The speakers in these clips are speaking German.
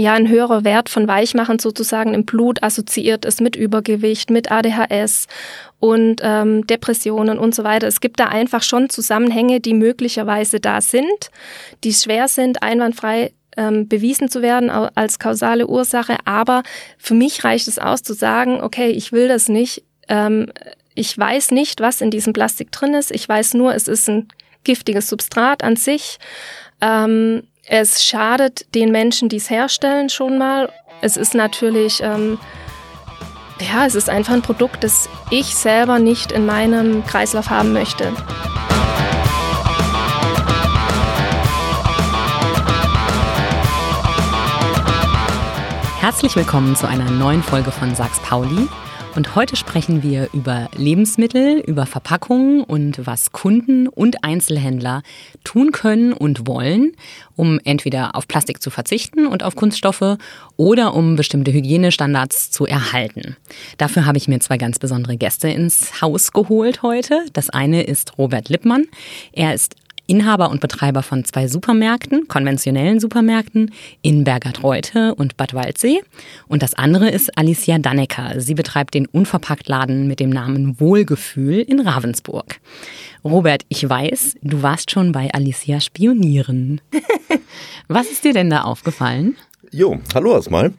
ja ein höherer Wert von Weichmachen sozusagen im Blut assoziiert ist mit Übergewicht, mit ADHS und ähm, Depressionen und so weiter. Es gibt da einfach schon Zusammenhänge, die möglicherweise da sind, die schwer sind, einwandfrei ähm, bewiesen zu werden als kausale Ursache. Aber für mich reicht es aus zu sagen, okay, ich will das nicht. Ähm, ich weiß nicht, was in diesem Plastik drin ist. Ich weiß nur, es ist ein giftiges Substrat an sich. Ähm, es schadet den Menschen, die es herstellen, schon mal. Es ist natürlich, ähm, ja, es ist einfach ein Produkt, das ich selber nicht in meinem Kreislauf haben möchte. Herzlich willkommen zu einer neuen Folge von Sachs Pauli. Und heute sprechen wir über Lebensmittel, über Verpackungen und was Kunden und Einzelhändler tun können und wollen, um entweder auf Plastik zu verzichten und auf Kunststoffe oder um bestimmte Hygienestandards zu erhalten. Dafür habe ich mir zwei ganz besondere Gäste ins Haus geholt heute. Das eine ist Robert Lippmann. Er ist Inhaber und Betreiber von zwei Supermärkten, konventionellen Supermärkten in Bergertreute und Bad Waldsee. Und das andere ist Alicia Dannecker. Sie betreibt den Unverpacktladen mit dem Namen Wohlgefühl in Ravensburg. Robert, ich weiß, du warst schon bei Alicia spionieren. Was ist dir denn da aufgefallen? Jo, hallo erstmal.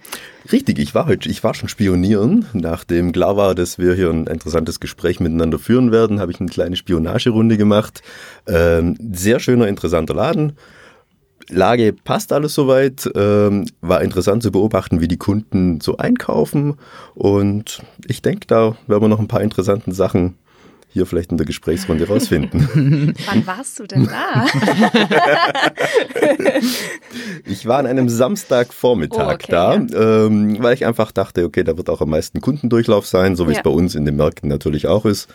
Richtig, ich war heute, ich war schon spionieren. Nachdem klar war, dass wir hier ein interessantes Gespräch miteinander führen werden, habe ich eine kleine Spionagerunde gemacht. Ähm, sehr schöner, interessanter Laden. Lage passt alles soweit. Ähm, war interessant zu beobachten, wie die Kunden so einkaufen. Und ich denke, da werden wir noch ein paar interessante Sachen hier vielleicht in der Gesprächsrunde rausfinden. Wann warst du denn da? ich war an einem Samstagvormittag oh, okay, da, ja. ähm, weil ich einfach dachte, okay, da wird auch am meisten Kundendurchlauf sein, so wie ja. es bei uns in den Märkten natürlich auch ist.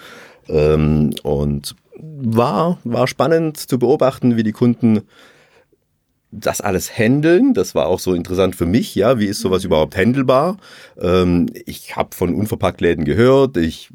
Ähm, und war, war spannend zu beobachten, wie die Kunden das alles handeln, das war auch so interessant für mich, ja, wie ist sowas mhm. überhaupt handelbar? Ähm, ich habe von Unverpacktläden gehört, ich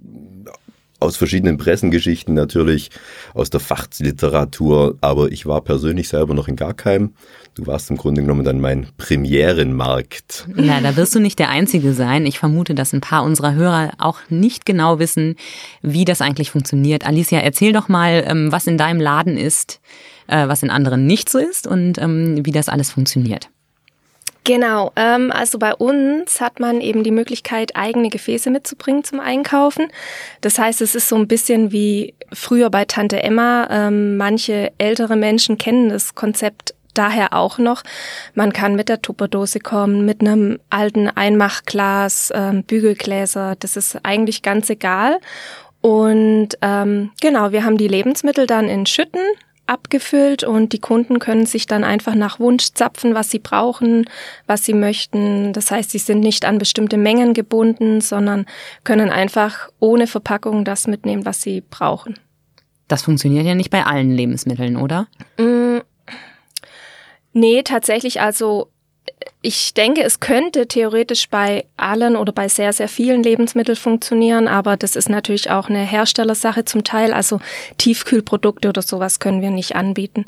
aus verschiedenen Pressengeschichten natürlich, aus der Fachliteratur, aber ich war persönlich selber noch in Garkheim. Du warst im Grunde genommen dann mein Premierenmarkt. Ja, da wirst du nicht der Einzige sein. Ich vermute, dass ein paar unserer Hörer auch nicht genau wissen, wie das eigentlich funktioniert. Alicia, erzähl doch mal, ähm, was in deinem Laden ist, äh, was in anderen nicht so ist und ähm, wie das alles funktioniert. Genau, ähm, also bei uns hat man eben die Möglichkeit, eigene Gefäße mitzubringen zum Einkaufen. Das heißt, es ist so ein bisschen wie früher bei Tante Emma. Ähm, manche ältere Menschen kennen das Konzept daher auch noch. Man kann mit der Tupperdose kommen, mit einem alten Einmachglas, ähm, Bügelgläser. Das ist eigentlich ganz egal. Und ähm, genau, wir haben die Lebensmittel dann in Schütten abgefüllt und die Kunden können sich dann einfach nach Wunsch zapfen, was sie brauchen, was sie möchten. Das heißt, sie sind nicht an bestimmte Mengen gebunden, sondern können einfach ohne Verpackung das mitnehmen, was sie brauchen. Das funktioniert ja nicht bei allen Lebensmitteln, oder? Mm, nee, tatsächlich. Also ich denke, es könnte theoretisch bei allen oder bei sehr, sehr vielen Lebensmitteln funktionieren, aber das ist natürlich auch eine Herstellersache zum Teil. Also Tiefkühlprodukte oder sowas können wir nicht anbieten.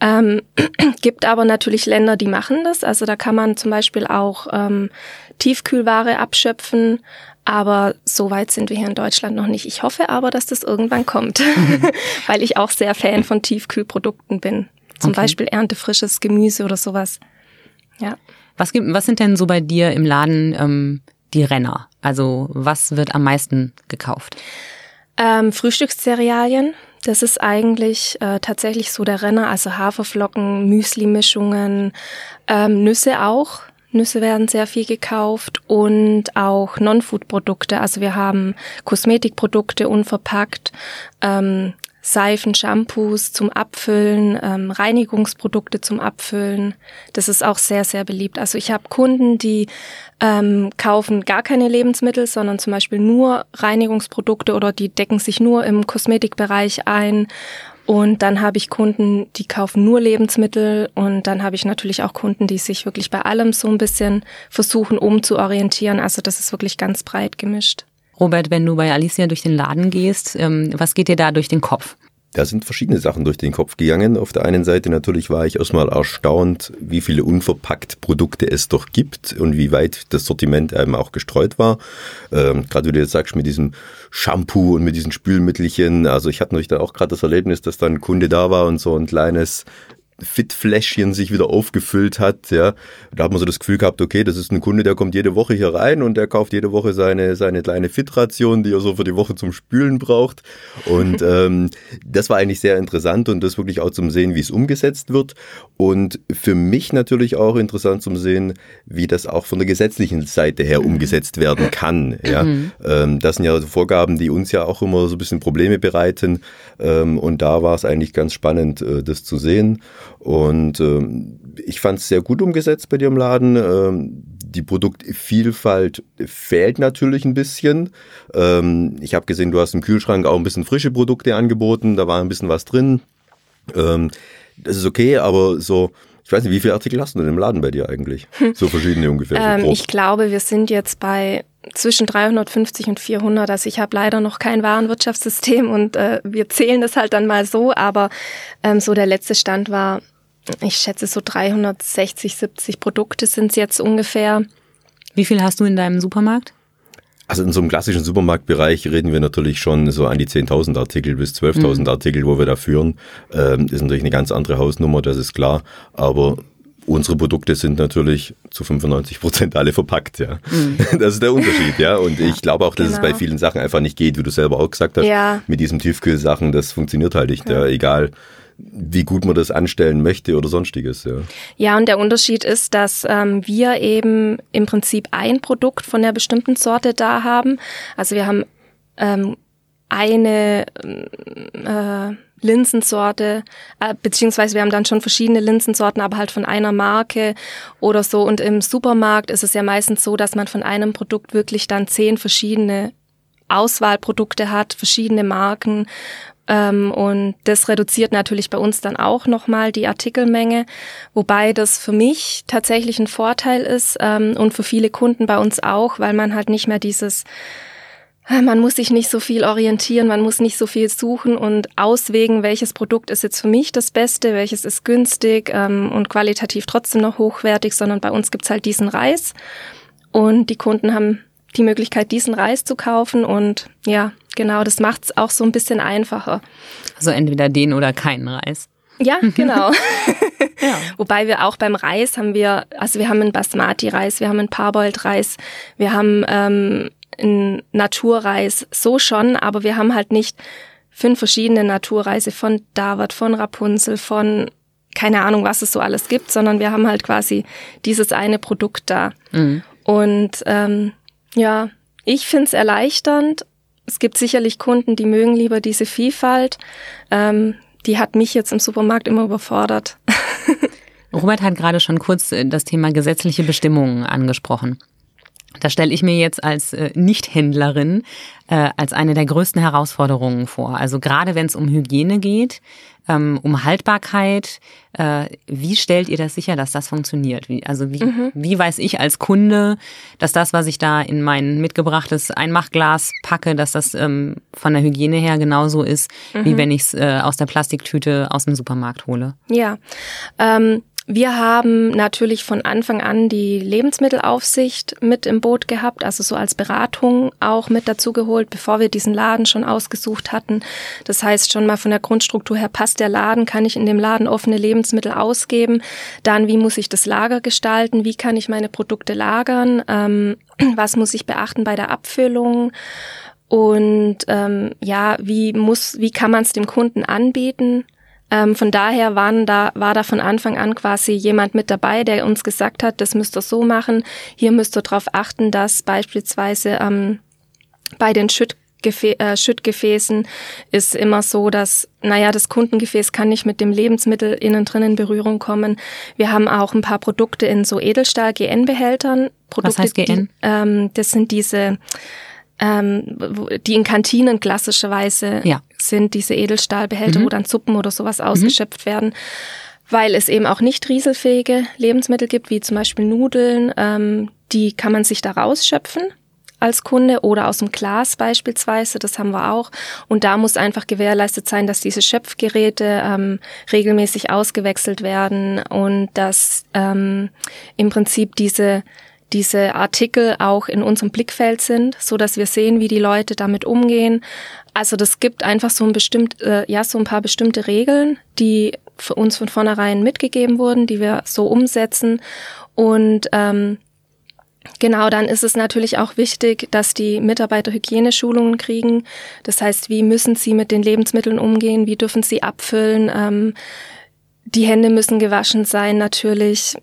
Ähm, gibt aber natürlich Länder, die machen das. Also da kann man zum Beispiel auch ähm, Tiefkühlware abschöpfen. Aber so weit sind wir hier in Deutschland noch nicht. Ich hoffe aber, dass das irgendwann kommt, weil ich auch sehr Fan von Tiefkühlprodukten bin. Zum okay. Beispiel erntefrisches Gemüse oder sowas. Ja. Was, gibt, was sind denn so bei dir im Laden ähm, die Renner? Also was wird am meisten gekauft? Ähm, Frühstückscerealien. Das ist eigentlich äh, tatsächlich so der Renner. Also Haferflocken, Müsli-Mischungen, ähm, Nüsse auch. Nüsse werden sehr viel gekauft und auch Non-Food-Produkte. Also wir haben Kosmetikprodukte unverpackt, ähm, Seifen, Shampoos zum Abfüllen, ähm, Reinigungsprodukte zum Abfüllen. Das ist auch sehr, sehr beliebt. Also ich habe Kunden, die ähm, kaufen gar keine Lebensmittel, sondern zum Beispiel nur Reinigungsprodukte oder die decken sich nur im Kosmetikbereich ein. Und dann habe ich Kunden, die kaufen nur Lebensmittel und dann habe ich natürlich auch Kunden, die sich wirklich bei allem so ein bisschen versuchen umzuorientieren. Also das ist wirklich ganz breit gemischt. Robert, wenn du bei Alicia durch den Laden gehst, ähm, was geht dir da durch den Kopf? da sind verschiedene Sachen durch den Kopf gegangen. Auf der einen Seite natürlich war ich erstmal erstaunt, wie viele unverpackt Produkte es doch gibt und wie weit das Sortiment eben auch gestreut war. Ähm, gerade wie du jetzt sagst, mit diesem Shampoo und mit diesen Spülmittelchen. Also ich hatte natürlich da auch gerade das Erlebnis, dass da ein Kunde da war und so ein kleines Fit-Fläschchen sich wieder aufgefüllt hat. Ja, da hat man so das Gefühl gehabt, okay, das ist ein Kunde, der kommt jede Woche hier rein und der kauft jede Woche seine seine kleine Fit-Ration, die er so für die Woche zum Spülen braucht. Und ähm, das war eigentlich sehr interessant und das wirklich auch zum Sehen, wie es umgesetzt wird. Und für mich natürlich auch interessant zum Sehen, wie das auch von der gesetzlichen Seite her umgesetzt werden kann. Ja, mhm. ähm, das sind ja Vorgaben, die uns ja auch immer so ein bisschen Probleme bereiten. Ähm, und da war es eigentlich ganz spannend, äh, das zu sehen. Und ähm, ich fand es sehr gut umgesetzt bei dir im Laden. Ähm, die Produktvielfalt fehlt natürlich ein bisschen. Ähm, ich habe gesehen, du hast im Kühlschrank auch ein bisschen frische Produkte angeboten. Da war ein bisschen was drin. Ähm, das ist okay, aber so ich weiß nicht, wie viele Artikel hast du denn im Laden bei dir eigentlich? So verschiedene ungefähr. ähm, ich glaube, wir sind jetzt bei zwischen 350 und 400. Also ich habe leider noch kein Warenwirtschaftssystem und äh, wir zählen das halt dann mal so. Aber ähm, so der letzte Stand war, ich schätze so 360, 70 Produkte sind es jetzt ungefähr. Wie viel hast du in deinem Supermarkt? Also in so einem klassischen Supermarktbereich reden wir natürlich schon so an die 10.000 Artikel bis 12.000 mhm. Artikel, wo wir da führen. Ähm, ist natürlich eine ganz andere Hausnummer, das ist klar. Aber unsere Produkte sind natürlich zu 95 Prozent alle verpackt, ja. Mhm. Das ist der Unterschied, ja. Und ich glaube auch, dass genau. es bei genau. vielen Sachen einfach nicht geht, wie du selber auch gesagt hast. Ja. Mit diesen Tiefkühlsachen, das funktioniert halt nicht, ja. ja. Egal wie gut man das anstellen möchte oder sonstiges. Ja, ja und der Unterschied ist, dass ähm, wir eben im Prinzip ein Produkt von der bestimmten Sorte da haben. Also wir haben ähm, eine äh, Linsensorte, äh, beziehungsweise wir haben dann schon verschiedene Linsensorten, aber halt von einer Marke oder so. Und im Supermarkt ist es ja meistens so, dass man von einem Produkt wirklich dann zehn verschiedene Auswahlprodukte hat, verschiedene Marken. Ähm, und das reduziert natürlich bei uns dann auch nochmal die Artikelmenge, wobei das für mich tatsächlich ein Vorteil ist ähm, und für viele Kunden bei uns auch, weil man halt nicht mehr dieses man muss sich nicht so viel orientieren, man muss nicht so viel suchen und auswägen, welches Produkt ist jetzt für mich das Beste, welches ist günstig ähm, und qualitativ trotzdem noch hochwertig, sondern bei uns gibt's halt diesen Reis und die Kunden haben die Möglichkeit, diesen Reis zu kaufen und ja, genau, das macht's auch so ein bisschen einfacher. Also entweder den oder keinen Reis. Ja, genau. ja. Wobei wir auch beim Reis haben wir, also wir haben einen Basmati-Reis, wir haben einen Parboiled-Reis, wir haben ähm, ein Naturreis, so schon, aber wir haben halt nicht fünf verschiedene Naturreise von David, von Rapunzel, von keine Ahnung, was es so alles gibt, sondern wir haben halt quasi dieses eine Produkt da. Mhm. Und ähm, ja, ich find's erleichternd. Es gibt sicherlich Kunden, die mögen lieber diese Vielfalt. Ähm, die hat mich jetzt im Supermarkt immer überfordert. Robert hat gerade schon kurz äh, das Thema gesetzliche Bestimmungen angesprochen. Da stelle ich mir jetzt als äh, Nichthändlerin äh, als eine der größten Herausforderungen vor. Also gerade wenn es um Hygiene geht, ähm, um Haltbarkeit, äh, wie stellt ihr das sicher, dass das funktioniert? Wie, also wie, mhm. wie weiß ich als Kunde, dass das, was ich da in mein mitgebrachtes Einmachglas packe, dass das ähm, von der Hygiene her genauso ist, mhm. wie wenn ich es äh, aus der Plastiktüte aus dem Supermarkt hole? Ja. Ähm wir haben natürlich von Anfang an die Lebensmittelaufsicht mit im Boot gehabt, also so als Beratung auch mit dazu geholt, bevor wir diesen Laden schon ausgesucht hatten. Das heißt schon mal von der Grundstruktur her passt der Laden, kann ich in dem Laden offene Lebensmittel ausgeben. Dann, wie muss ich das Lager gestalten? Wie kann ich meine Produkte lagern? Ähm, was muss ich beachten bei der Abfüllung? Und ähm, ja, wie muss, wie kann man es dem Kunden anbieten? Ähm, von daher waren da, war da von Anfang an quasi jemand mit dabei, der uns gesagt hat, das müsst ihr so machen. Hier müsst ihr darauf achten, dass beispielsweise ähm, bei den Schüttgefä äh, Schüttgefäßen ist immer so, dass, naja, das Kundengefäß kann nicht mit dem Lebensmittel innen drin in Berührung kommen. Wir haben auch ein paar Produkte in so Edelstahl-GN-Behältern. Was heißt GN? Die, ähm, das sind diese ähm, die in Kantinen klassischerweise ja. sind, diese Edelstahlbehälter, mhm. wo dann Suppen oder sowas mhm. ausgeschöpft mhm. werden, weil es eben auch nicht rieselfähige Lebensmittel gibt, wie zum Beispiel Nudeln, ähm, die kann man sich da rausschöpfen. als Kunde oder aus dem Glas beispielsweise, das haben wir auch. Und da muss einfach gewährleistet sein, dass diese Schöpfgeräte ähm, regelmäßig ausgewechselt werden und dass ähm, im Prinzip diese diese Artikel auch in unserem Blickfeld sind, so dass wir sehen, wie die Leute damit umgehen. Also das gibt einfach so ein bestimmt, äh, ja, so ein paar bestimmte Regeln, die für uns von vornherein mitgegeben wurden, die wir so umsetzen. Und ähm, Genau, dann ist es natürlich auch wichtig, dass die Mitarbeiter Hygieneschulungen kriegen. Das heißt, wie müssen sie mit den Lebensmitteln umgehen? Wie dürfen sie abfüllen? Ähm, die Hände müssen gewaschen sein, natürlich.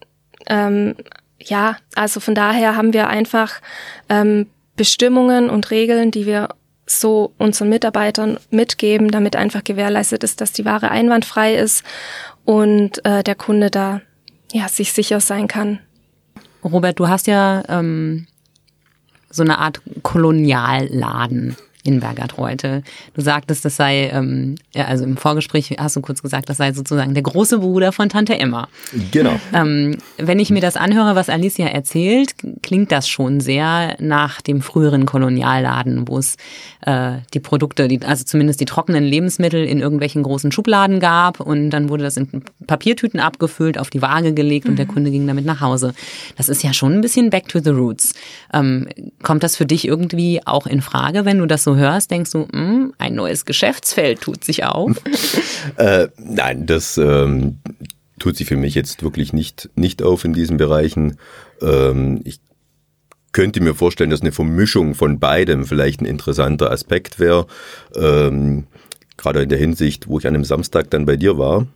Ähm, ja, also von daher haben wir einfach ähm, Bestimmungen und Regeln, die wir so unseren Mitarbeitern mitgeben, damit einfach gewährleistet ist, dass die Ware einwandfrei ist und äh, der Kunde da ja sich sicher sein kann. Robert, du hast ja ähm, so eine Art Kolonialladen in Bergertreute. Du sagtest, das sei, ähm, ja, also im Vorgespräch hast du kurz gesagt, das sei sozusagen der große Bruder von Tante Emma. Genau. Ähm, wenn ich mir das anhöre, was Alicia erzählt, klingt das schon sehr nach dem früheren Kolonialladen, wo es äh, die Produkte, die, also zumindest die trockenen Lebensmittel in irgendwelchen großen Schubladen gab und dann wurde das in Papiertüten abgefüllt, auf die Waage gelegt mhm. und der mhm. Kunde ging damit nach Hause. Das ist ja schon ein bisschen back to the roots. Ähm, kommt das für dich irgendwie auch in Frage, wenn du das so hörst, denkst du, mh, hm, ein neues Geschäftsfeld tut sich auf? äh, nein, das ähm, tut sich für mich jetzt wirklich nicht, nicht auf in diesen Bereichen. Ähm, ich könnte mir vorstellen, dass eine Vermischung von beidem vielleicht ein interessanter Aspekt wäre. Ähm, gerade in der Hinsicht, wo ich an einem Samstag dann bei dir war,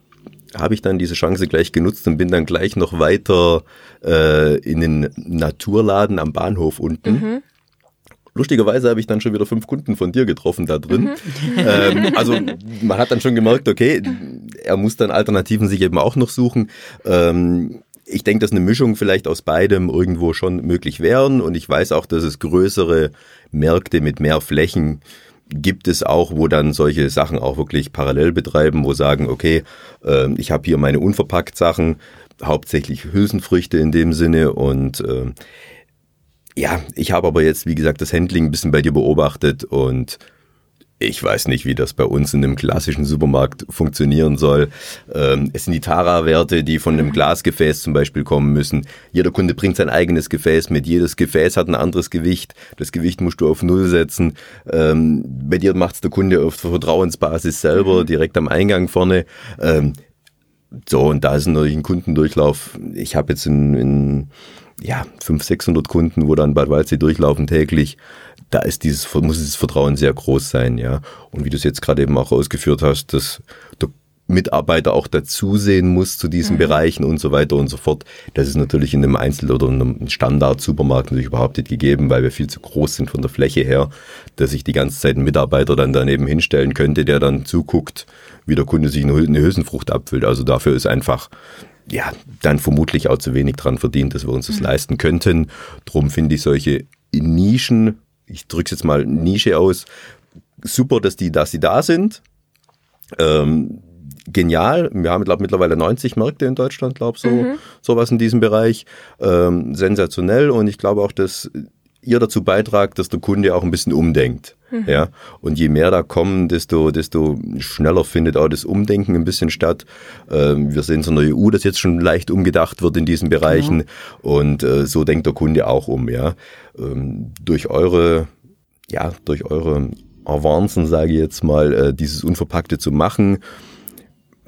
habe ich dann diese Chance gleich genutzt und bin dann gleich noch weiter äh, in den Naturladen am Bahnhof unten. Mhm. Lustigerweise habe ich dann schon wieder fünf Kunden von dir getroffen da drin. Mhm. Ähm, also man hat dann schon gemerkt, okay, er muss dann Alternativen sich eben auch noch suchen. Ähm, ich denke, dass eine Mischung vielleicht aus beidem irgendwo schon möglich wären und ich weiß auch, dass es größere Märkte mit mehr Flächen gibt es auch, wo dann solche Sachen auch wirklich parallel betreiben, wo sagen, okay, äh, ich habe hier meine unverpackt Sachen, hauptsächlich Hülsenfrüchte in dem Sinne und äh, ja, ich habe aber jetzt, wie gesagt, das Handling ein bisschen bei dir beobachtet und ich weiß nicht, wie das bei uns in einem klassischen Supermarkt funktionieren soll. Ähm, es sind die Tara-Werte, die von einem Glasgefäß zum Beispiel kommen müssen. Jeder Kunde bringt sein eigenes Gefäß mit. Jedes Gefäß hat ein anderes Gewicht. Das Gewicht musst du auf Null setzen. Ähm, bei dir macht es der Kunde auf Vertrauensbasis selber, mhm. direkt am Eingang vorne. Ähm, so, und da ist natürlich ein Kundendurchlauf. Ich habe jetzt in, in ja, 500, 600 Kunden, wo dann Bad Waldsee durchlaufen täglich, da ist dieses, muss dieses Vertrauen sehr groß sein, ja. Und wie du es jetzt gerade eben auch ausgeführt hast, dass der Mitarbeiter auch dazusehen muss zu diesen mhm. Bereichen und so weiter und so fort. Das ist natürlich in einem Einzel- oder einem Standard-Supermarkt natürlich überhaupt nicht gegeben, weil wir viel zu groß sind von der Fläche her, dass sich die ganze Zeit ein Mitarbeiter dann daneben hinstellen könnte, der dann zuguckt, wie der Kunde sich eine Hülsenfrucht abfüllt. Also dafür ist einfach ja, dann vermutlich auch zu wenig dran verdient, dass wir uns das mhm. leisten könnten. Drum finde ich solche Nischen, ich drücke es jetzt mal Nische aus, super, dass die, dass sie da sind. Ähm, genial. Wir haben, glaube mittlerweile 90 Märkte in Deutschland, glaube so mhm. sowas in diesem Bereich. Ähm, sensationell und ich glaube auch, dass ihr dazu beitragt, dass der Kunde auch ein bisschen umdenkt. Mhm. Ja, und je mehr da kommen, desto, desto schneller findet auch das Umdenken ein bisschen statt. Ähm, wir sehen so eine EU, das jetzt schon leicht umgedacht wird in diesen Bereichen. Genau. Und äh, so denkt der Kunde auch um, ja. Ähm, durch eure, ja, durch eure Avancen, sage ich jetzt mal, äh, dieses Unverpackte zu machen,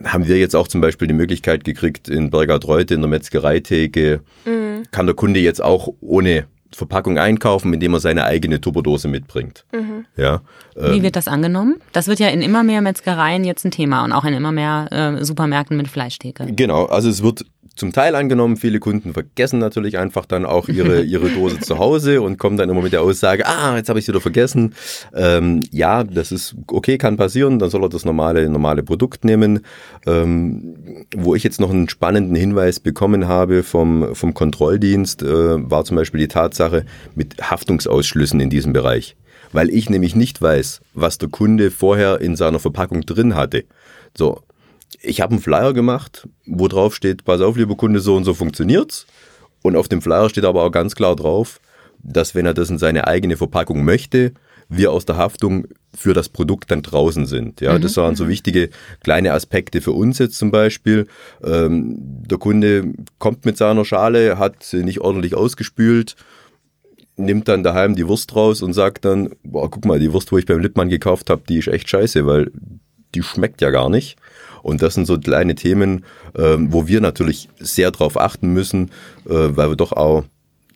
haben wir jetzt auch zum Beispiel die Möglichkeit gekriegt, in Bergard-Reute in der Metzgereitheke, mhm. kann der Kunde jetzt auch ohne Verpackung einkaufen, indem er seine eigene Tupperdose mitbringt. Mhm. Ja, ähm, Wie wird das angenommen? Das wird ja in immer mehr Metzgereien jetzt ein Thema und auch in immer mehr äh, Supermärkten mit Fleischtheke. Genau, also es wird zum Teil angenommen. Viele Kunden vergessen natürlich einfach dann auch ihre, ihre Dose zu Hause und kommen dann immer mit der Aussage, ah, jetzt habe ich sie wieder vergessen. Ähm, ja, das ist okay, kann passieren. Dann soll er das normale, normale Produkt nehmen. Ähm, wo ich jetzt noch einen spannenden Hinweis bekommen habe vom, vom Kontrolldienst, äh, war zum Beispiel die Tatsache mit Haftungsausschlüssen in diesem Bereich. Weil ich nämlich nicht weiß, was der Kunde vorher in seiner Verpackung drin hatte. So, ich habe einen Flyer gemacht, wo drauf steht, pass auf, lieber Kunde, so und so funktioniert's. Und auf dem Flyer steht aber auch ganz klar drauf, dass wenn er das in seine eigene Verpackung möchte, wir aus der Haftung für das Produkt dann draußen sind. Ja, mhm. das waren so wichtige kleine Aspekte für uns jetzt zum Beispiel. Ähm, der Kunde kommt mit seiner Schale, hat sie nicht ordentlich ausgespült, nimmt dann daheim die Wurst raus und sagt dann, boah, guck mal, die Wurst, wo ich beim Lippmann gekauft habe, die ist echt scheiße, weil die schmeckt ja gar nicht. Und das sind so kleine Themen, ähm, wo wir natürlich sehr drauf achten müssen, äh, weil wir doch auch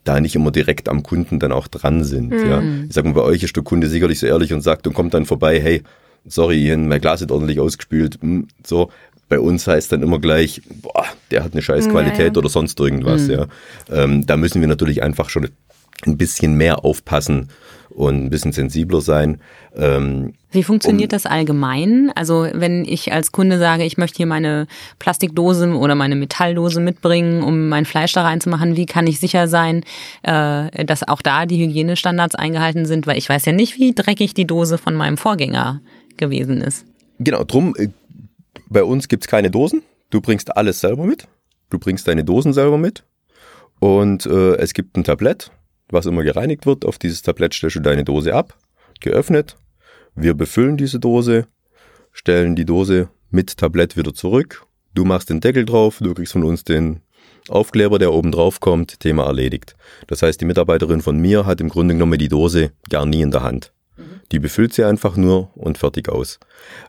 da nicht immer direkt am Kunden dann auch dran sind. Mhm. Ja. Ich sag mal, bei euch ist der Kunde sicherlich so ehrlich und sagt und kommt dann vorbei, hey, sorry, mein Glas ist ordentlich ausgespült. Hm, so, bei uns heißt dann immer gleich, boah, der hat eine scheiß Qualität ja, ja. oder sonst irgendwas. Mhm. Ja. Ähm, da müssen wir natürlich einfach schon ein bisschen mehr aufpassen und ein bisschen sensibler sein. Ähm, Wie funktioniert um, das allgemein? Also wenn ich als Kunde sage, ich möchte hier meine Plastikdose oder meine Metalldose mitbringen, um mein Fleisch da reinzumachen, wie kann ich sicher sein, äh, dass auch da die Hygienestandards eingehalten sind? Weil ich weiß ja nicht, wie dreckig die Dose von meinem Vorgänger gewesen ist. Genau, drum, äh, bei uns gibt's keine Dosen. Du bringst alles selber mit. Du bringst deine Dosen selber mit. Und äh, es gibt ein Tablett, was immer gereinigt wird. Auf dieses Tablett stellst du deine Dose ab, geöffnet. Wir befüllen diese Dose, stellen die Dose mit Tablett wieder zurück. Du machst den Deckel drauf, du kriegst von uns den Aufkleber, der oben drauf kommt, Thema erledigt. Das heißt, die Mitarbeiterin von mir hat im Grunde genommen die Dose gar nie in der Hand. Mhm. Die befüllt sie einfach nur und fertig aus.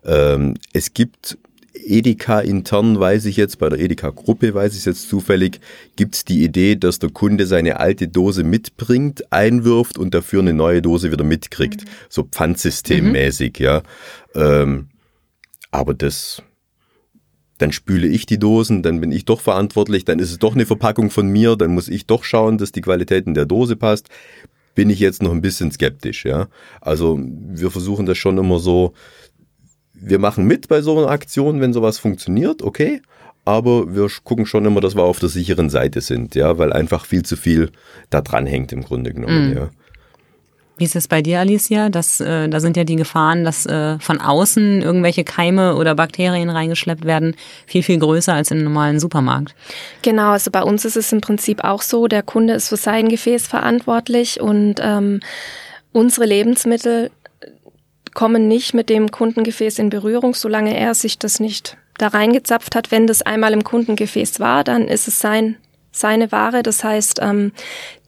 Ähm, es gibt Edeka intern weiß ich jetzt, bei der Edeka-Gruppe weiß ich jetzt zufällig, gibt es die Idee, dass der Kunde seine alte Dose mitbringt, einwirft und dafür eine neue Dose wieder mitkriegt. Mhm. So Pfandsystemmäßig, mhm. ja. Ähm, aber das, dann spüle ich die Dosen, dann bin ich doch verantwortlich, dann ist es doch eine Verpackung von mir, dann muss ich doch schauen, dass die Qualität in der Dose passt. Bin ich jetzt noch ein bisschen skeptisch, ja. Also wir versuchen das schon immer so, wir machen mit bei so einer Aktion, wenn sowas funktioniert, okay. Aber wir gucken schon immer, dass wir auf der sicheren Seite sind, ja, weil einfach viel zu viel da dran hängt im Grunde genommen, mm. ja. Wie ist es bei dir, Alicia? Das, äh, da sind ja die Gefahren, dass äh, von außen irgendwelche Keime oder Bakterien reingeschleppt werden, viel, viel größer als im normalen Supermarkt. Genau, also bei uns ist es im Prinzip auch so, der Kunde ist für sein Gefäß verantwortlich und ähm, unsere Lebensmittel kommen nicht mit dem Kundengefäß in Berührung, solange er sich das nicht da reingezapft hat. Wenn das einmal im Kundengefäß war, dann ist es sein seine Ware. Das heißt, ähm,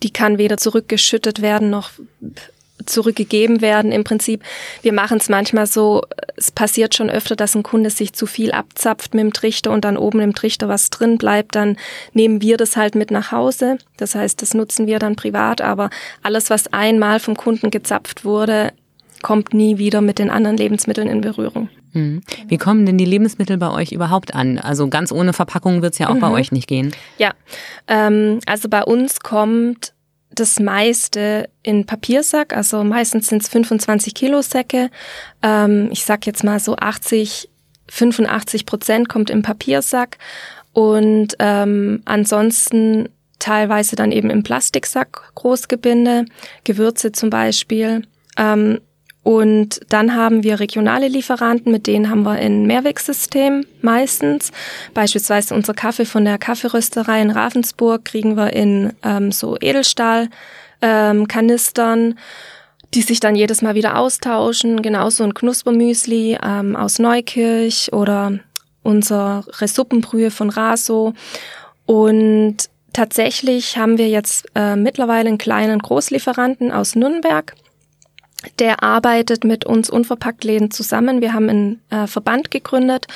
die kann weder zurückgeschüttet werden noch zurückgegeben werden. Im Prinzip, wir machen es manchmal so, es passiert schon öfter, dass ein Kunde sich zu viel abzapft mit dem Trichter und dann oben im Trichter was drin bleibt, dann nehmen wir das halt mit nach Hause. Das heißt, das nutzen wir dann privat, aber alles, was einmal vom Kunden gezapft wurde, kommt nie wieder mit den anderen Lebensmitteln in Berührung. Hm. Wie kommen denn die Lebensmittel bei euch überhaupt an? Also ganz ohne Verpackung wird es ja auch mhm. bei euch nicht gehen. Ja, ähm, also bei uns kommt das meiste in Papiersack, also meistens sind es 25 Kilo Säcke. Ähm, ich sag jetzt mal so 80, 85 Prozent kommt im Papiersack und ähm, ansonsten teilweise dann eben im Plastiksack Großgebinde, Gewürze zum Beispiel. Ähm, und dann haben wir regionale Lieferanten, mit denen haben wir ein Mehrwegsystem meistens. Beispielsweise unser Kaffee von der Kaffeerösterei in Ravensburg kriegen wir in ähm, so Edelstahlkanistern, ähm, die sich dann jedes Mal wieder austauschen. Genauso ein Knuspermüsli ähm, aus Neukirch oder unsere Suppenbrühe von Raso. Und tatsächlich haben wir jetzt äh, mittlerweile einen kleinen Großlieferanten aus Nürnberg der arbeitet mit uns Unverpacktläden zusammen. Wir haben einen äh, Verband gegründet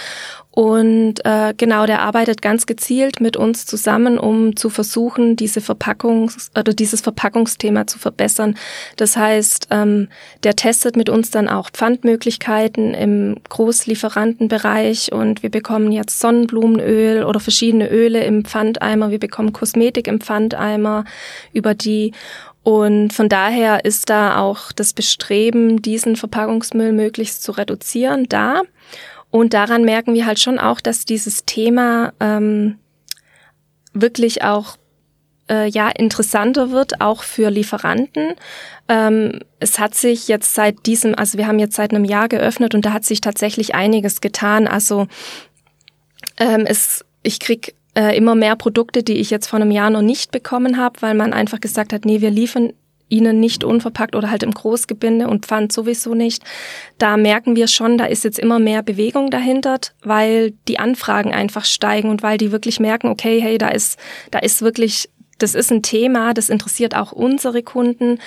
und äh, genau, der arbeitet ganz gezielt mit uns zusammen, um zu versuchen, diese Verpackungs- oder dieses Verpackungsthema zu verbessern. Das heißt, ähm, der testet mit uns dann auch Pfandmöglichkeiten im Großlieferantenbereich und wir bekommen jetzt Sonnenblumenöl oder verschiedene Öle im Pfandeimer. Wir bekommen Kosmetik im Pfandeimer über die und von daher ist da auch das Bestreben, diesen Verpackungsmüll möglichst zu reduzieren, da. Und daran merken wir halt schon auch, dass dieses Thema ähm, wirklich auch äh, ja interessanter wird, auch für Lieferanten. Ähm, es hat sich jetzt seit diesem, also wir haben jetzt seit einem Jahr geöffnet und da hat sich tatsächlich einiges getan. Also ähm, es, ich krieg äh, immer mehr Produkte, die ich jetzt vor einem Jahr noch nicht bekommen habe, weil man einfach gesagt hat, nee, wir liefern ihnen nicht unverpackt oder halt im Großgebinde und Pfand sowieso nicht. Da merken wir schon, da ist jetzt immer mehr Bewegung dahinter, weil die Anfragen einfach steigen und weil die wirklich merken, okay, hey, da ist, da ist wirklich, das ist ein Thema, das interessiert auch unsere Kunden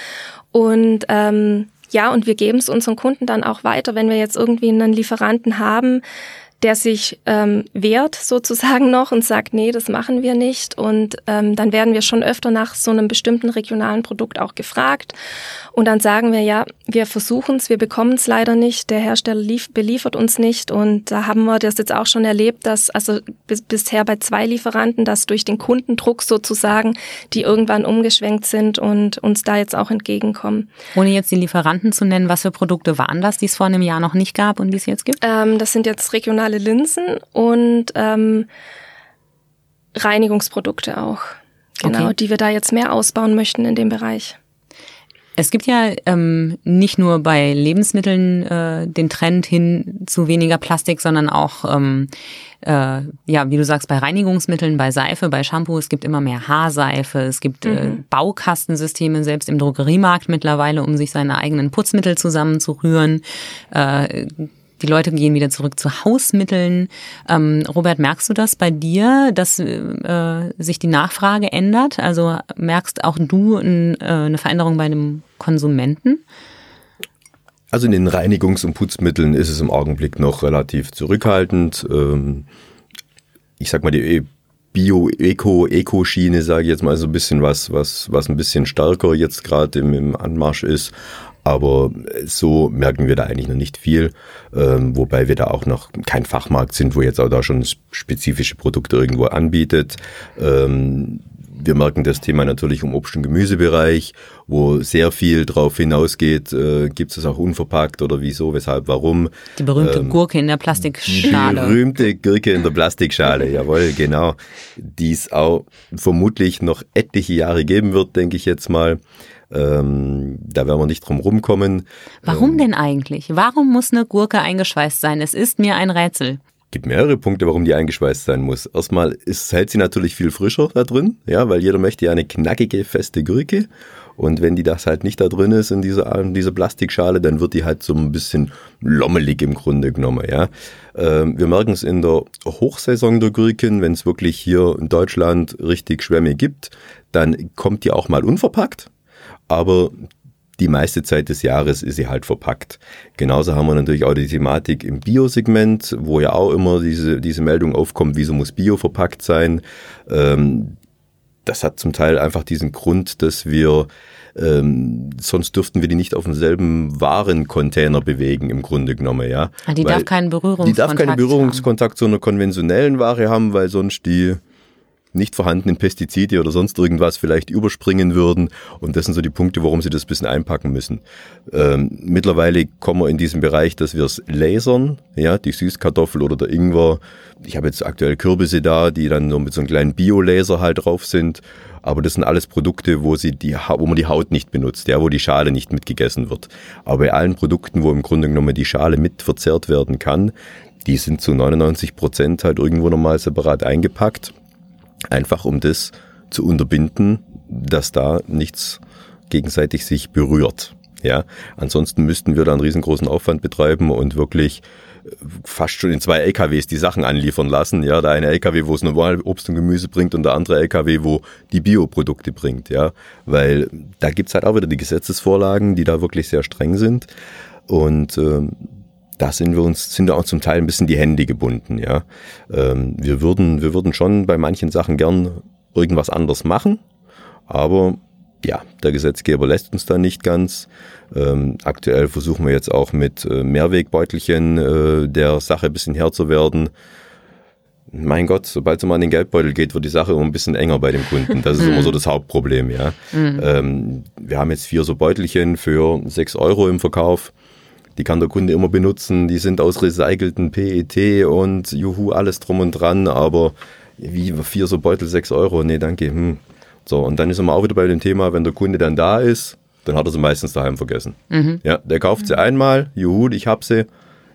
und ähm, ja, und wir geben es unseren Kunden dann auch weiter, wenn wir jetzt irgendwie einen Lieferanten haben, der sich ähm, wehrt sozusagen noch und sagt, nee, das machen wir nicht. Und ähm, dann werden wir schon öfter nach so einem bestimmten regionalen Produkt auch gefragt. Und dann sagen wir, ja, wir versuchen es, wir bekommen es leider nicht, der Hersteller lief, beliefert uns nicht. Und da haben wir das jetzt auch schon erlebt, dass also bis, bisher bei zwei Lieferanten, dass durch den Kundendruck sozusagen, die irgendwann umgeschwenkt sind und uns da jetzt auch entgegenkommen. Ohne jetzt die Lieferanten zu nennen, was für Produkte waren das, die es vor einem Jahr noch nicht gab und die es jetzt gibt? Ähm, das sind jetzt regionale normale Linsen und ähm, Reinigungsprodukte auch. Genau, okay. die wir da jetzt mehr ausbauen möchten in dem Bereich. Es gibt ja ähm, nicht nur bei Lebensmitteln äh, den Trend hin zu weniger Plastik, sondern auch, ähm, äh, ja, wie du sagst, bei Reinigungsmitteln, bei Seife, bei Shampoo. Es gibt immer mehr Haarseife. Es gibt äh, mhm. Baukastensysteme selbst im Drogeriemarkt mittlerweile, um sich seine eigenen Putzmittel zusammenzurühren. Äh, die Leute gehen wieder zurück zu Hausmitteln. Ähm, Robert, merkst du das bei dir, dass äh, sich die Nachfrage ändert? Also merkst auch du ein, äh, eine Veränderung bei dem Konsumenten? Also in den Reinigungs- und Putzmitteln ist es im Augenblick noch relativ zurückhaltend. Ähm, ich sag mal, die Bio-Eco-Eco-Schiene, sage ich jetzt mal so ein bisschen was, was, was ein bisschen stärker jetzt gerade im, im Anmarsch ist. Aber so merken wir da eigentlich noch nicht viel, ähm, wobei wir da auch noch kein Fachmarkt sind, wo jetzt auch da schon spezifische Produkte irgendwo anbietet. Ähm, wir merken das Thema natürlich im Obst- und Gemüsebereich, wo sehr viel drauf hinausgeht, äh, gibt es auch unverpackt oder wieso, weshalb, warum. Die berühmte ähm, Gurke in der Plastikschale. Die berühmte Gurke in der Plastikschale, jawohl, genau. Die es auch vermutlich noch etliche Jahre geben wird, denke ich jetzt mal. Ähm, da werden wir nicht drum rumkommen. Warum ähm, denn eigentlich? Warum muss eine Gurke eingeschweißt sein? Es ist mir ein Rätsel gibt mehrere Punkte, warum die eingeschweißt sein muss. Erstmal ist, hält sie natürlich viel frischer da drin, ja, weil jeder möchte ja eine knackige, feste Gurke. Und wenn die das halt nicht da drin ist in dieser, in dieser Plastikschale, dann wird die halt so ein bisschen lommelig im Grunde genommen, ja. Ähm, wir merken es in der Hochsaison der Gurken, wenn es wirklich hier in Deutschland richtig Schwämme gibt, dann kommt die auch mal unverpackt aber die meiste Zeit des Jahres ist sie halt verpackt. Genauso haben wir natürlich auch die Thematik im Bio-Segment, wo ja auch immer diese, diese Meldung aufkommt, wieso muss Bio verpackt sein. Ähm, das hat zum Teil einfach diesen Grund, dass wir ähm, sonst dürften wir die nicht auf demselben Warencontainer bewegen, im Grunde genommen, ja. Die weil darf keinen Berührungskontakt Die darf keinen Berührungskontakt haben. zu einer konventionellen Ware haben, weil sonst die nicht vorhandenen Pestizide oder sonst irgendwas vielleicht überspringen würden. Und das sind so die Punkte, warum sie das ein bisschen einpacken müssen. Ähm, mittlerweile kommen wir in diesem Bereich, dass wir es lasern, ja, die Süßkartoffel oder der Ingwer. Ich habe jetzt aktuell Kürbisse da, die dann nur mit so einem kleinen Biolaser halt drauf sind. Aber das sind alles Produkte, wo, sie die, wo man die Haut nicht benutzt, ja, wo die Schale nicht mitgegessen wird. Aber bei allen Produkten, wo im Grunde genommen die Schale mit verzehrt werden kann, die sind zu 99 Prozent halt irgendwo nochmal separat eingepackt Einfach um das zu unterbinden, dass da nichts gegenseitig sich berührt. Ja, ansonsten müssten wir da einen riesengroßen Aufwand betreiben und wirklich äh, fast schon in zwei LKWs die Sachen anliefern lassen. Ja, der eine LKW, wo es normal Obst und Gemüse bringt und der andere LKW, wo die Bioprodukte bringt. Ja, weil da gibt's halt auch wieder die Gesetzesvorlagen, die da wirklich sehr streng sind. Und ähm, da sind wir uns, sind da auch zum Teil ein bisschen die Hände gebunden, ja. Ähm, wir würden, wir würden schon bei manchen Sachen gern irgendwas anders machen, aber ja, der Gesetzgeber lässt uns da nicht ganz. Ähm, aktuell versuchen wir jetzt auch mit äh, Mehrwegbeutelchen äh, der Sache ein bisschen Herr zu werden. Mein Gott, sobald es mal an den Geldbeutel geht, wird die Sache immer ein bisschen enger bei dem Kunden. Das ist immer so das Hauptproblem, ja. Mhm. Ähm, wir haben jetzt vier so Beutelchen für sechs Euro im Verkauf. Die kann der Kunde immer benutzen. Die sind aus recycelten PET und juhu, alles drum und dran. Aber wie vier so Beutel, sechs Euro? Nee, danke. Hm. So, und dann ist man auch wieder bei dem Thema, wenn der Kunde dann da ist, dann hat er sie meistens daheim vergessen. Mhm. Ja, der kauft sie einmal, juhu, ich hab sie.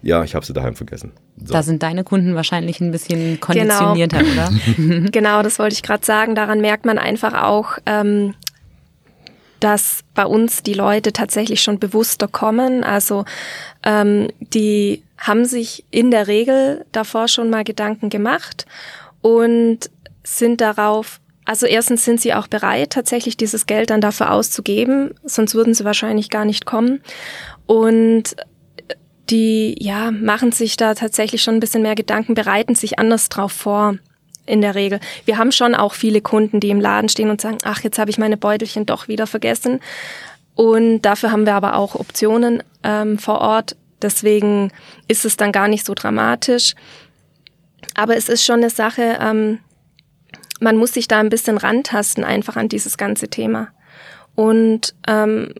Ja, ich habe sie daheim vergessen. So. Da sind deine Kunden wahrscheinlich ein bisschen konditionierter, genau. oder? genau, das wollte ich gerade sagen. Daran merkt man einfach auch, ähm, dass bei uns die Leute tatsächlich schon bewusster kommen. Also ähm, die haben sich in der Regel davor schon mal Gedanken gemacht und sind darauf also erstens sind sie auch bereit, tatsächlich dieses Geld dann dafür auszugeben, sonst würden sie wahrscheinlich gar nicht kommen. Und die, ja, machen sich da tatsächlich schon ein bisschen mehr Gedanken, bereiten sich anders drauf vor in der Regel. Wir haben schon auch viele Kunden, die im Laden stehen und sagen, ach, jetzt habe ich meine Beutelchen doch wieder vergessen. Und dafür haben wir aber auch Optionen ähm, vor Ort. Deswegen ist es dann gar nicht so dramatisch. Aber es ist schon eine Sache, ähm, man muss sich da ein bisschen rantasten einfach an dieses ganze Thema. Und ähm,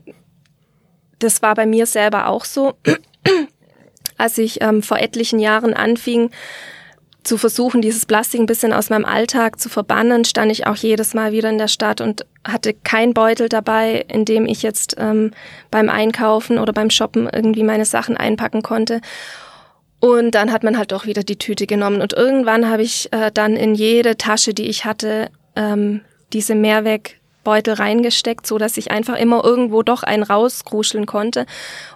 das war bei mir selber auch so, als ich ähm, vor etlichen Jahren anfing, zu versuchen, dieses Plastik ein bisschen aus meinem Alltag zu verbannen, stand ich auch jedes Mal wieder in der Stadt und hatte kein Beutel dabei, in dem ich jetzt ähm, beim Einkaufen oder beim Shoppen irgendwie meine Sachen einpacken konnte. Und dann hat man halt doch wieder die Tüte genommen. Und irgendwann habe ich äh, dann in jede Tasche, die ich hatte, ähm, diese Mehrweg Beutel reingesteckt, so dass ich einfach immer irgendwo doch einen rauskruscheln konnte.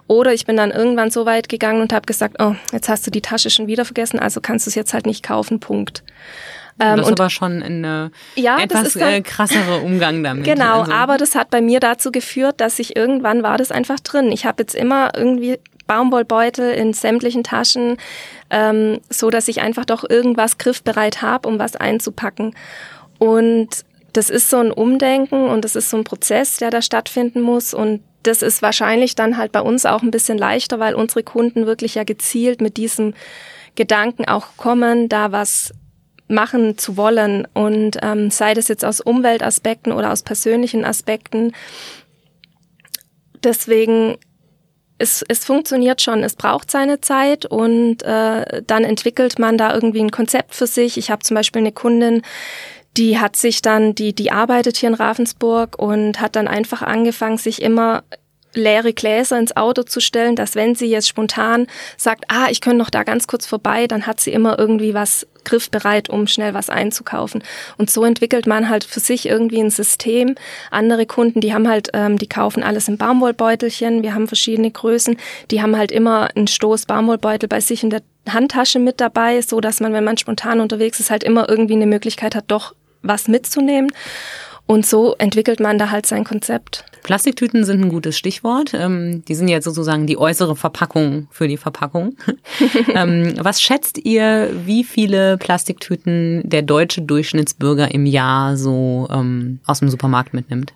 Oder ich bin dann irgendwann so weit gegangen und habe gesagt, oh, jetzt hast du die Tasche schon wieder vergessen, also kannst du es jetzt halt nicht kaufen, Punkt. Ähm, das ist aber schon ein ja, etwas dann, äh, krasserer Umgang damit. Genau, also. aber das hat bei mir dazu geführt, dass ich irgendwann war das einfach drin. Ich habe jetzt immer irgendwie Baumwollbeutel in sämtlichen Taschen, ähm, so dass ich einfach doch irgendwas griffbereit habe, um was einzupacken. Und das ist so ein Umdenken und das ist so ein Prozess, der da stattfinden muss und das ist wahrscheinlich dann halt bei uns auch ein bisschen leichter, weil unsere Kunden wirklich ja gezielt mit diesem Gedanken auch kommen, da was machen zu wollen und ähm, sei das jetzt aus Umweltaspekten oder aus persönlichen Aspekten. Deswegen es, es funktioniert schon, es braucht seine Zeit und äh, dann entwickelt man da irgendwie ein Konzept für sich. Ich habe zum Beispiel eine Kundin, die hat sich dann, die, die arbeitet hier in Ravensburg und hat dann einfach angefangen, sich immer leere Gläser ins Auto zu stellen, dass wenn sie jetzt spontan sagt, ah, ich könnte noch da ganz kurz vorbei, dann hat sie immer irgendwie was griffbereit, um schnell was einzukaufen. Und so entwickelt man halt für sich irgendwie ein System. Andere Kunden, die haben halt, ähm, die kaufen alles in Baumwollbeutelchen. Wir haben verschiedene Größen. Die haben halt immer einen Stoß Baumwollbeutel bei sich in der Handtasche mit dabei, so dass man, wenn man spontan unterwegs ist, halt immer irgendwie eine Möglichkeit hat, doch was mitzunehmen. Und so entwickelt man da halt sein Konzept. Plastiktüten sind ein gutes Stichwort. Ähm, die sind jetzt sozusagen die äußere Verpackung für die Verpackung. ähm, was schätzt ihr, wie viele Plastiktüten der deutsche Durchschnittsbürger im Jahr so ähm, aus dem Supermarkt mitnimmt?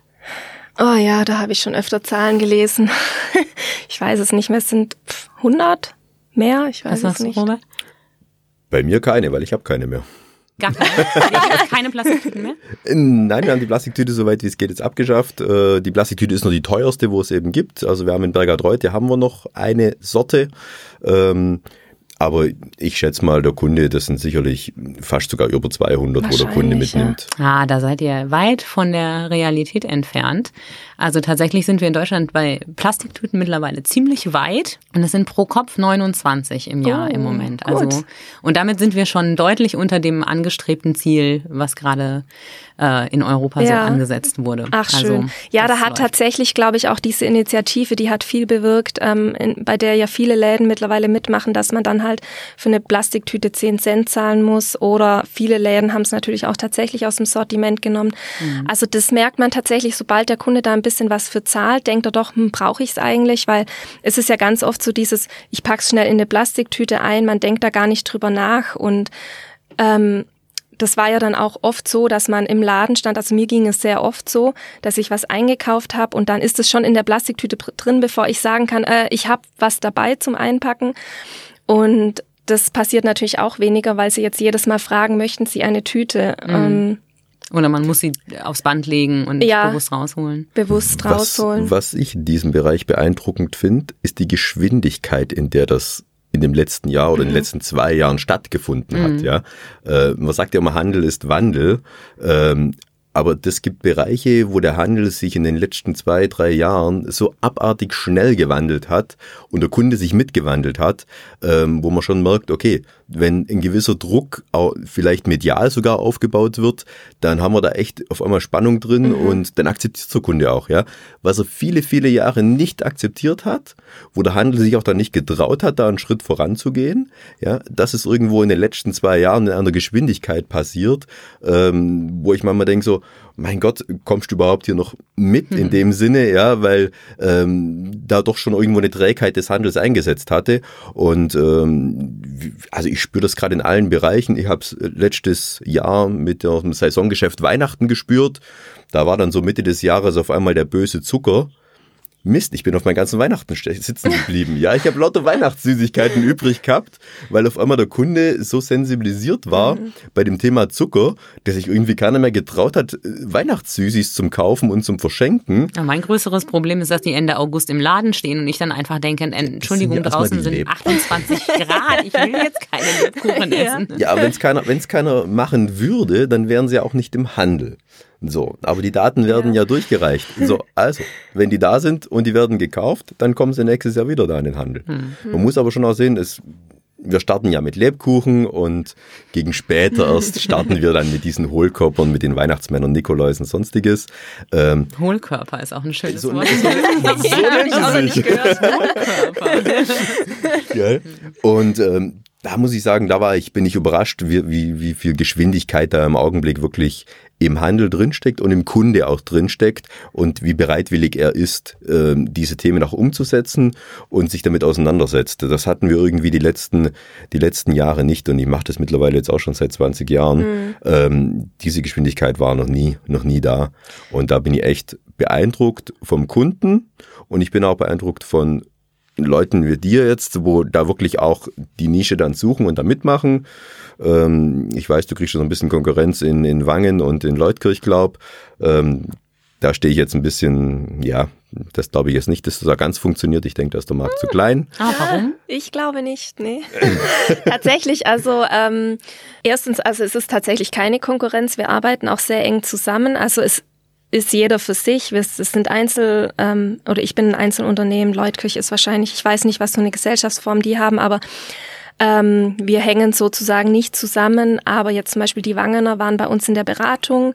Oh ja, da habe ich schon öfter Zahlen gelesen. ich weiß es nicht mehr. Es sind 100 mehr. Ich weiß Was es nicht. Robert? Bei mir keine, weil ich habe keine mehr. Gar keine. keine Plastiktüten mehr? Nein, wir haben die Plastiktüte, soweit wie es geht, jetzt abgeschafft. Äh, die Plastiktüte ist nur die teuerste, wo es eben gibt. Also wir haben in Bergadreuth, haben wir noch eine Sorte. Ähm, aber ich schätze mal, der Kunde, das sind sicherlich fast sogar über 200, wo der Kunde mitnimmt. Ja. Ah, da seid ihr weit von der Realität entfernt. Also tatsächlich sind wir in Deutschland bei Plastiktüten mittlerweile ziemlich weit und es sind pro Kopf 29 im Jahr oh, im Moment. Also gut. und damit sind wir schon deutlich unter dem angestrebten Ziel, was gerade äh, in Europa ja. so angesetzt wurde. Ach also, schön. Ja, da hat läuft. tatsächlich, glaube ich, auch diese Initiative, die hat viel bewirkt, ähm, in, bei der ja viele Läden mittlerweile mitmachen, dass man dann halt für eine Plastiktüte 10 Cent zahlen muss oder viele Läden haben es natürlich auch tatsächlich aus dem Sortiment genommen. Mhm. Also das merkt man tatsächlich, sobald der Kunde da ein bisschen was für zahlt, denkt er doch, hm, brauche ich es eigentlich? Weil es ist ja ganz oft so dieses, ich pack's schnell in eine Plastiktüte ein, man denkt da gar nicht drüber nach und ähm, das war ja dann auch oft so, dass man im Laden stand, also mir ging es sehr oft so, dass ich was eingekauft habe und dann ist es schon in der Plastiktüte drin, bevor ich sagen kann, äh, ich habe was dabei zum Einpacken. Und das passiert natürlich auch weniger, weil sie jetzt jedes Mal fragen, möchten sie eine Tüte? Mhm. Ähm, oder man muss sie aufs Band legen und ja, bewusst rausholen. Bewusst rausholen. Was, was ich in diesem Bereich beeindruckend finde, ist die Geschwindigkeit, in der das in dem letzten Jahr oder mhm. in den mhm. letzten zwei Jahren stattgefunden mhm. hat. Ja, äh, man sagt ja immer, Handel ist Wandel. Ähm, aber das gibt Bereiche, wo der Handel sich in den letzten zwei, drei Jahren so abartig schnell gewandelt hat und der Kunde sich mitgewandelt hat, ähm, wo man schon merkt, okay, wenn ein gewisser Druck vielleicht medial sogar aufgebaut wird, dann haben wir da echt auf einmal Spannung drin mhm. und dann akzeptiert der Kunde auch, ja. Was er viele, viele Jahre nicht akzeptiert hat, wo der Handel sich auch dann nicht getraut hat, da einen Schritt voranzugehen, ja, das ist irgendwo in den letzten zwei Jahren in einer Geschwindigkeit passiert, ähm, wo ich manchmal denke so, mein Gott, kommst du überhaupt hier noch mit mhm. in dem Sinne, ja, weil ähm, da doch schon irgendwo eine Trägheit des Handels eingesetzt hatte. Und ähm, also ich spüre das gerade in allen Bereichen. Ich habe es letztes Jahr mit dem Saisongeschäft Weihnachten gespürt. Da war dann so Mitte des Jahres auf einmal der böse Zucker. Mist, ich bin auf meinen ganzen Weihnachten sitzen geblieben. Ja, ich habe lauter Weihnachtssüßigkeiten übrig gehabt, weil auf einmal der Kunde so sensibilisiert war mhm. bei dem Thema Zucker, dass sich irgendwie keiner mehr getraut hat, Weihnachtssüßis zum Kaufen und zum Verschenken. Ja, mein größeres Problem ist, dass die Ende August im Laden stehen und ich dann einfach denke, Entschuldigung, draußen sind 28 Grad, ich will jetzt keine Lebkuchen essen. Ja, aber wenn es keiner, keiner machen würde, dann wären sie ja auch nicht im Handel. So, aber die Daten werden ja. ja. durchgereicht. So, also, wenn die da sind und die werden gekauft, dann kommen sie nächstes Jahr wieder da in den Handel. Mhm. Man muss aber schon auch sehen, es, wir starten ja mit Lebkuchen und gegen später erst starten wir dann mit diesen Hohlkörpern, mit den Weihnachtsmännern, Nikolaus und sonstiges. Ähm, Hohlkörper ist auch ein schönes so, Wort. So, so, so nennen sie sich. Hohlkörper. ja. Und ähm, da muss ich sagen, da war ich, bin ich überrascht, wie, wie, wie viel Geschwindigkeit da im Augenblick wirklich im Handel drinsteckt und im Kunde auch drinsteckt und wie bereitwillig er ist, ähm, diese Themen auch umzusetzen und sich damit auseinandersetzt. Das hatten wir irgendwie die letzten, die letzten Jahre nicht und ich mache das mittlerweile jetzt auch schon seit 20 Jahren. Mhm. Ähm, diese Geschwindigkeit war noch nie, noch nie da und da bin ich echt beeindruckt vom Kunden und ich bin auch beeindruckt von Leuten wie dir jetzt, wo da wirklich auch die Nische dann suchen und da mitmachen. Ähm, ich weiß, du kriegst schon so ein bisschen Konkurrenz in, in Wangen und in Leutkirch, glaub. Ähm, da stehe ich jetzt ein bisschen, ja, das glaube ich jetzt nicht, dass das da ganz funktioniert. Ich denke, da ist der Markt hm. zu klein. Ah, warum? Ich glaube nicht, nee. tatsächlich, also ähm, erstens, also es ist tatsächlich keine Konkurrenz. Wir arbeiten auch sehr eng zusammen. Also es ist jeder für sich. Es sind Einzel- ähm, oder ich bin ein Einzelunternehmen. Leutkirch ist wahrscheinlich, ich weiß nicht, was für eine Gesellschaftsform die haben, aber ähm, wir hängen sozusagen nicht zusammen. Aber jetzt zum Beispiel die Wangener waren bei uns in der Beratung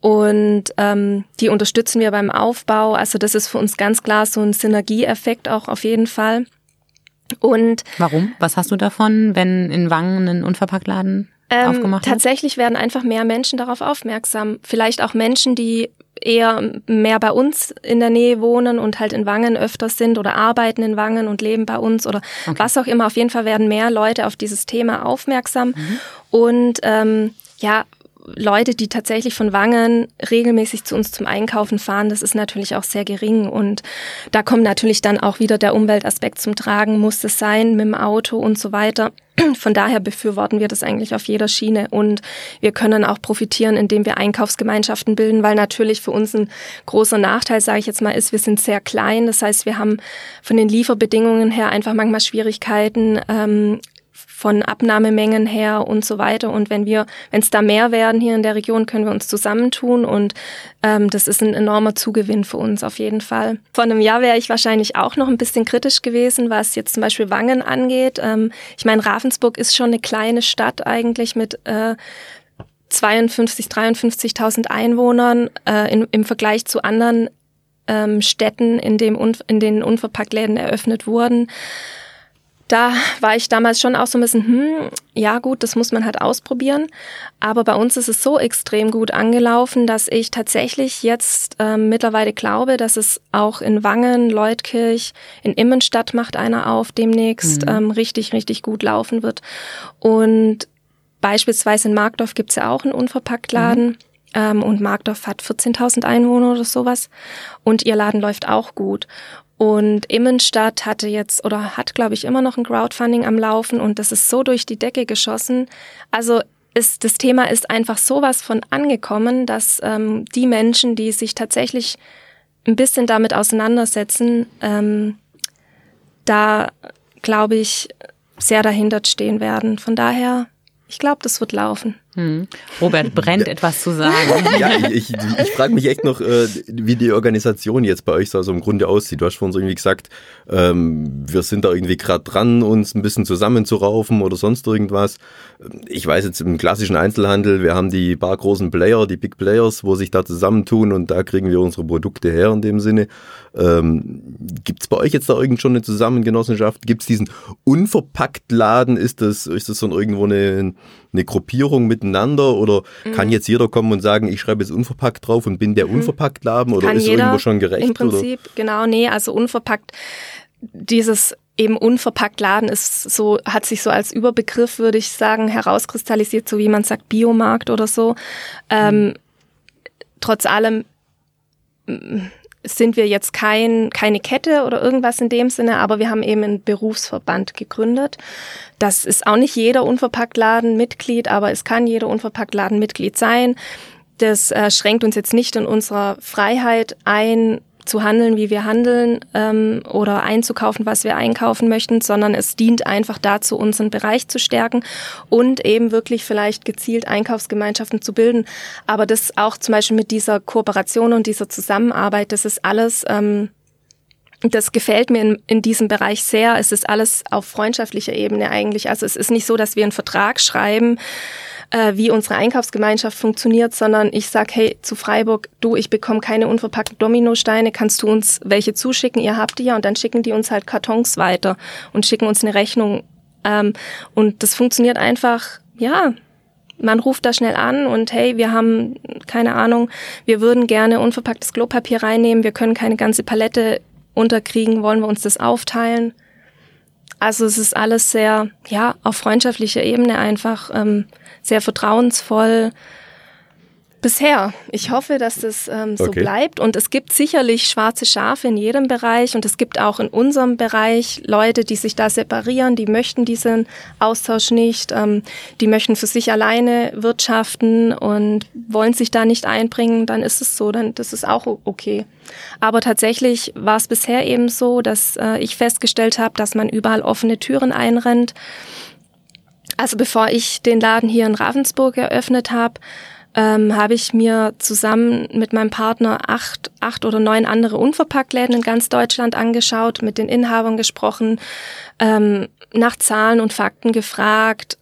und ähm, die unterstützen wir beim Aufbau. Also das ist für uns ganz klar so ein Synergieeffekt auch auf jeden Fall. Und warum? Was hast du davon, wenn in Wangen ein Unverpacktladen ähm, aufgemacht Tatsächlich werden einfach mehr Menschen darauf aufmerksam. Vielleicht auch Menschen, die eher mehr bei uns in der Nähe wohnen und halt in Wangen öfter sind oder arbeiten in Wangen und leben bei uns oder okay. was auch immer. Auf jeden Fall werden mehr Leute auf dieses Thema aufmerksam. Mhm. Und ähm, ja, Leute, die tatsächlich von Wangen regelmäßig zu uns zum Einkaufen fahren, das ist natürlich auch sehr gering. Und da kommt natürlich dann auch wieder der Umweltaspekt zum Tragen, muss es sein mit dem Auto und so weiter. Von daher befürworten wir das eigentlich auf jeder Schiene und wir können auch profitieren, indem wir Einkaufsgemeinschaften bilden, weil natürlich für uns ein großer Nachteil, sage ich jetzt mal, ist, wir sind sehr klein. Das heißt, wir haben von den Lieferbedingungen her einfach manchmal Schwierigkeiten, ähm, von Abnahmemengen her und so weiter. Und wenn wir, wenn es da mehr werden hier in der Region, können wir uns zusammentun und ähm, das ist ein enormer Zugewinn für uns auf jeden Fall. Vor einem Jahr wäre ich wahrscheinlich auch noch ein bisschen kritisch gewesen, was jetzt zum Beispiel Wangen angeht. Ähm, ich meine, Ravensburg ist schon eine kleine Stadt eigentlich mit äh, 52, 53.000 Einwohnern äh, in, im Vergleich zu anderen ähm, Städten, in, dem, in denen Unverpacktläden eröffnet wurden da war ich damals schon auch so ein bisschen, hm, ja gut, das muss man halt ausprobieren. Aber bei uns ist es so extrem gut angelaufen, dass ich tatsächlich jetzt ähm, mittlerweile glaube, dass es auch in Wangen, Leutkirch, in Immenstadt macht einer auf demnächst mhm. ähm, richtig, richtig gut laufen wird. Und beispielsweise in Markdorf gibt's ja auch einen Unverpacktladen. Mhm. Ähm, und Markdorf hat 14.000 Einwohner oder sowas. Und ihr Laden läuft auch gut. Und Immenstadt hatte jetzt oder hat, glaube ich, immer noch ein Crowdfunding am Laufen und das ist so durch die Decke geschossen. Also ist, das Thema ist einfach sowas von angekommen, dass ähm, die Menschen, die sich tatsächlich ein bisschen damit auseinandersetzen, ähm, da, glaube ich, sehr dahinter stehen werden. Von daher, ich glaube, das wird laufen. Hm. Robert brennt etwas zu sagen. Ja, ich, ich, ich frage mich echt noch, äh, wie die Organisation jetzt bei euch so im Grunde aussieht. Du hast vorhin so irgendwie gesagt, ähm, wir sind da irgendwie gerade dran, uns ein bisschen zusammenzuraufen oder sonst irgendwas. Ich weiß jetzt im klassischen Einzelhandel, wir haben die paar großen Player, die Big Players, wo sich da zusammentun und da kriegen wir unsere Produkte her in dem Sinne. Ähm, Gibt es bei euch jetzt da irgend schon eine Zusammengenossenschaft? Gibt es diesen Unverpackt-Laden? Ist das, ist das so irgendwo eine, eine Gruppierung miteinander oder mhm. kann jetzt jeder kommen und sagen, ich schreibe jetzt unverpackt drauf und bin der mhm. Unverpackt-Laden oder kann ist irgendwo schon gerecht? Im Prinzip, oder? genau, nee, also unverpackt, dieses eben unverpackt Laden ist so, hat sich so als Überbegriff, würde ich sagen, herauskristallisiert, so wie man sagt, Biomarkt oder so. Ähm, mhm. Trotz allem sind wir jetzt kein, keine Kette oder irgendwas in dem Sinne, aber wir haben eben einen Berufsverband gegründet. Das ist auch nicht jeder Unverpacktladen Mitglied, aber es kann jeder Unverpacktladen Mitglied sein. Das äh, schränkt uns jetzt nicht in unserer Freiheit ein, zu handeln, wie wir handeln ähm, oder einzukaufen, was wir einkaufen möchten, sondern es dient einfach dazu, unseren Bereich zu stärken und eben wirklich vielleicht gezielt Einkaufsgemeinschaften zu bilden. Aber das auch zum Beispiel mit dieser Kooperation und dieser Zusammenarbeit, das ist alles. Ähm, das gefällt mir in, in diesem Bereich sehr. Es ist alles auf freundschaftlicher Ebene eigentlich. Also es ist nicht so, dass wir einen Vertrag schreiben, äh, wie unsere Einkaufsgemeinschaft funktioniert, sondern ich sag, hey, zu Freiburg, du, ich bekomme keine unverpackten Dominosteine, kannst du uns welche zuschicken? Ihr habt die ja und dann schicken die uns halt Kartons weiter und schicken uns eine Rechnung. Ähm, und das funktioniert einfach, ja, man ruft da schnell an und hey, wir haben keine Ahnung, wir würden gerne unverpacktes Klopapier reinnehmen, wir können keine ganze Palette unterkriegen, wollen wir uns das aufteilen? Also es ist alles sehr, ja, auf freundschaftlicher Ebene einfach ähm, sehr vertrauensvoll. Bisher. Ich hoffe, dass das ähm, so okay. bleibt. Und es gibt sicherlich schwarze Schafe in jedem Bereich. Und es gibt auch in unserem Bereich Leute, die sich da separieren, die möchten diesen Austausch nicht. Ähm, die möchten für sich alleine wirtschaften und wollen sich da nicht einbringen. Dann ist es so, dann das ist auch okay. Aber tatsächlich war es bisher eben so, dass äh, ich festgestellt habe, dass man überall offene Türen einrennt. Also bevor ich den Laden hier in Ravensburg eröffnet habe, ähm, habe ich mir zusammen mit meinem Partner acht, acht oder neun andere Unverpacktläden in ganz Deutschland angeschaut, mit den Inhabern gesprochen, ähm, nach Zahlen und Fakten gefragt,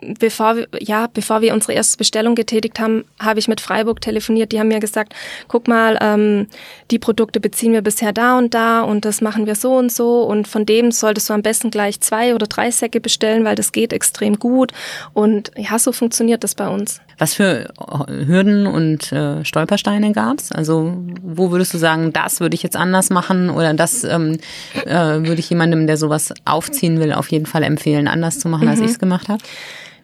bevor wir, ja, bevor wir unsere erste Bestellung getätigt haben, habe ich mit Freiburg telefoniert. Die haben mir gesagt, guck mal, ähm, die Produkte beziehen wir bisher da und da und das machen wir so und so und von dem solltest du am besten gleich zwei oder drei Säcke bestellen, weil das geht extrem gut und ja, so funktioniert das bei uns. Was für Hürden und äh, Stolpersteine gab's? Also wo würdest du sagen, das würde ich jetzt anders machen oder das ähm, äh, würde ich jemandem, der sowas aufziehen will, auf jeden Fall empfehlen, anders zu machen, mhm. als ich es gemacht habe?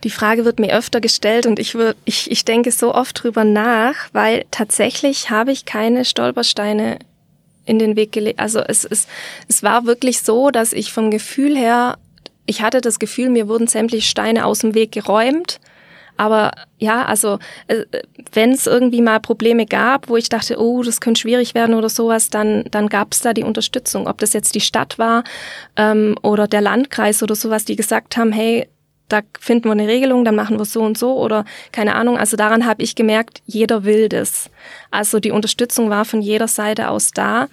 Die Frage wird mir öfter gestellt und ich, würd, ich, ich denke so oft drüber nach, weil tatsächlich habe ich keine Stolpersteine in den Weg gelegt. Also es, es, es war wirklich so, dass ich vom Gefühl her, ich hatte das Gefühl, mir wurden sämtliche Steine aus dem Weg geräumt. Aber ja, also äh, wenn es irgendwie mal Probleme gab, wo ich dachte, oh, das könnte schwierig werden oder sowas, dann, dann gab es da die Unterstützung. Ob das jetzt die Stadt war ähm, oder der Landkreis oder sowas, die gesagt haben, hey, da finden wir eine Regelung, dann machen wir so und so oder keine Ahnung. Also daran habe ich gemerkt, jeder will das. Also die Unterstützung war von jeder Seite aus da.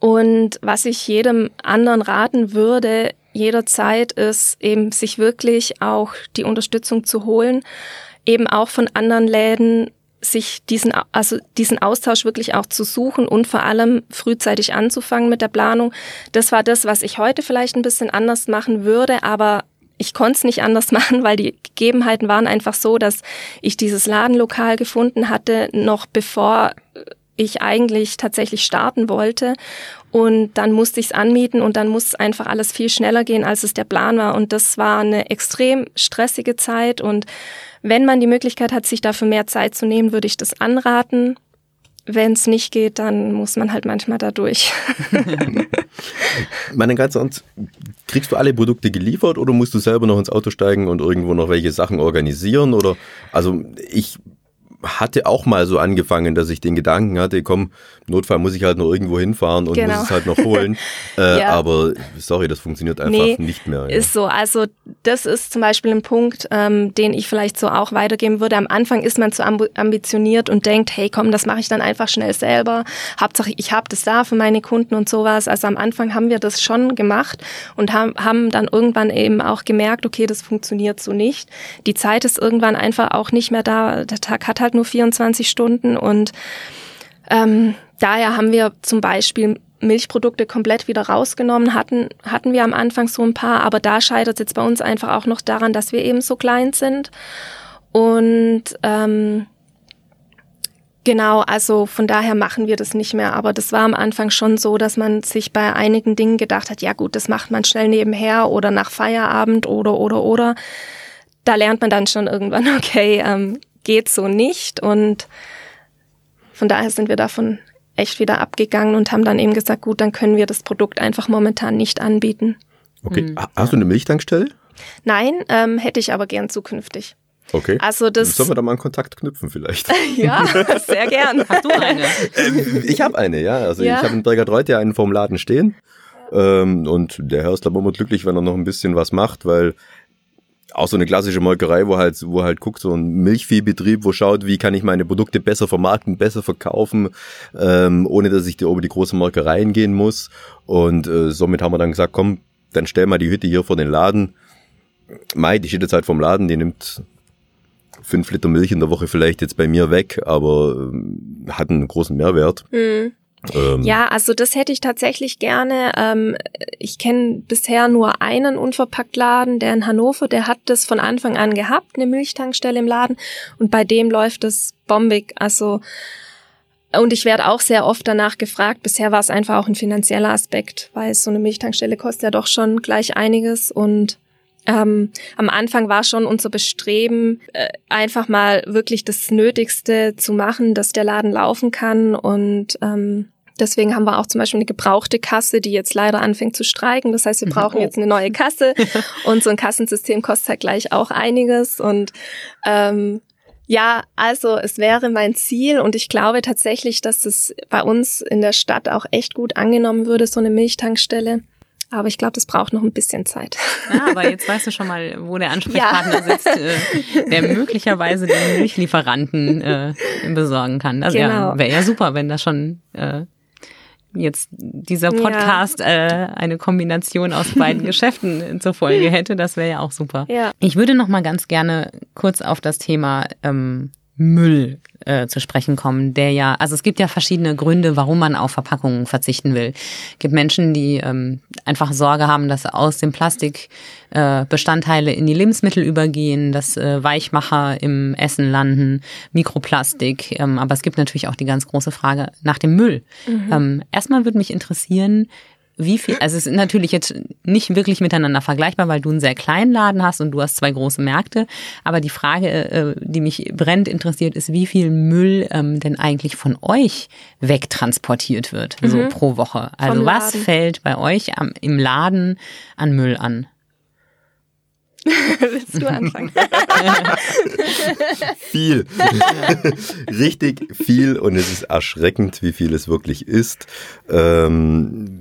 Und was ich jedem anderen raten würde, jederzeit ist eben sich wirklich auch die Unterstützung zu holen, eben auch von anderen Läden sich diesen, also diesen Austausch wirklich auch zu suchen und vor allem frühzeitig anzufangen mit der Planung. Das war das, was ich heute vielleicht ein bisschen anders machen würde, aber ich konnte es nicht anders machen, weil die Gegebenheiten waren einfach so, dass ich dieses Ladenlokal gefunden hatte, noch bevor ich eigentlich tatsächlich starten wollte. Und dann musste ich es anmieten und dann musste einfach alles viel schneller gehen, als es der Plan war. Und das war eine extrem stressige Zeit. Und wenn man die Möglichkeit hat, sich dafür mehr Zeit zu nehmen, würde ich das anraten wenn es nicht geht, dann muss man halt manchmal da durch. Meine ganz sonst, kriegst du alle Produkte geliefert oder musst du selber noch ins Auto steigen und irgendwo noch welche Sachen organisieren? Oder also ich hatte auch mal so angefangen, dass ich den Gedanken hatte, komm, Notfall muss ich halt noch irgendwo hinfahren und genau. muss es halt noch holen. äh, ja. Aber sorry, das funktioniert einfach nee, nicht mehr. Ja. Ist so. Also das ist zum Beispiel ein Punkt, ähm, den ich vielleicht so auch weitergeben würde. Am Anfang ist man zu ambitioniert und denkt, hey komm, das mache ich dann einfach schnell selber. Hauptsache, ich habe das da für meine Kunden und sowas. Also am Anfang haben wir das schon gemacht und haben, haben dann irgendwann eben auch gemerkt, okay, das funktioniert so nicht. Die Zeit ist irgendwann einfach auch nicht mehr da. Der Tag hat halt nur 24 Stunden und ähm, daher haben wir zum Beispiel Milchprodukte komplett wieder rausgenommen, hatten, hatten wir am Anfang so ein paar, aber da scheitert es jetzt bei uns einfach auch noch daran, dass wir eben so klein sind. Und ähm, genau, also von daher machen wir das nicht mehr. Aber das war am Anfang schon so, dass man sich bei einigen Dingen gedacht hat, ja gut, das macht man schnell nebenher oder nach Feierabend oder oder oder. Da lernt man dann schon irgendwann, okay, ähm, geht so nicht. Und von daher sind wir davon echt wieder abgegangen und haben dann eben gesagt, gut, dann können wir das Produkt einfach momentan nicht anbieten. Okay, mhm. hast du eine Milchtankstelle? Nein, ähm, hätte ich aber gern zukünftig. Okay. Also das Sollen wir da mal einen Kontakt knüpfen vielleicht? ja, sehr gern. Hast du eine? Ähm, ich habe eine, ja. Also ja. ich habe in Bergertreuth ja einen vom Laden stehen. Ähm, und der Herr ist glaube ich glücklich, wenn er noch ein bisschen was macht, weil auch so eine klassische Molkerei, wo halt, wo halt guckt, so ein Milchviehbetrieb, wo schaut, wie kann ich meine Produkte besser vermarkten, besser verkaufen, ähm, ohne dass ich da über die große Molkereien gehen muss. Und äh, somit haben wir dann gesagt, komm, dann stell mal die Hütte hier vor den Laden. Mai, die steht jetzt halt vom Laden, die nimmt fünf Liter Milch in der Woche vielleicht jetzt bei mir weg, aber äh, hat einen großen Mehrwert. Mhm. Ähm, ja, also das hätte ich tatsächlich gerne. Ähm, ich kenne bisher nur einen Unverpacktladen, der in Hannover, der hat das von Anfang an gehabt, eine Milchtankstelle im Laden und bei dem läuft es bombig. Also und ich werde auch sehr oft danach gefragt. Bisher war es einfach auch ein finanzieller Aspekt, weil so eine Milchtankstelle kostet ja doch schon gleich einiges und ähm, am Anfang war schon unser Bestreben, äh, einfach mal wirklich das Nötigste zu machen, dass der Laden laufen kann und ähm, Deswegen haben wir auch zum Beispiel eine gebrauchte Kasse, die jetzt leider anfängt zu streiken. Das heißt, wir brauchen oh. jetzt eine neue Kasse und so ein Kassensystem kostet halt gleich auch einiges. Und ähm, ja, also es wäre mein Ziel und ich glaube tatsächlich, dass es bei uns in der Stadt auch echt gut angenommen würde, so eine Milchtankstelle. Aber ich glaube, das braucht noch ein bisschen Zeit. Ja, aber jetzt weißt du schon mal, wo der Ansprechpartner ja. sitzt, äh, der möglicherweise den Milchlieferanten äh, besorgen kann. Also genau. ja, wäre ja super, wenn das schon äh, jetzt dieser Podcast ja. äh, eine Kombination aus beiden Geschäften zur Folge hätte. Das wäre ja auch super. Ja. Ich würde noch mal ganz gerne kurz auf das Thema ähm, Müll äh, zu sprechen kommen, der ja, also es gibt ja verschiedene Gründe, warum man auf Verpackungen verzichten will. Es gibt Menschen, die ähm, einfach Sorge haben, dass aus dem Plastik äh, Bestandteile in die Lebensmittel übergehen, dass äh, Weichmacher im Essen landen, Mikroplastik. Ähm, aber es gibt natürlich auch die ganz große Frage nach dem Müll. Mhm. Ähm, erstmal würde mich interessieren, wie viel, also es ist natürlich jetzt nicht wirklich miteinander vergleichbar, weil du einen sehr kleinen Laden hast und du hast zwei große Märkte. Aber die Frage, äh, die mich brennend interessiert, ist, wie viel Müll ähm, denn eigentlich von euch wegtransportiert wird, mhm. so pro Woche. Also was fällt bei euch am, im Laden an Müll an? Willst du anfangen? viel. Richtig viel und es ist erschreckend, wie viel es wirklich ist. Ähm,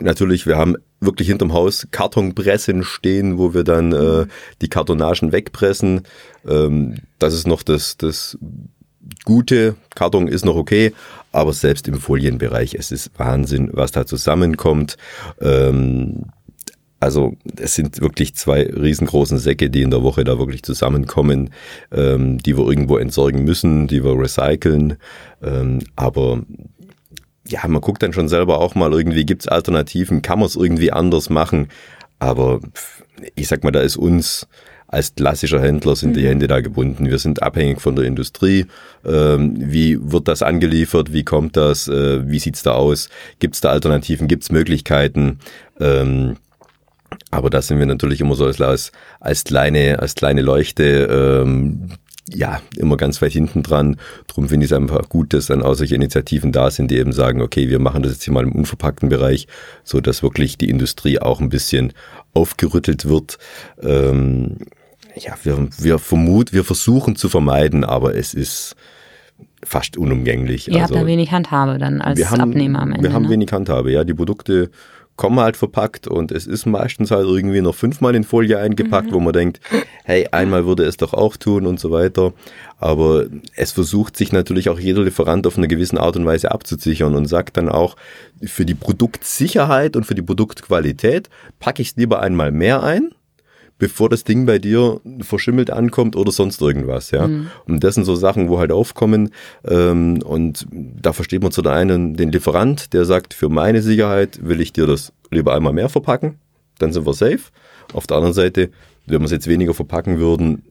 natürlich, wir haben wirklich hinterm Haus Kartonpressen stehen, wo wir dann äh, die Kartonagen wegpressen. Ähm, das ist noch das, das Gute. Karton ist noch okay, aber selbst im Folienbereich, es ist Wahnsinn, was da zusammenkommt. Ähm, also es sind wirklich zwei riesengroßen Säcke, die in der Woche da wirklich zusammenkommen, ähm, die wir irgendwo entsorgen müssen, die wir recyceln. Ähm, aber ja, man guckt dann schon selber auch mal irgendwie, gibt's Alternativen, kann man es irgendwie anders machen. Aber ich sag mal, da ist uns als klassischer Händler sind die mhm. Hände da gebunden. Wir sind abhängig von der Industrie. Ähm, wie wird das angeliefert? Wie kommt das? Äh, wie sieht's da aus? Gibt's da Alternativen? Gibt's Möglichkeiten? Ähm, aber da sind wir natürlich immer so als, als kleine, als kleine Leuchte ähm, ja, immer ganz weit hinten dran. Drum finde ich es einfach gut, dass dann auch solche Initiativen da sind, die eben sagen, okay, wir machen das jetzt hier mal im unverpackten Bereich, so dass wirklich die Industrie auch ein bisschen aufgerüttelt wird. Ähm, ja, wir, wir vermuten, wir versuchen zu vermeiden, aber es ist fast unumgänglich. Ihr also, habt da wenig Handhabe dann als haben, Abnehmer am Ende. Wir haben ne? wenig Handhabe, ja. Die Produkte kommen halt verpackt und es ist meistens halt irgendwie noch fünfmal in Folie eingepackt, mhm. wo man denkt, hey, einmal würde es doch auch tun und so weiter. Aber es versucht sich natürlich auch jeder Lieferant auf eine gewisse Art und Weise abzusichern und sagt dann auch, für die Produktsicherheit und für die Produktqualität packe ich es lieber einmal mehr ein, bevor das Ding bei dir verschimmelt ankommt oder sonst irgendwas, ja. Mhm. Und das sind so Sachen, wo halt aufkommen. Ähm, und da versteht man zu der einen den Lieferant, der sagt, für meine Sicherheit will ich dir das lieber einmal mehr verpacken, dann sind wir safe. Auf der anderen Seite, wenn wir es jetzt weniger verpacken würden,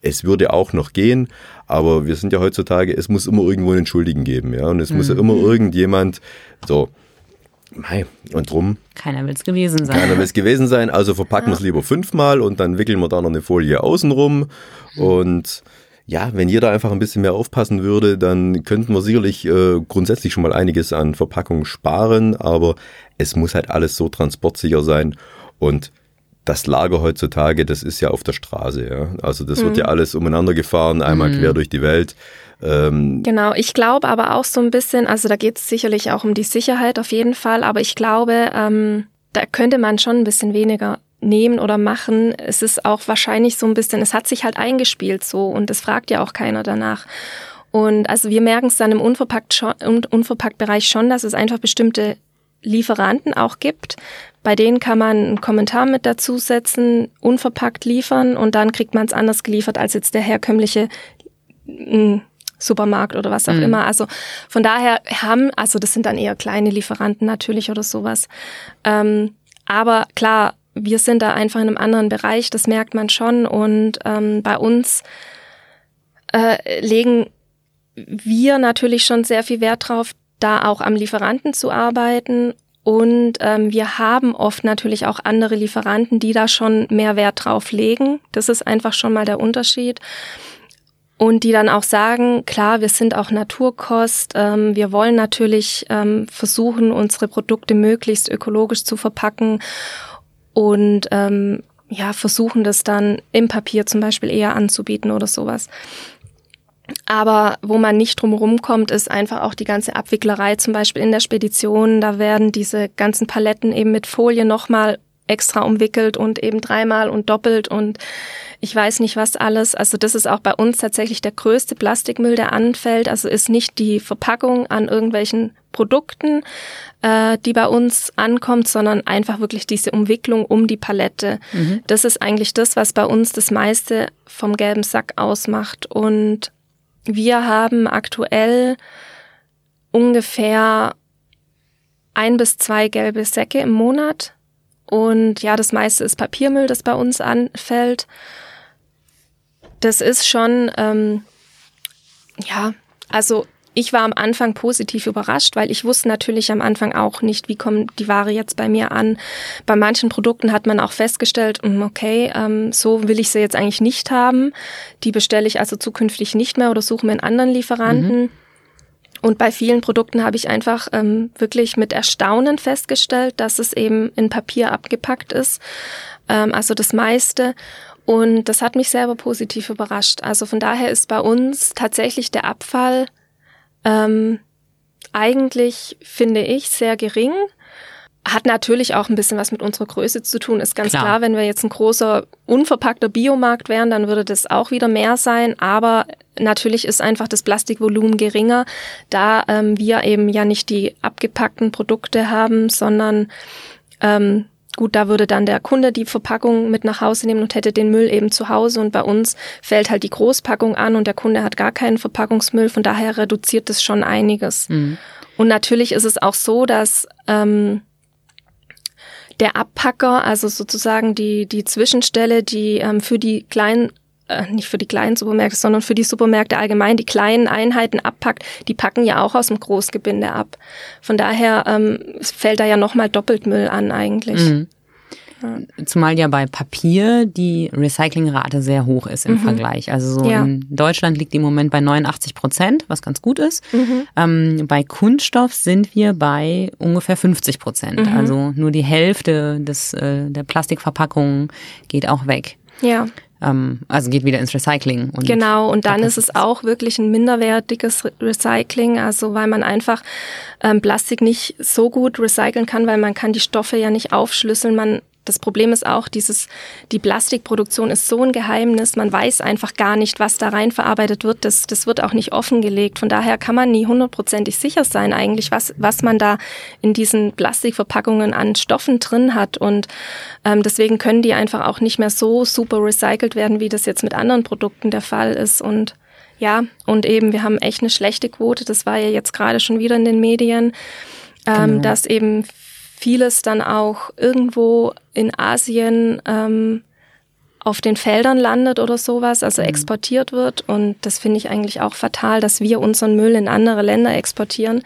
es würde auch noch gehen, aber wir sind ja heutzutage, es muss immer irgendwo einen Schuldigen geben, ja. Und es mhm. muss ja immer mhm. irgendjemand, so, Mei, und drum. Keiner will es gewesen sein. Keiner will es gewesen sein, also verpacken wir es lieber fünfmal und dann wickeln wir da noch eine Folie außenrum. Und ja, wenn jeder einfach ein bisschen mehr aufpassen würde, dann könnten wir sicherlich äh, grundsätzlich schon mal einiges an Verpackung sparen, aber es muss halt alles so transportsicher sein. Und das Lager heutzutage, das ist ja auf der Straße, ja. Also das mhm. wird ja alles umeinander gefahren, einmal mhm. quer durch die Welt. Ähm, genau, ich glaube aber auch so ein bisschen, also da geht es sicherlich auch um die Sicherheit auf jeden Fall, aber ich glaube, ähm, da könnte man schon ein bisschen weniger nehmen oder machen. Es ist auch wahrscheinlich so ein bisschen, es hat sich halt eingespielt so und es fragt ja auch keiner danach. Und also wir merken es dann im Unverpackt schon, Unverpackt-Bereich schon, dass es einfach bestimmte Lieferanten auch gibt. Bei denen kann man einen Kommentar mit dazusetzen, unverpackt liefern und dann kriegt man es anders geliefert als jetzt der herkömmliche Supermarkt oder was auch mhm. immer. Also von daher haben, also das sind dann eher kleine Lieferanten natürlich oder sowas. Ähm, aber klar, wir sind da einfach in einem anderen Bereich, das merkt man schon. Und ähm, bei uns äh, legen wir natürlich schon sehr viel Wert drauf, da auch am Lieferanten zu arbeiten. Und ähm, wir haben oft natürlich auch andere Lieferanten, die da schon mehr Wert drauf legen. Das ist einfach schon mal der Unterschied und die dann auch sagen, klar, wir sind auch Naturkost, ähm, wir wollen natürlich ähm, versuchen, unsere Produkte möglichst ökologisch zu verpacken und ähm, ja, versuchen das dann im Papier zum Beispiel eher anzubieten oder sowas. Aber wo man nicht drumherum kommt, ist einfach auch die ganze Abwicklerei, zum Beispiel in der Spedition. Da werden diese ganzen Paletten eben mit Folie nochmal extra umwickelt und eben dreimal und doppelt und ich weiß nicht was alles. Also das ist auch bei uns tatsächlich der größte Plastikmüll, der anfällt. Also ist nicht die Verpackung an irgendwelchen Produkten, äh, die bei uns ankommt, sondern einfach wirklich diese Umwicklung um die Palette. Mhm. Das ist eigentlich das, was bei uns das meiste vom gelben Sack ausmacht. Und wir haben aktuell ungefähr ein bis zwei gelbe Säcke im Monat. Und ja, das meiste ist Papiermüll, das bei uns anfällt das ist schon, ähm, ja, also ich war am Anfang positiv überrascht, weil ich wusste natürlich am Anfang auch nicht, wie kommt die Ware jetzt bei mir an. Bei manchen Produkten hat man auch festgestellt, hm, okay, ähm, so will ich sie jetzt eigentlich nicht haben. Die bestelle ich also zukünftig nicht mehr oder suche mir einen anderen Lieferanten. Mhm. Und bei vielen Produkten habe ich einfach ähm, wirklich mit Erstaunen festgestellt, dass es eben in Papier abgepackt ist. Ähm, also das meiste. Und das hat mich selber positiv überrascht. Also von daher ist bei uns tatsächlich der Abfall ähm, eigentlich, finde ich, sehr gering. Hat natürlich auch ein bisschen was mit unserer Größe zu tun. Ist ganz klar. klar, wenn wir jetzt ein großer, unverpackter Biomarkt wären, dann würde das auch wieder mehr sein. Aber natürlich ist einfach das Plastikvolumen geringer, da ähm, wir eben ja nicht die abgepackten Produkte haben, sondern ähm, Gut, da würde dann der Kunde die Verpackung mit nach Hause nehmen und hätte den Müll eben zu Hause und bei uns fällt halt die Großpackung an und der Kunde hat gar keinen Verpackungsmüll, von daher reduziert das schon einiges. Mhm. Und natürlich ist es auch so, dass ähm, der Abpacker, also sozusagen die, die Zwischenstelle, die ähm, für die kleinen äh, nicht für die kleinen Supermärkte, sondern für die Supermärkte allgemein die kleinen Einheiten abpackt, die packen ja auch aus dem Großgebinde ab. Von daher ähm, fällt da ja nochmal doppelt Müll an eigentlich. Mhm. Zumal ja bei Papier die Recyclingrate sehr hoch ist im mhm. Vergleich. Also so ja. in Deutschland liegt die im Moment bei 89 Prozent, was ganz gut ist. Mhm. Ähm, bei Kunststoff sind wir bei ungefähr 50 Prozent. Mhm. Also nur die Hälfte des, äh, der Plastikverpackungen geht auch weg. Ja. Ähm, also geht wieder ins Recycling. Und genau, und dann ist es auch wirklich ein minderwertiges Recycling, also weil man einfach ähm, Plastik nicht so gut recyceln kann, weil man kann die Stoffe ja nicht aufschlüsseln. Man das Problem ist auch, dieses, die Plastikproduktion ist so ein Geheimnis, man weiß einfach gar nicht, was da rein verarbeitet wird. Das, das wird auch nicht offengelegt. Von daher kann man nie hundertprozentig sicher sein, eigentlich, was, was man da in diesen Plastikverpackungen an Stoffen drin hat. Und ähm, deswegen können die einfach auch nicht mehr so super recycelt werden, wie das jetzt mit anderen Produkten der Fall ist. Und ja, und eben, wir haben echt eine schlechte Quote. Das war ja jetzt gerade schon wieder in den Medien. Ähm, genau. dass eben vieles dann auch irgendwo in Asien ähm, auf den Feldern landet oder sowas, also mhm. exportiert wird. Und das finde ich eigentlich auch fatal, dass wir unseren Müll in andere Länder exportieren.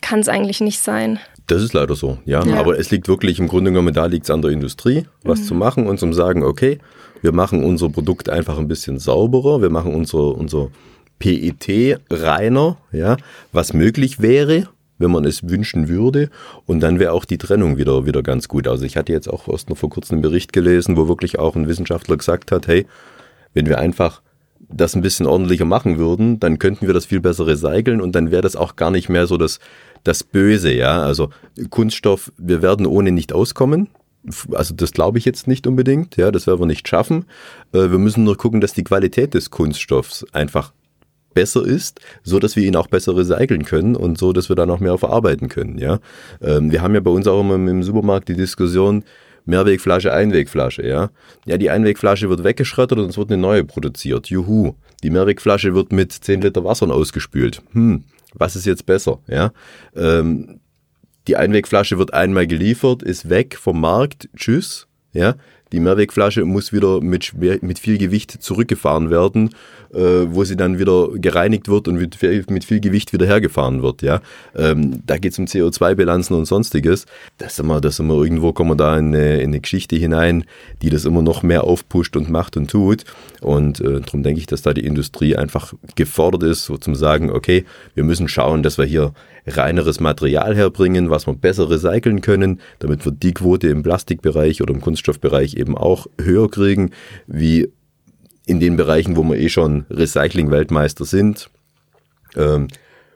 Kann es eigentlich nicht sein. Das ist leider so, ja. ja. Aber es liegt wirklich im Grunde genommen, da liegt es an der Industrie, was mhm. zu machen und zum sagen, okay, wir machen unser Produkt einfach ein bisschen sauberer, wir machen unser, unser PET reiner, ja, was möglich wäre, wenn man es wünschen würde. Und dann wäre auch die Trennung wieder, wieder ganz gut. Also ich hatte jetzt auch erst noch vor kurzem einen Bericht gelesen, wo wirklich auch ein Wissenschaftler gesagt hat, hey, wenn wir einfach das ein bisschen ordentlicher machen würden, dann könnten wir das viel besser recyceln und dann wäre das auch gar nicht mehr so das, das Böse, ja. Also Kunststoff, wir werden ohne nicht auskommen. Also das glaube ich jetzt nicht unbedingt, ja, das werden wir nicht schaffen. Äh, wir müssen nur gucken, dass die Qualität des Kunststoffs einfach besser ist, so dass wir ihn auch besser recyceln können und so, dass wir dann auch mehr verarbeiten können. Ja, ähm, wir haben ja bei uns auch immer im Supermarkt die Diskussion Mehrwegflasche, Einwegflasche. Ja, ja, die Einwegflasche wird weggeschreddert und es wird eine neue produziert. Juhu, die Mehrwegflasche wird mit 10 Liter Wasser ausgespült. Hm, was ist jetzt besser? Ja, ähm, die Einwegflasche wird einmal geliefert, ist weg vom Markt. Tschüss. Ja, die Mehrwegflasche muss wieder mit, mit viel Gewicht zurückgefahren werden wo sie dann wieder gereinigt wird und mit, mit viel Gewicht wieder hergefahren wird. Ja? Ähm, da geht es um CO2-Bilanzen und sonstiges. Das wir, das wir irgendwo kommen wir da in eine, in eine Geschichte hinein, die das immer noch mehr aufpusht und macht und tut. Und äh, darum denke ich, dass da die Industrie einfach gefordert ist, so zum sagen, okay, wir müssen schauen, dass wir hier reineres Material herbringen, was wir besser recyceln können, damit wir die Quote im Plastikbereich oder im Kunststoffbereich eben auch höher kriegen, wie in den Bereichen, wo wir eh schon Recycling-Weltmeister sind. Ähm,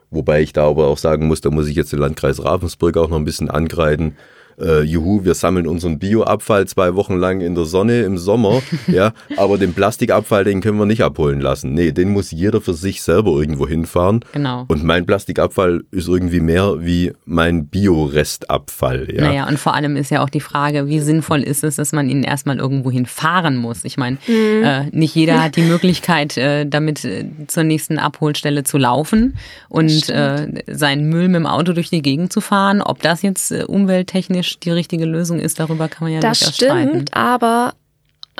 wobei ich da aber auch sagen muss, da muss ich jetzt den Landkreis Ravensburg auch noch ein bisschen angreifen äh, juhu, wir sammeln unseren Bioabfall zwei Wochen lang in der Sonne im Sommer, ja, aber den Plastikabfall, den können wir nicht abholen lassen. Nee, den muss jeder für sich selber irgendwo hinfahren. Genau. Und mein Plastikabfall ist irgendwie mehr wie mein Biorestabfall. Ja. Naja, und vor allem ist ja auch die Frage, wie sinnvoll ist es, dass man ihn erstmal irgendwo hinfahren muss. Ich meine, mhm. äh, nicht jeder hat die Möglichkeit, äh, damit äh, zur nächsten Abholstelle zu laufen und äh, seinen Müll mit dem Auto durch die Gegend zu fahren. Ob das jetzt äh, umwelttechnisch technisch die richtige Lösung ist, darüber kann man ja das nicht Das stimmt, aber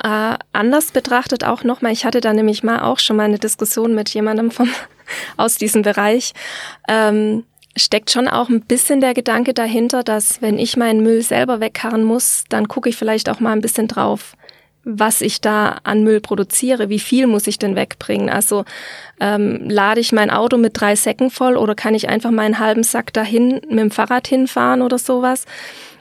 äh, anders betrachtet auch nochmal, ich hatte da nämlich mal auch schon mal eine Diskussion mit jemandem vom, aus diesem Bereich, ähm, steckt schon auch ein bisschen der Gedanke dahinter, dass wenn ich meinen Müll selber wegkarren muss, dann gucke ich vielleicht auch mal ein bisschen drauf, was ich da an Müll produziere, wie viel muss ich denn wegbringen? Also ähm, lade ich mein Auto mit drei Säcken voll oder kann ich einfach meinen halben Sack dahin mit dem Fahrrad hinfahren oder sowas?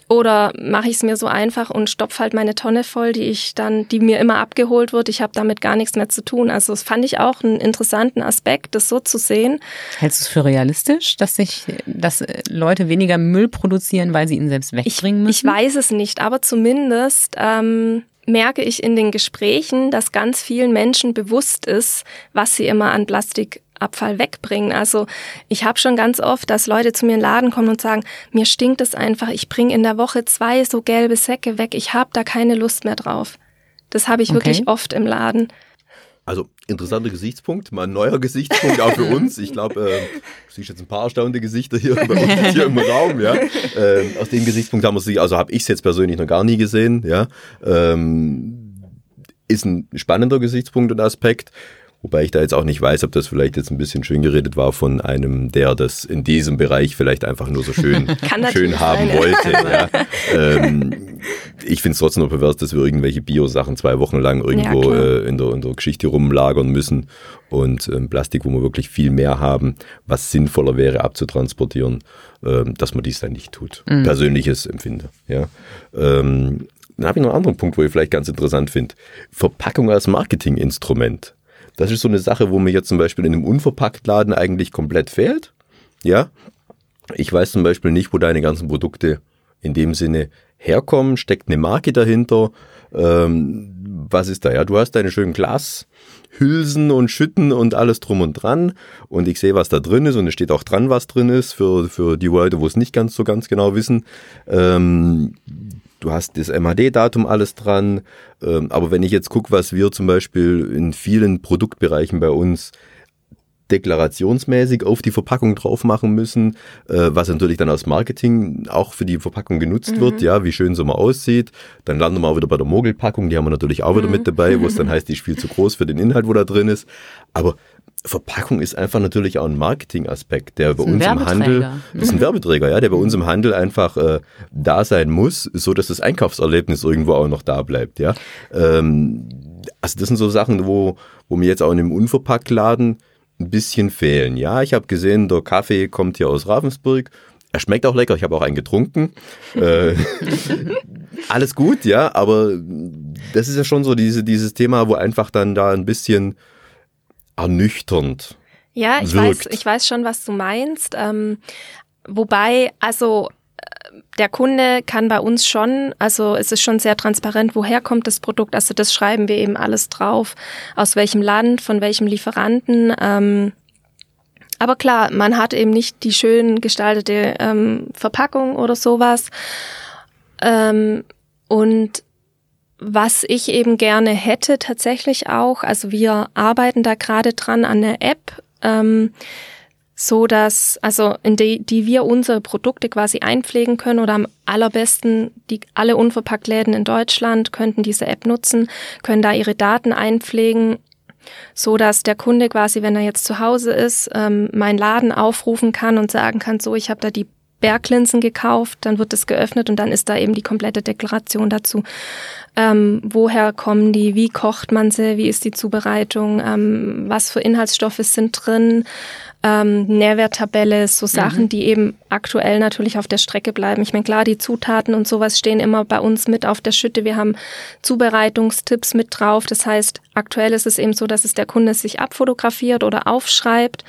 Oder mache ich es mir so einfach und stopfe halt meine Tonne voll, die ich dann, die mir immer abgeholt wird. Ich habe damit gar nichts mehr zu tun. Also das fand ich auch einen interessanten Aspekt, das so zu sehen. Hältst du es für realistisch, dass sich, dass Leute weniger Müll produzieren, weil sie ihn selbst wegbringen müssen? Ich, ich weiß es nicht, aber zumindest ähm, merke ich in den Gesprächen, dass ganz vielen Menschen bewusst ist, was sie immer an Plastik Abfall wegbringen. Also ich habe schon ganz oft, dass Leute zu mir in den Laden kommen und sagen, mir stinkt es einfach, ich bringe in der Woche zwei so gelbe Säcke weg, ich habe da keine Lust mehr drauf. Das habe ich okay. wirklich oft im Laden. Also interessanter Gesichtspunkt, mal ein neuer Gesichtspunkt auch für uns. Ich glaube, äh, du siehst jetzt ein paar erstaunte Gesichter hier bei uns hier im Raum. Ja, äh, aus dem Gesichtspunkt haben wir sie, also habe ich es jetzt persönlich noch gar nie gesehen. Ja, ähm, ist ein spannender Gesichtspunkt und Aspekt. Wobei ich da jetzt auch nicht weiß, ob das vielleicht jetzt ein bisschen schön geredet war von einem, der das in diesem Bereich vielleicht einfach nur so schön, schön haben sein, wollte. Ja. Ähm, ich finde es trotzdem noch pervers, dass wir irgendwelche Bio-Sachen zwei Wochen lang irgendwo ja, äh, in, der, in der Geschichte rumlagern müssen und ähm, Plastik, wo wir wirklich viel mehr haben, was sinnvoller wäre abzutransportieren, ähm, dass man dies dann nicht tut. Mhm. Persönliches Empfinde. Ja. Ähm, Dann habe ich noch einen anderen Punkt, wo ich vielleicht ganz interessant finde. Verpackung als Marketinginstrument. Das ist so eine Sache, wo mir jetzt zum Beispiel in einem Unverpacktladen eigentlich komplett fehlt. Ja. Ich weiß zum Beispiel nicht, wo deine ganzen Produkte in dem Sinne herkommen. Steckt eine Marke dahinter? Ähm, was ist da? Ja, du hast deine schönen Glashülsen und Schütten und alles drum und dran. Und ich sehe, was da drin ist. Und es steht auch dran, was drin ist, für, für die Leute, wo es nicht ganz so ganz genau wissen. Ähm, du hast das MHD-Datum alles dran. Ähm, aber wenn ich jetzt gucke, was wir zum Beispiel in vielen Produktbereichen bei uns deklarationsmäßig auf die Verpackung drauf machen müssen, äh, was natürlich dann aus Marketing auch für die Verpackung genutzt mhm. wird, ja, wie schön so mal aussieht. Dann landen wir auch wieder bei der Mogelpackung, die haben wir natürlich auch wieder mhm. mit dabei, wo es dann heißt, die ist viel zu groß für den Inhalt, wo da drin ist. Aber Verpackung ist einfach natürlich auch ein Marketingaspekt, der bei uns im Handel, ist ein Werbeträger, ja, der bei uns im Handel einfach äh, da sein muss, so dass das Einkaufserlebnis irgendwo auch noch da bleibt, ja. Ähm, also das sind so Sachen, wo, wo mir jetzt auch in einem Unverpacktladen ein bisschen fehlen. Ja, ich habe gesehen, der Kaffee kommt hier aus Ravensburg. Er schmeckt auch lecker, ich habe auch einen getrunken. äh, alles gut, ja, aber das ist ja schon so diese, dieses Thema, wo einfach dann da ein bisschen ernüchternd. Ja, ich wirkt. weiß, ich weiß schon, was du meinst. Ähm, wobei, also der Kunde kann bei uns schon, also es ist schon sehr transparent, woher kommt das Produkt. Also das schreiben wir eben alles drauf, aus welchem Land, von welchem Lieferanten. Ähm, aber klar, man hat eben nicht die schön gestaltete ähm, Verpackung oder sowas. Ähm, und was ich eben gerne hätte tatsächlich auch, also wir arbeiten da gerade dran an der App. Ähm, so dass, also in die, die wir unsere Produkte quasi einpflegen können oder am allerbesten die alle unverpackt Läden in Deutschland könnten diese App nutzen, können da ihre Daten einpflegen, so dass der Kunde quasi, wenn er jetzt zu Hause ist, ähm, meinen Laden aufrufen kann und sagen kann, so ich habe da die Berglinsen gekauft, dann wird es geöffnet und dann ist da eben die komplette Deklaration dazu. Ähm, woher kommen die? Wie kocht man sie? Wie ist die Zubereitung? Ähm, was für Inhaltsstoffe sind drin? ähm, Nährwerttabelle, so Sachen, mhm. die eben aktuell natürlich auf der Strecke bleiben. Ich meine, klar, die Zutaten und sowas stehen immer bei uns mit auf der Schütte. Wir haben Zubereitungstipps mit drauf. Das heißt, aktuell ist es eben so, dass es der Kunde sich abfotografiert oder aufschreibt.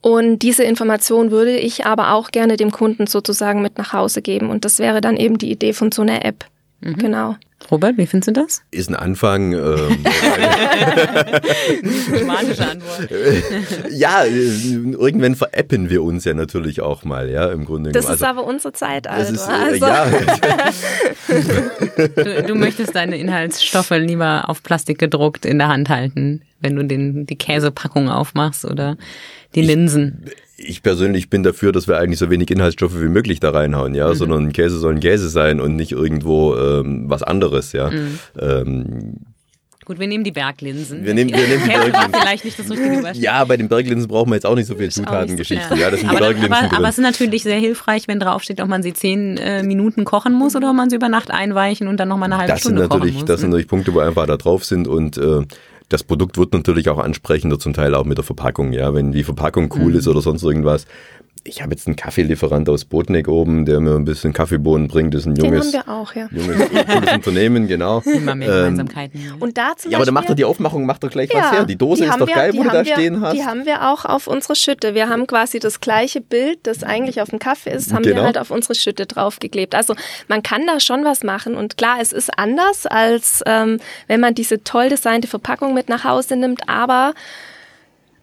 Und diese Information würde ich aber auch gerne dem Kunden sozusagen mit nach Hause geben. Und das wäre dann eben die Idee von so einer App. Mhm. Genau. Robert, wie findest du das? Ist ein Anfang. Ähm, Diplomatische Antwort. ja, irgendwann veräppen wir uns ja natürlich auch mal, ja, im Grunde. Das also, ist aber unsere Zeit, also. Ist, äh, also. Ja. du, du, möchtest deine Inhaltsstoffe lieber auf Plastik gedruckt in der Hand halten, wenn du den, die Käsepackung aufmachst oder die Linsen. Ich, ich persönlich bin dafür, dass wir eigentlich so wenig Inhaltsstoffe wie möglich da reinhauen, ja, mhm. sondern Käse soll ein Käse sein und nicht irgendwo ähm, was anderes, ja. Mhm. Ähm, Gut, wir nehmen die Berglinsen. Wir nehmen, wir nehmen die Berglinsen. vielleicht nicht das richtige Beispiel. Ja, bei den Berglinsen brauchen wir jetzt auch nicht so viel Zutatengeschichte. Ja. das sind aber, Berglinsen aber, aber, es ist natürlich sehr hilfreich, wenn draufsteht, ob man sie zehn äh, Minuten kochen muss oder ob man sie über Nacht einweichen und dann nochmal eine halbe das Stunde sind natürlich, kochen muss. Das sind natürlich Punkte, wo einfach da drauf sind und äh, das Produkt wird natürlich auch ansprechender, zum Teil auch mit der Verpackung. Ja, wenn die Verpackung cool mhm. ist oder sonst irgendwas, ich habe jetzt einen Kaffeelieferant aus Botneck oben, der mir ein bisschen Kaffeebohnen bringt. Das ist ein junges, Den haben wir auch, ja. junges cooles Unternehmen, genau. Immer mehr ähm, Gemeinsamkeiten. Ähm, und da zum ja, aber dann macht er die Aufmachung, macht er gleich ja, was her. Die Dose die ist doch wir, geil, wo du da wir, stehen hast. Die haben wir auch auf unsere Schütte. Wir haben quasi das gleiche Bild, das eigentlich auf dem Kaffee ist, haben genau. wir halt auf unsere Schütte draufgeklebt. Also man kann da schon was machen. Und klar, es ist anders, als ähm, wenn man diese toll designte Verpackung mit nach Hause nimmt, aber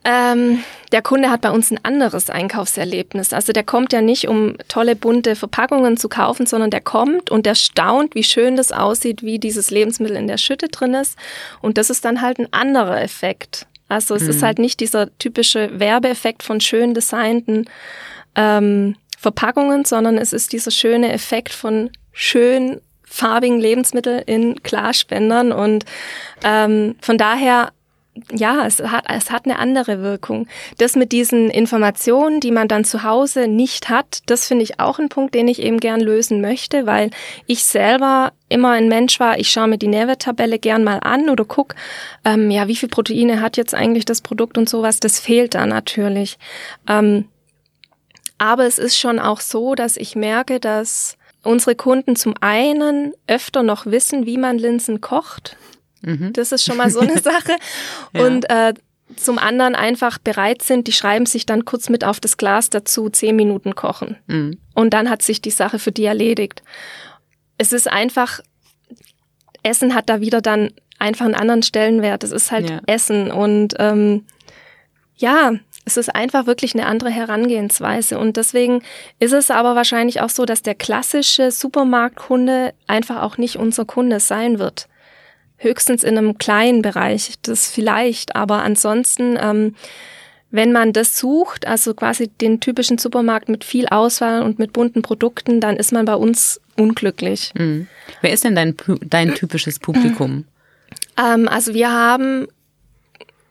ähm, der Kunde hat bei uns ein anderes Einkaufserlebnis. Also der kommt ja nicht, um tolle bunte Verpackungen zu kaufen, sondern der kommt und der staunt, wie schön das aussieht, wie dieses Lebensmittel in der Schütte drin ist. Und das ist dann halt ein anderer Effekt. Also es mhm. ist halt nicht dieser typische Werbeeffekt von schön designten ähm, Verpackungen, sondern es ist dieser schöne Effekt von schön farbigen Lebensmitteln in Klarspendern und ähm, von daher ja, es hat, es hat eine andere Wirkung. Das mit diesen Informationen, die man dann zu Hause nicht hat, das finde ich auch ein Punkt, den ich eben gern lösen möchte, weil ich selber immer ein Mensch war, ich schaue mir die Nährwerttabelle gern mal an oder guck, ähm, ja, wie viel Proteine hat jetzt eigentlich das Produkt und sowas, das fehlt da natürlich. Ähm, aber es ist schon auch so, dass ich merke, dass unsere Kunden zum einen öfter noch wissen, wie man Linsen kocht. Mhm. Das ist schon mal so eine Sache. ja. Und äh, zum anderen einfach bereit sind, die schreiben sich dann kurz mit auf das Glas dazu, zehn Minuten kochen. Mhm. Und dann hat sich die Sache für die erledigt. Es ist einfach, Essen hat da wieder dann einfach einen anderen Stellenwert. Es ist halt ja. Essen und ähm, ja, es ist einfach wirklich eine andere Herangehensweise. Und deswegen ist es aber wahrscheinlich auch so, dass der klassische Supermarktkunde einfach auch nicht unser Kunde sein wird. Höchstens in einem kleinen Bereich, das vielleicht, aber ansonsten, ähm, wenn man das sucht, also quasi den typischen Supermarkt mit viel Auswahl und mit bunten Produkten, dann ist man bei uns unglücklich. Mhm. Wer ist denn dein, dein typisches Publikum? Ähm, also wir haben,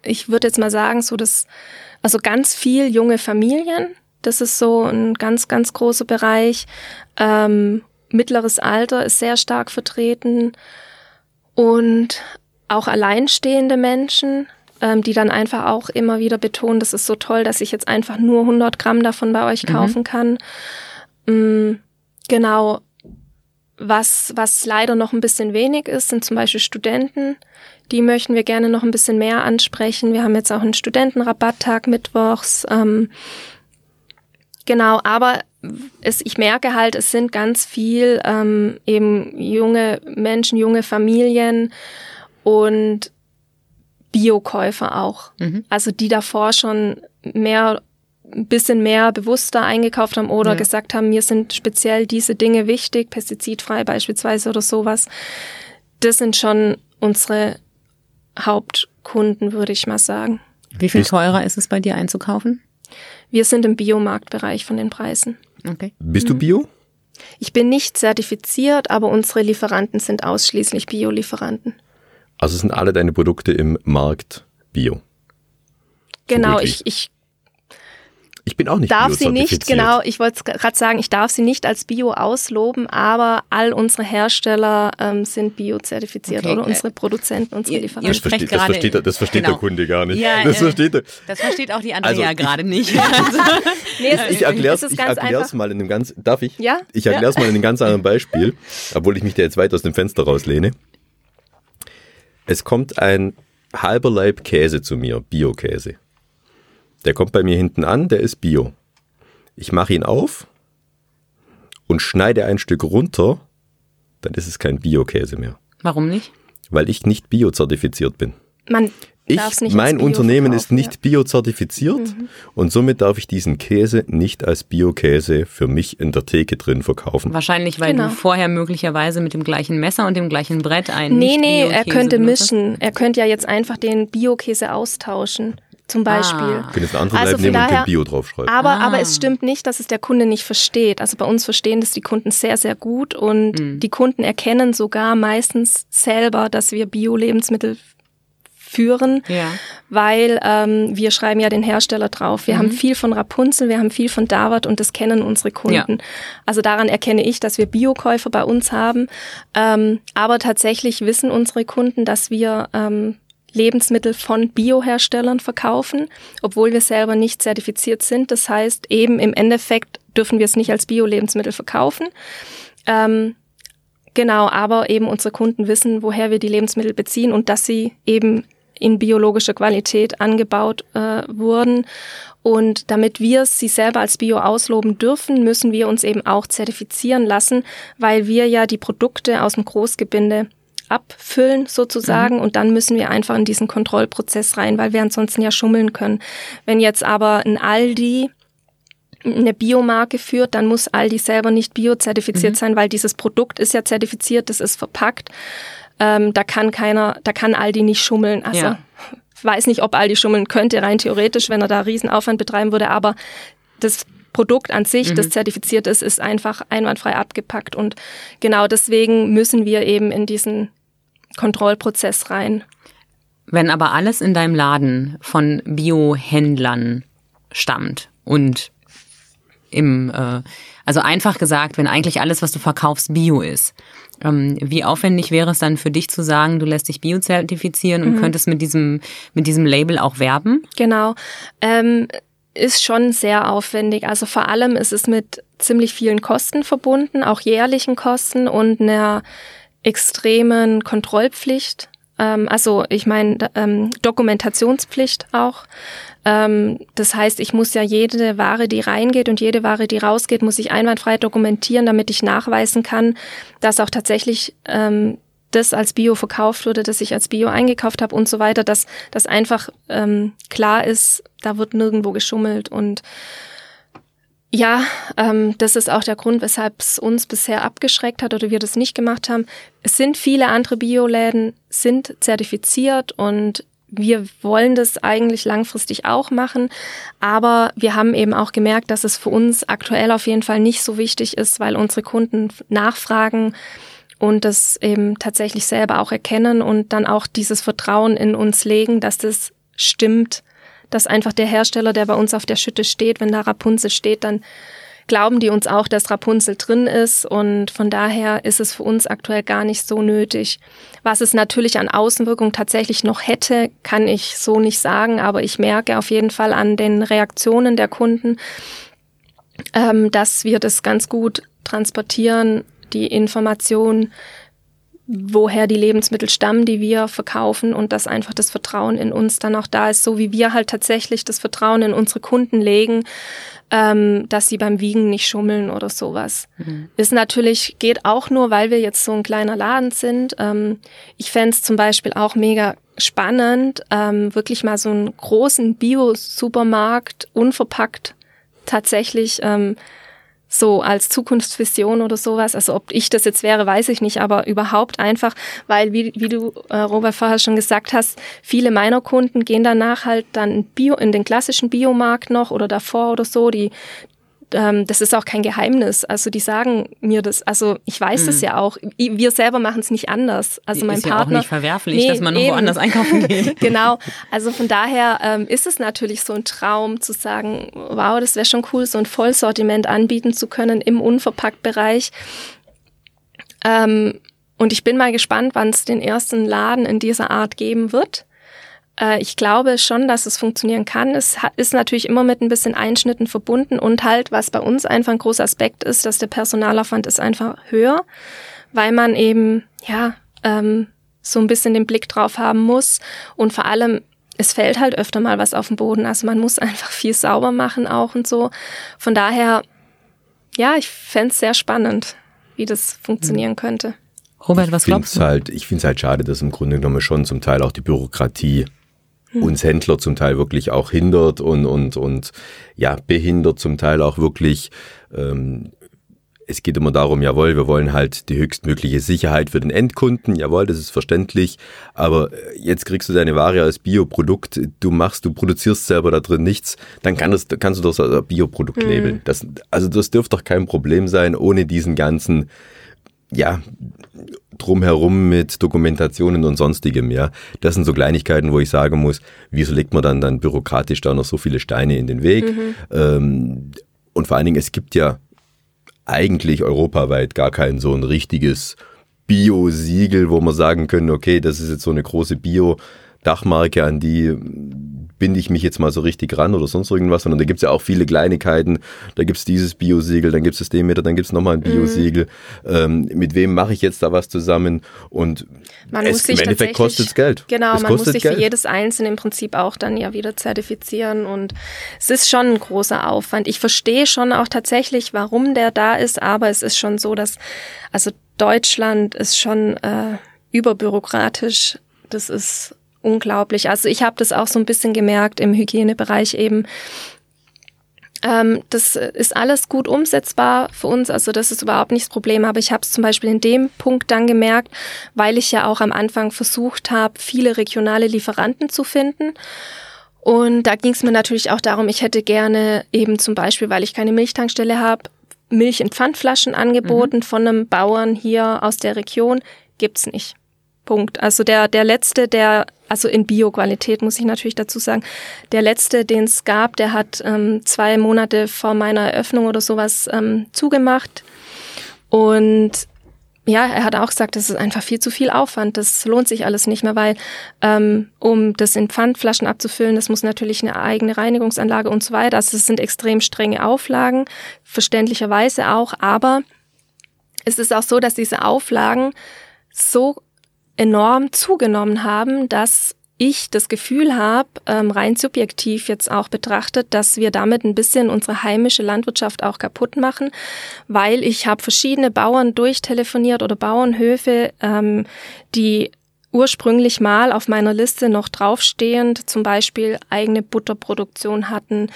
ich würde jetzt mal sagen, so das also ganz viel junge Familien. Das ist so ein ganz, ganz großer Bereich. Ähm, mittleres Alter ist sehr stark vertreten. Und auch alleinstehende Menschen, ähm, die dann einfach auch immer wieder betonen, das ist so toll, dass ich jetzt einfach nur 100 Gramm davon bei euch mhm. kaufen mhm. kann. Ähm, genau. Was, was leider noch ein bisschen wenig ist, sind zum Beispiel Studenten. Die möchten wir gerne noch ein bisschen mehr ansprechen. Wir haben jetzt auch einen Studentenrabatttag mittwochs. Ähm, genau, aber es, ich merke halt, es sind ganz viel ähm, eben junge Menschen, junge Familien und Biokäufer auch. Mhm. Also die davor schon mehr ein bisschen mehr bewusster eingekauft haben oder ja. gesagt haben, mir sind speziell diese Dinge wichtig, pestizidfrei beispielsweise oder sowas. Das sind schon unsere Hauptkunden, würde ich mal sagen. Wie viel teurer ist es bei dir einzukaufen? Wir sind im Biomarktbereich von den Preisen. Okay. Bist du Bio? Ich bin nicht zertifiziert, aber unsere Lieferanten sind ausschließlich Bio-Lieferanten. Also sind alle deine Produkte im Markt Bio? Genau, ich, ich ich bin auch nicht darf sie nicht, genau, ich wollte gerade sagen, ich darf sie nicht als Bio ausloben, aber all unsere Hersteller ähm, sind Bio-zertifiziert okay. oder unsere Produzenten, unsere Lieferanten. Das versteht, das versteht, das versteht genau. der Kunde gar nicht. Ja, das, äh, versteht das versteht auch die Andrea also, gerade nicht. Also, nee, es ich erkläre es mal in einem ganz, darf ich? Ja. Ich erkläre es ja. mal in einem ganz anderen Beispiel, obwohl ich mich da jetzt weit aus dem Fenster rauslehne. Es kommt ein halber Leib Käse zu mir, Bio-Käse. Der kommt bei mir hinten an, der ist Bio. Ich mache ihn auf und schneide ein Stück runter, dann ist es kein Bio-Käse mehr. Warum nicht? Weil ich nicht biozertifiziert bin. Man ich, mein Unternehmen ist nicht biozertifiziert mhm. und somit darf ich diesen Käse nicht als Bio-Käse für mich in der Theke drin verkaufen. Wahrscheinlich, weil genau. du vorher möglicherweise mit dem gleichen Messer und dem gleichen Brett ein. Nee, nee, er könnte mischen. Er könnte ja jetzt einfach den Bio-Käse austauschen zum. Beispiel. Ah. Können jetzt eine andere also nehmen daher, und Bio draufschreiben. Aber, ah. aber es stimmt nicht, dass es der Kunde nicht versteht. Also bei uns verstehen das die Kunden sehr, sehr gut und mhm. die Kunden erkennen sogar meistens selber, dass wir Bio-Lebensmittel führen, ja. weil ähm, wir schreiben ja den Hersteller drauf. Wir mhm. haben viel von Rapunzel, wir haben viel von Davat und das kennen unsere Kunden. Ja. Also daran erkenne ich, dass wir Biokäufer bei uns haben. Ähm, aber tatsächlich wissen unsere Kunden, dass wir ähm, Lebensmittel von Bioherstellern verkaufen, obwohl wir selber nicht zertifiziert sind. Das heißt, eben im Endeffekt dürfen wir es nicht als Bio-Lebensmittel verkaufen. Ähm, genau, aber eben unsere Kunden wissen, woher wir die Lebensmittel beziehen und dass sie eben in biologischer Qualität angebaut äh, wurden. Und damit wir sie selber als Bio ausloben dürfen, müssen wir uns eben auch zertifizieren lassen, weil wir ja die Produkte aus dem Großgebinde abfüllen sozusagen mhm. und dann müssen wir einfach in diesen Kontrollprozess rein, weil wir ansonsten ja schummeln können. Wenn jetzt aber ein Aldi eine Biomarke führt, dann muss Aldi selber nicht biozertifiziert mhm. sein, weil dieses Produkt ist ja zertifiziert, das ist verpackt. Ähm, da kann keiner, da kann Aldi nicht schummeln. Also ja. ich weiß nicht, ob Aldi schummeln könnte, rein theoretisch, wenn er da Riesenaufwand betreiben würde, aber das Produkt an sich, mhm. das zertifiziert ist, ist einfach einwandfrei abgepackt. Und genau deswegen müssen wir eben in diesen Kontrollprozess rein. Wenn aber alles in deinem Laden von Biohändlern stammt und im, äh, also einfach gesagt, wenn eigentlich alles, was du verkaufst, Bio ist, ähm, wie aufwendig wäre es dann für dich zu sagen, du lässt dich biozertifizieren und mhm. könntest mit diesem, mit diesem Label auch werben? Genau. Ähm, ist schon sehr aufwendig. Also vor allem ist es mit ziemlich vielen Kosten verbunden, auch jährlichen Kosten und einer extremen Kontrollpflicht. Ähm, also ich meine ähm, Dokumentationspflicht auch. Ähm, das heißt, ich muss ja jede Ware, die reingeht und jede Ware, die rausgeht, muss ich einwandfrei dokumentieren, damit ich nachweisen kann, dass auch tatsächlich ähm, das als Bio verkauft wurde, dass ich als Bio eingekauft habe und so weiter, dass das einfach ähm, klar ist, da wird nirgendwo geschummelt und ja, ähm, das ist auch der Grund, weshalb es uns bisher abgeschreckt hat oder wir das nicht gemacht haben. Es sind viele andere Bioläden, sind zertifiziert und wir wollen das eigentlich langfristig auch machen, aber wir haben eben auch gemerkt, dass es für uns aktuell auf jeden Fall nicht so wichtig ist, weil unsere Kunden nachfragen und das eben tatsächlich selber auch erkennen und dann auch dieses Vertrauen in uns legen, dass das stimmt, dass einfach der Hersteller, der bei uns auf der Schütte steht, wenn da Rapunzel steht, dann glauben die uns auch, dass Rapunzel drin ist und von daher ist es für uns aktuell gar nicht so nötig. Was es natürlich an Außenwirkung tatsächlich noch hätte, kann ich so nicht sagen, aber ich merke auf jeden Fall an den Reaktionen der Kunden, ähm, dass wir das ganz gut transportieren, die Information, woher die Lebensmittel stammen, die wir verkaufen und dass einfach das Vertrauen in uns dann auch da ist, so wie wir halt tatsächlich das Vertrauen in unsere Kunden legen, ähm, dass sie beim Wiegen nicht schummeln oder sowas. Mhm. Ist natürlich, geht auch nur, weil wir jetzt so ein kleiner Laden sind. Ähm, ich fände es zum Beispiel auch mega spannend, ähm, wirklich mal so einen großen Bio-Supermarkt unverpackt tatsächlich ähm, so als Zukunftsvision oder sowas. Also ob ich das jetzt wäre, weiß ich nicht, aber überhaupt einfach, weil wie, wie du, äh, Robert, vorher schon gesagt hast, viele meiner Kunden gehen danach halt dann Bio, in den klassischen Biomarkt noch oder davor oder so, die ähm, das ist auch kein Geheimnis. Also die sagen mir das, also ich weiß mhm. das ja auch. Wir selber machen es nicht anders. Also mein ist Partner. Ja auch nicht verwerflich, nee, dass man irgendwo anders einkaufen geht. genau. Also von daher ähm, ist es natürlich so ein Traum zu sagen, wow, das wäre schon cool, so ein Vollsortiment anbieten zu können im Unverpacktbereich. Ähm, und ich bin mal gespannt, wann es den ersten Laden in dieser Art geben wird. Äh, ich glaube schon, dass es funktionieren kann. Es ist natürlich immer mit ein bisschen Einschnitten verbunden und halt, was bei uns einfach ein großer Aspekt ist, dass der Personalaufwand ist einfach höher, weil man eben, ja, ähm, so ein bisschen den Blick drauf haben muss und vor allem es fällt halt öfter mal was auf den Boden. Also man muss einfach viel sauber machen auch und so. Von daher, ja, ich fände es sehr spannend, wie das funktionieren könnte. Robert, was glaubst du? Halt, ich finde es halt schade, dass im Grunde genommen schon zum Teil auch die Bürokratie. Uns Händler zum Teil wirklich auch hindert und, und, und ja, behindert zum Teil auch wirklich. Ähm, es geht immer darum, jawohl, wir wollen halt die höchstmögliche Sicherheit für den Endkunden, jawohl, das ist verständlich, aber äh, jetzt kriegst du deine Ware als Bioprodukt, du machst, du produzierst selber da drin nichts, dann kann das, kannst du das als Bioprodukt mhm. labeln. Das, also das dürfte doch kein Problem sein, ohne diesen ganzen ja, drumherum mit Dokumentationen und sonstigem, ja. Das sind so Kleinigkeiten, wo ich sagen muss, wieso legt man dann, dann bürokratisch da noch so viele Steine in den Weg? Mhm. Ähm, und vor allen Dingen, es gibt ja eigentlich europaweit gar kein so ein richtiges Bio-Siegel, wo man sagen können, okay, das ist jetzt so eine große Bio-Dachmarke, an die binde ich mich jetzt mal so richtig ran oder sonst irgendwas, sondern da gibt es ja auch viele Kleinigkeiten. Da gibt es dieses Biosiegel, dann gibt es das Demeter, dann gibt es nochmal ein mhm. Biosiegel. Mhm. Ähm, mit wem mache ich jetzt da was zusammen? Und man es, im Endeffekt kostet es Geld. Genau, es man muss sich Geld. für jedes Einzelne im Prinzip auch dann ja wieder zertifizieren und es ist schon ein großer Aufwand. Ich verstehe schon auch tatsächlich, warum der da ist, aber es ist schon so, dass also Deutschland ist schon äh, überbürokratisch. Das ist unglaublich. Also ich habe das auch so ein bisschen gemerkt im Hygienebereich eben. Ähm, das ist alles gut umsetzbar für uns, also das ist überhaupt nicht das Problem. Aber ich habe es zum Beispiel in dem Punkt dann gemerkt, weil ich ja auch am Anfang versucht habe, viele regionale Lieferanten zu finden. Und da ging es mir natürlich auch darum, ich hätte gerne eben zum Beispiel, weil ich keine Milchtankstelle habe, Milch in Pfandflaschen angeboten mhm. von einem Bauern hier aus der Region. Gibt's nicht. Punkt. Also der, der letzte, der, also in Bio-Qualität muss ich natürlich dazu sagen, der letzte, den es gab, der hat ähm, zwei Monate vor meiner Eröffnung oder sowas ähm, zugemacht. Und ja, er hat auch gesagt, das ist einfach viel zu viel Aufwand. Das lohnt sich alles nicht mehr, weil ähm, um das in Pfandflaschen abzufüllen, das muss natürlich eine eigene Reinigungsanlage und so weiter. Also es sind extrem strenge Auflagen, verständlicherweise auch. Aber es ist auch so, dass diese Auflagen so enorm zugenommen haben, dass ich das Gefühl habe, ähm, rein subjektiv jetzt auch betrachtet, dass wir damit ein bisschen unsere heimische Landwirtschaft auch kaputt machen, weil ich habe verschiedene Bauern durchtelefoniert oder Bauernhöfe, ähm, die ursprünglich mal auf meiner Liste noch draufstehend zum Beispiel eigene Butterproduktion hatten,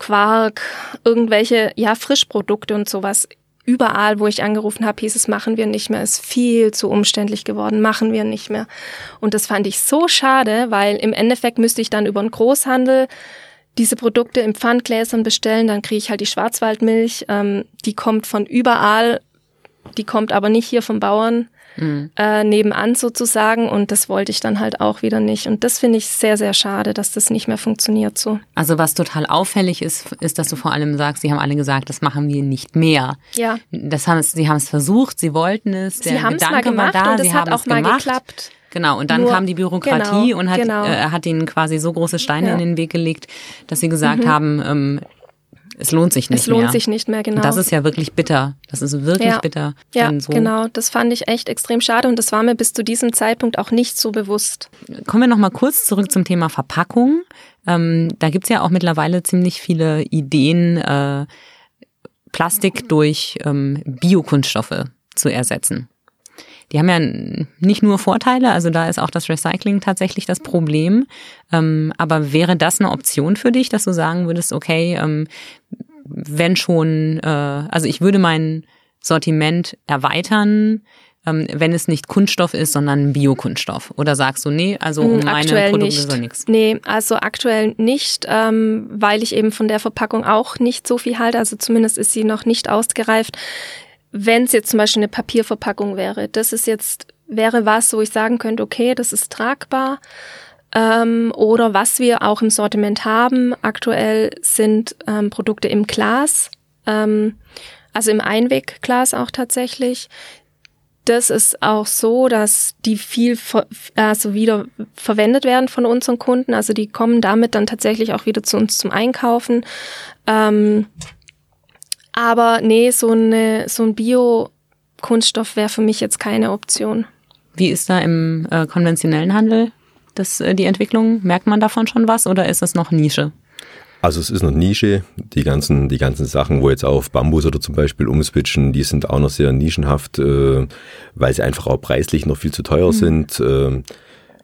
Quark, irgendwelche ja Frischprodukte und sowas überall, wo ich angerufen habe, hieß es, machen wir nicht mehr, ist viel zu umständlich geworden, machen wir nicht mehr. Und das fand ich so schade, weil im Endeffekt müsste ich dann über einen Großhandel diese Produkte in Pfandgläsern bestellen, dann kriege ich halt die Schwarzwaldmilch, ähm, die kommt von überall, die kommt aber nicht hier vom Bauern mhm. äh, nebenan sozusagen. Und das wollte ich dann halt auch wieder nicht. Und das finde ich sehr, sehr schade, dass das nicht mehr funktioniert so. Also was total auffällig ist, ist, dass du vor allem sagst, sie haben alle gesagt, das machen wir nicht mehr. Ja. Das haben es, sie haben es versucht, sie wollten es. Der sie haben es mal gemacht da, und es hat auch mal geklappt. Genau, und dann Nur, kam die Bürokratie genau, und hat, genau. äh, hat ihnen quasi so große Steine ja. in den Weg gelegt, dass sie gesagt mhm. haben, ähm, es lohnt sich nicht mehr. Es lohnt mehr. sich nicht mehr, genau. Und das ist ja wirklich bitter. Das ist wirklich ja. bitter. Ja, so genau. Das fand ich echt extrem schade und das war mir bis zu diesem Zeitpunkt auch nicht so bewusst. Kommen wir nochmal kurz zurück zum Thema Verpackung. Ähm, da gibt's ja auch mittlerweile ziemlich viele Ideen, äh, Plastik durch ähm, Biokunststoffe zu ersetzen. Die haben ja nicht nur Vorteile, also da ist auch das Recycling tatsächlich das Problem. Ähm, aber wäre das eine Option für dich, dass du sagen würdest, okay, ähm, wenn schon, äh, also ich würde mein Sortiment erweitern, ähm, wenn es nicht Kunststoff ist, sondern Biokunststoff? Oder sagst du, nee, also um meine aktuell Produkte nicht. soll nichts? Nee, also aktuell nicht, ähm, weil ich eben von der Verpackung auch nicht so viel halte. Also zumindest ist sie noch nicht ausgereift wenn es jetzt zum Beispiel eine Papierverpackung wäre, das ist jetzt, wäre was, wo ich sagen könnte, okay, das ist tragbar. Ähm, oder was wir auch im Sortiment haben aktuell sind ähm, Produkte im Glas, ähm, also im Einwegglas auch tatsächlich. Das ist auch so, dass die viel also wieder verwendet werden von unseren Kunden. Also die kommen damit dann tatsächlich auch wieder zu uns zum Einkaufen. Ähm, aber nee, so, eine, so ein Bio-Kunststoff wäre für mich jetzt keine Option. Wie ist da im äh, konventionellen Handel das, äh, die Entwicklung? Merkt man davon schon was oder ist das noch Nische? Also es ist noch Nische. Die ganzen, die ganzen Sachen, wo jetzt auf Bambus oder zum Beispiel umswitchen, die sind auch noch sehr nischenhaft, äh, weil sie einfach auch preislich noch viel zu teuer mhm. sind. Äh,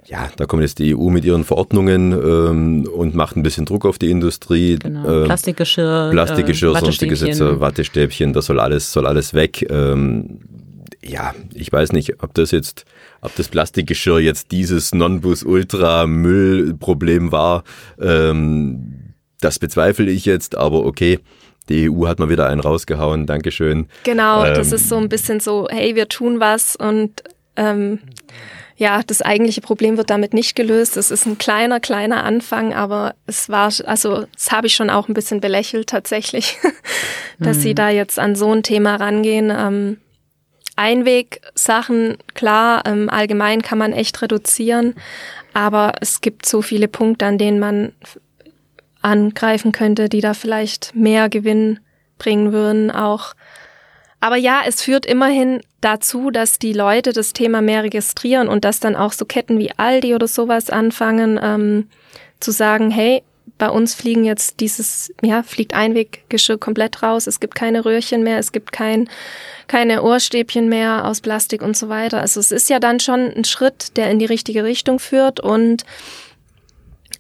ja, da kommt jetzt die EU mit ihren Verordnungen ähm, und macht ein bisschen Druck auf die Industrie. Genau. Ähm, Plastikgeschirr, Plastikgeschirr, äh, sonstige Sätze, Wattestäbchen, das soll alles, soll alles weg. Ähm, ja, ich weiß nicht, ob das jetzt, ob das Plastikgeschirr jetzt dieses Non-Bus-Ultra-Müllproblem war. Ähm, das bezweifle ich jetzt, aber okay. Die EU hat mal wieder einen rausgehauen, Dankeschön. Genau, das ähm, ist so ein bisschen so, hey, wir tun was und ähm, ja, das eigentliche Problem wird damit nicht gelöst. Es ist ein kleiner, kleiner Anfang, aber es war, also das habe ich schon auch ein bisschen belächelt tatsächlich, dass mhm. sie da jetzt an so ein Thema rangehen. Ähm, Einwegsachen, klar, ähm, allgemein kann man echt reduzieren, aber es gibt so viele Punkte, an denen man angreifen könnte, die da vielleicht mehr Gewinn bringen würden, auch aber ja, es führt immerhin dazu, dass die Leute das Thema mehr registrieren und dass dann auch so Ketten wie Aldi oder sowas anfangen ähm, zu sagen, hey, bei uns fliegen jetzt dieses, ja, fliegt Einweggeschirr komplett raus, es gibt keine Röhrchen mehr, es gibt kein, keine Ohrstäbchen mehr aus Plastik und so weiter. Also es ist ja dann schon ein Schritt, der in die richtige Richtung führt. Und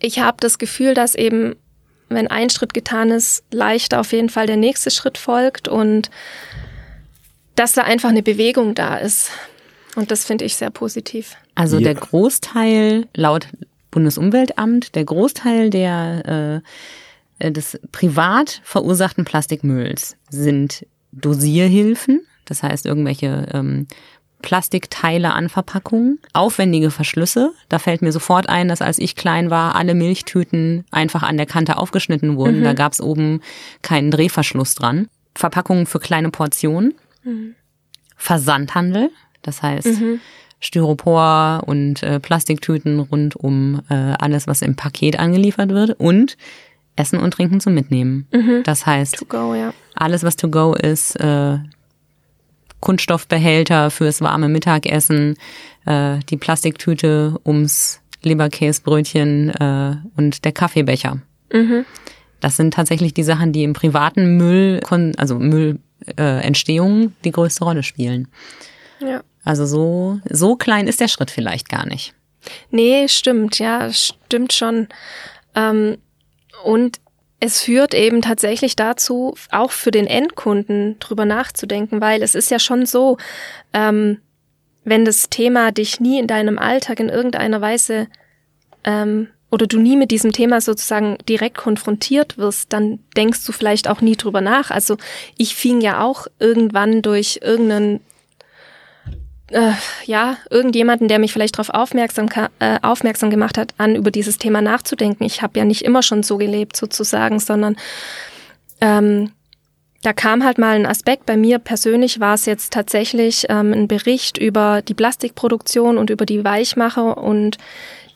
ich habe das Gefühl, dass eben, wenn ein Schritt getan ist, leichter auf jeden Fall der nächste Schritt folgt. Und dass da einfach eine Bewegung da ist. Und das finde ich sehr positiv. Also ja. der Großteil, laut Bundesumweltamt, der Großteil der, äh, des privat verursachten Plastikmülls sind Dosierhilfen, das heißt irgendwelche ähm, Plastikteile an Verpackungen, aufwendige Verschlüsse. Da fällt mir sofort ein, dass als ich klein war, alle Milchtüten einfach an der Kante aufgeschnitten wurden. Mhm. Da gab es oben keinen Drehverschluss dran. Verpackungen für kleine Portionen. Mhm. Versandhandel, das heißt mhm. Styropor und äh, Plastiktüten rund um äh, alles, was im Paket angeliefert wird und Essen und Trinken zum Mitnehmen. Mhm. Das heißt, go, ja. alles, was to go ist, äh, Kunststoffbehälter fürs warme Mittagessen, äh, die Plastiktüte ums Leberkäsbrötchen äh, und der Kaffeebecher. Mhm. Das sind tatsächlich die Sachen, die im privaten Müll, also Müllentstehung, äh, die größte Rolle spielen. Ja. Also so, so klein ist der Schritt vielleicht gar nicht. Nee, stimmt, ja, stimmt schon. Ähm, und es führt eben tatsächlich dazu, auch für den Endkunden drüber nachzudenken, weil es ist ja schon so, ähm, wenn das Thema dich nie in deinem Alltag in irgendeiner Weise ähm, oder du nie mit diesem Thema sozusagen direkt konfrontiert wirst, dann denkst du vielleicht auch nie drüber nach. Also ich fing ja auch irgendwann durch irgendeinen äh, ja, irgendjemanden, der mich vielleicht darauf aufmerksam, äh, aufmerksam gemacht hat, an über dieses Thema nachzudenken. Ich habe ja nicht immer schon so gelebt sozusagen, sondern ähm, da kam halt mal ein Aspekt. Bei mir persönlich war es jetzt tatsächlich ähm, ein Bericht über die Plastikproduktion und über die Weichmacher und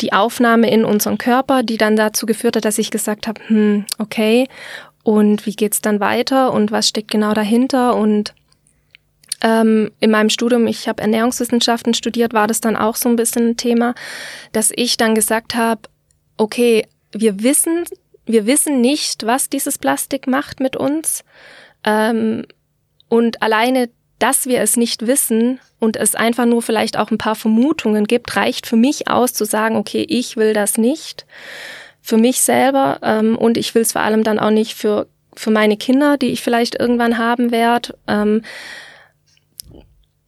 die Aufnahme in unseren Körper, die dann dazu geführt hat, dass ich gesagt habe, hm, okay, und wie geht's dann weiter und was steckt genau dahinter und ähm, in meinem Studium, ich habe Ernährungswissenschaften studiert, war das dann auch so ein bisschen ein Thema, dass ich dann gesagt habe, okay, wir wissen, wir wissen nicht, was dieses Plastik macht mit uns. Ähm, und alleine, dass wir es nicht wissen und es einfach nur vielleicht auch ein paar Vermutungen gibt, reicht für mich aus zu sagen, okay, ich will das nicht für mich selber ähm, und ich will es vor allem dann auch nicht für, für meine Kinder, die ich vielleicht irgendwann haben werde. Ähm,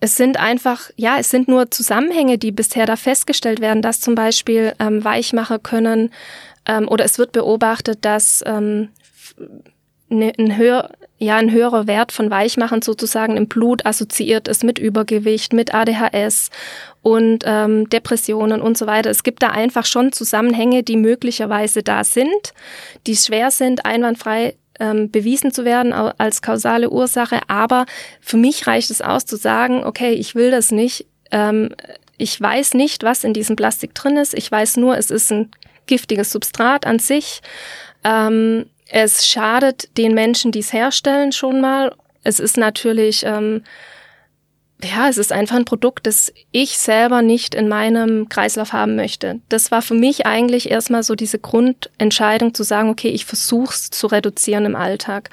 es sind einfach, ja, es sind nur Zusammenhänge, die bisher da festgestellt werden, dass zum Beispiel ähm, Weichmacher können ähm, oder es wird beobachtet, dass ähm, ne, ein, höher, ja, ein höherer Wert von Weichmachern sozusagen im Blut assoziiert ist mit Übergewicht, mit ADHS und ähm, Depressionen und so weiter. Es gibt da einfach schon Zusammenhänge, die möglicherweise da sind, die schwer sind, einwandfrei ähm, bewiesen zu werden als kausale Ursache. Aber für mich reicht es aus zu sagen, okay, ich will das nicht. Ähm, ich weiß nicht, was in diesem Plastik drin ist. Ich weiß nur, es ist ein giftiges Substrat an sich. Ähm, es schadet den Menschen, die es herstellen, schon mal. Es ist natürlich ähm, ja, es ist einfach ein Produkt, das ich selber nicht in meinem Kreislauf haben möchte. Das war für mich eigentlich erstmal so diese Grundentscheidung zu sagen, okay, ich versuch's zu reduzieren im Alltag.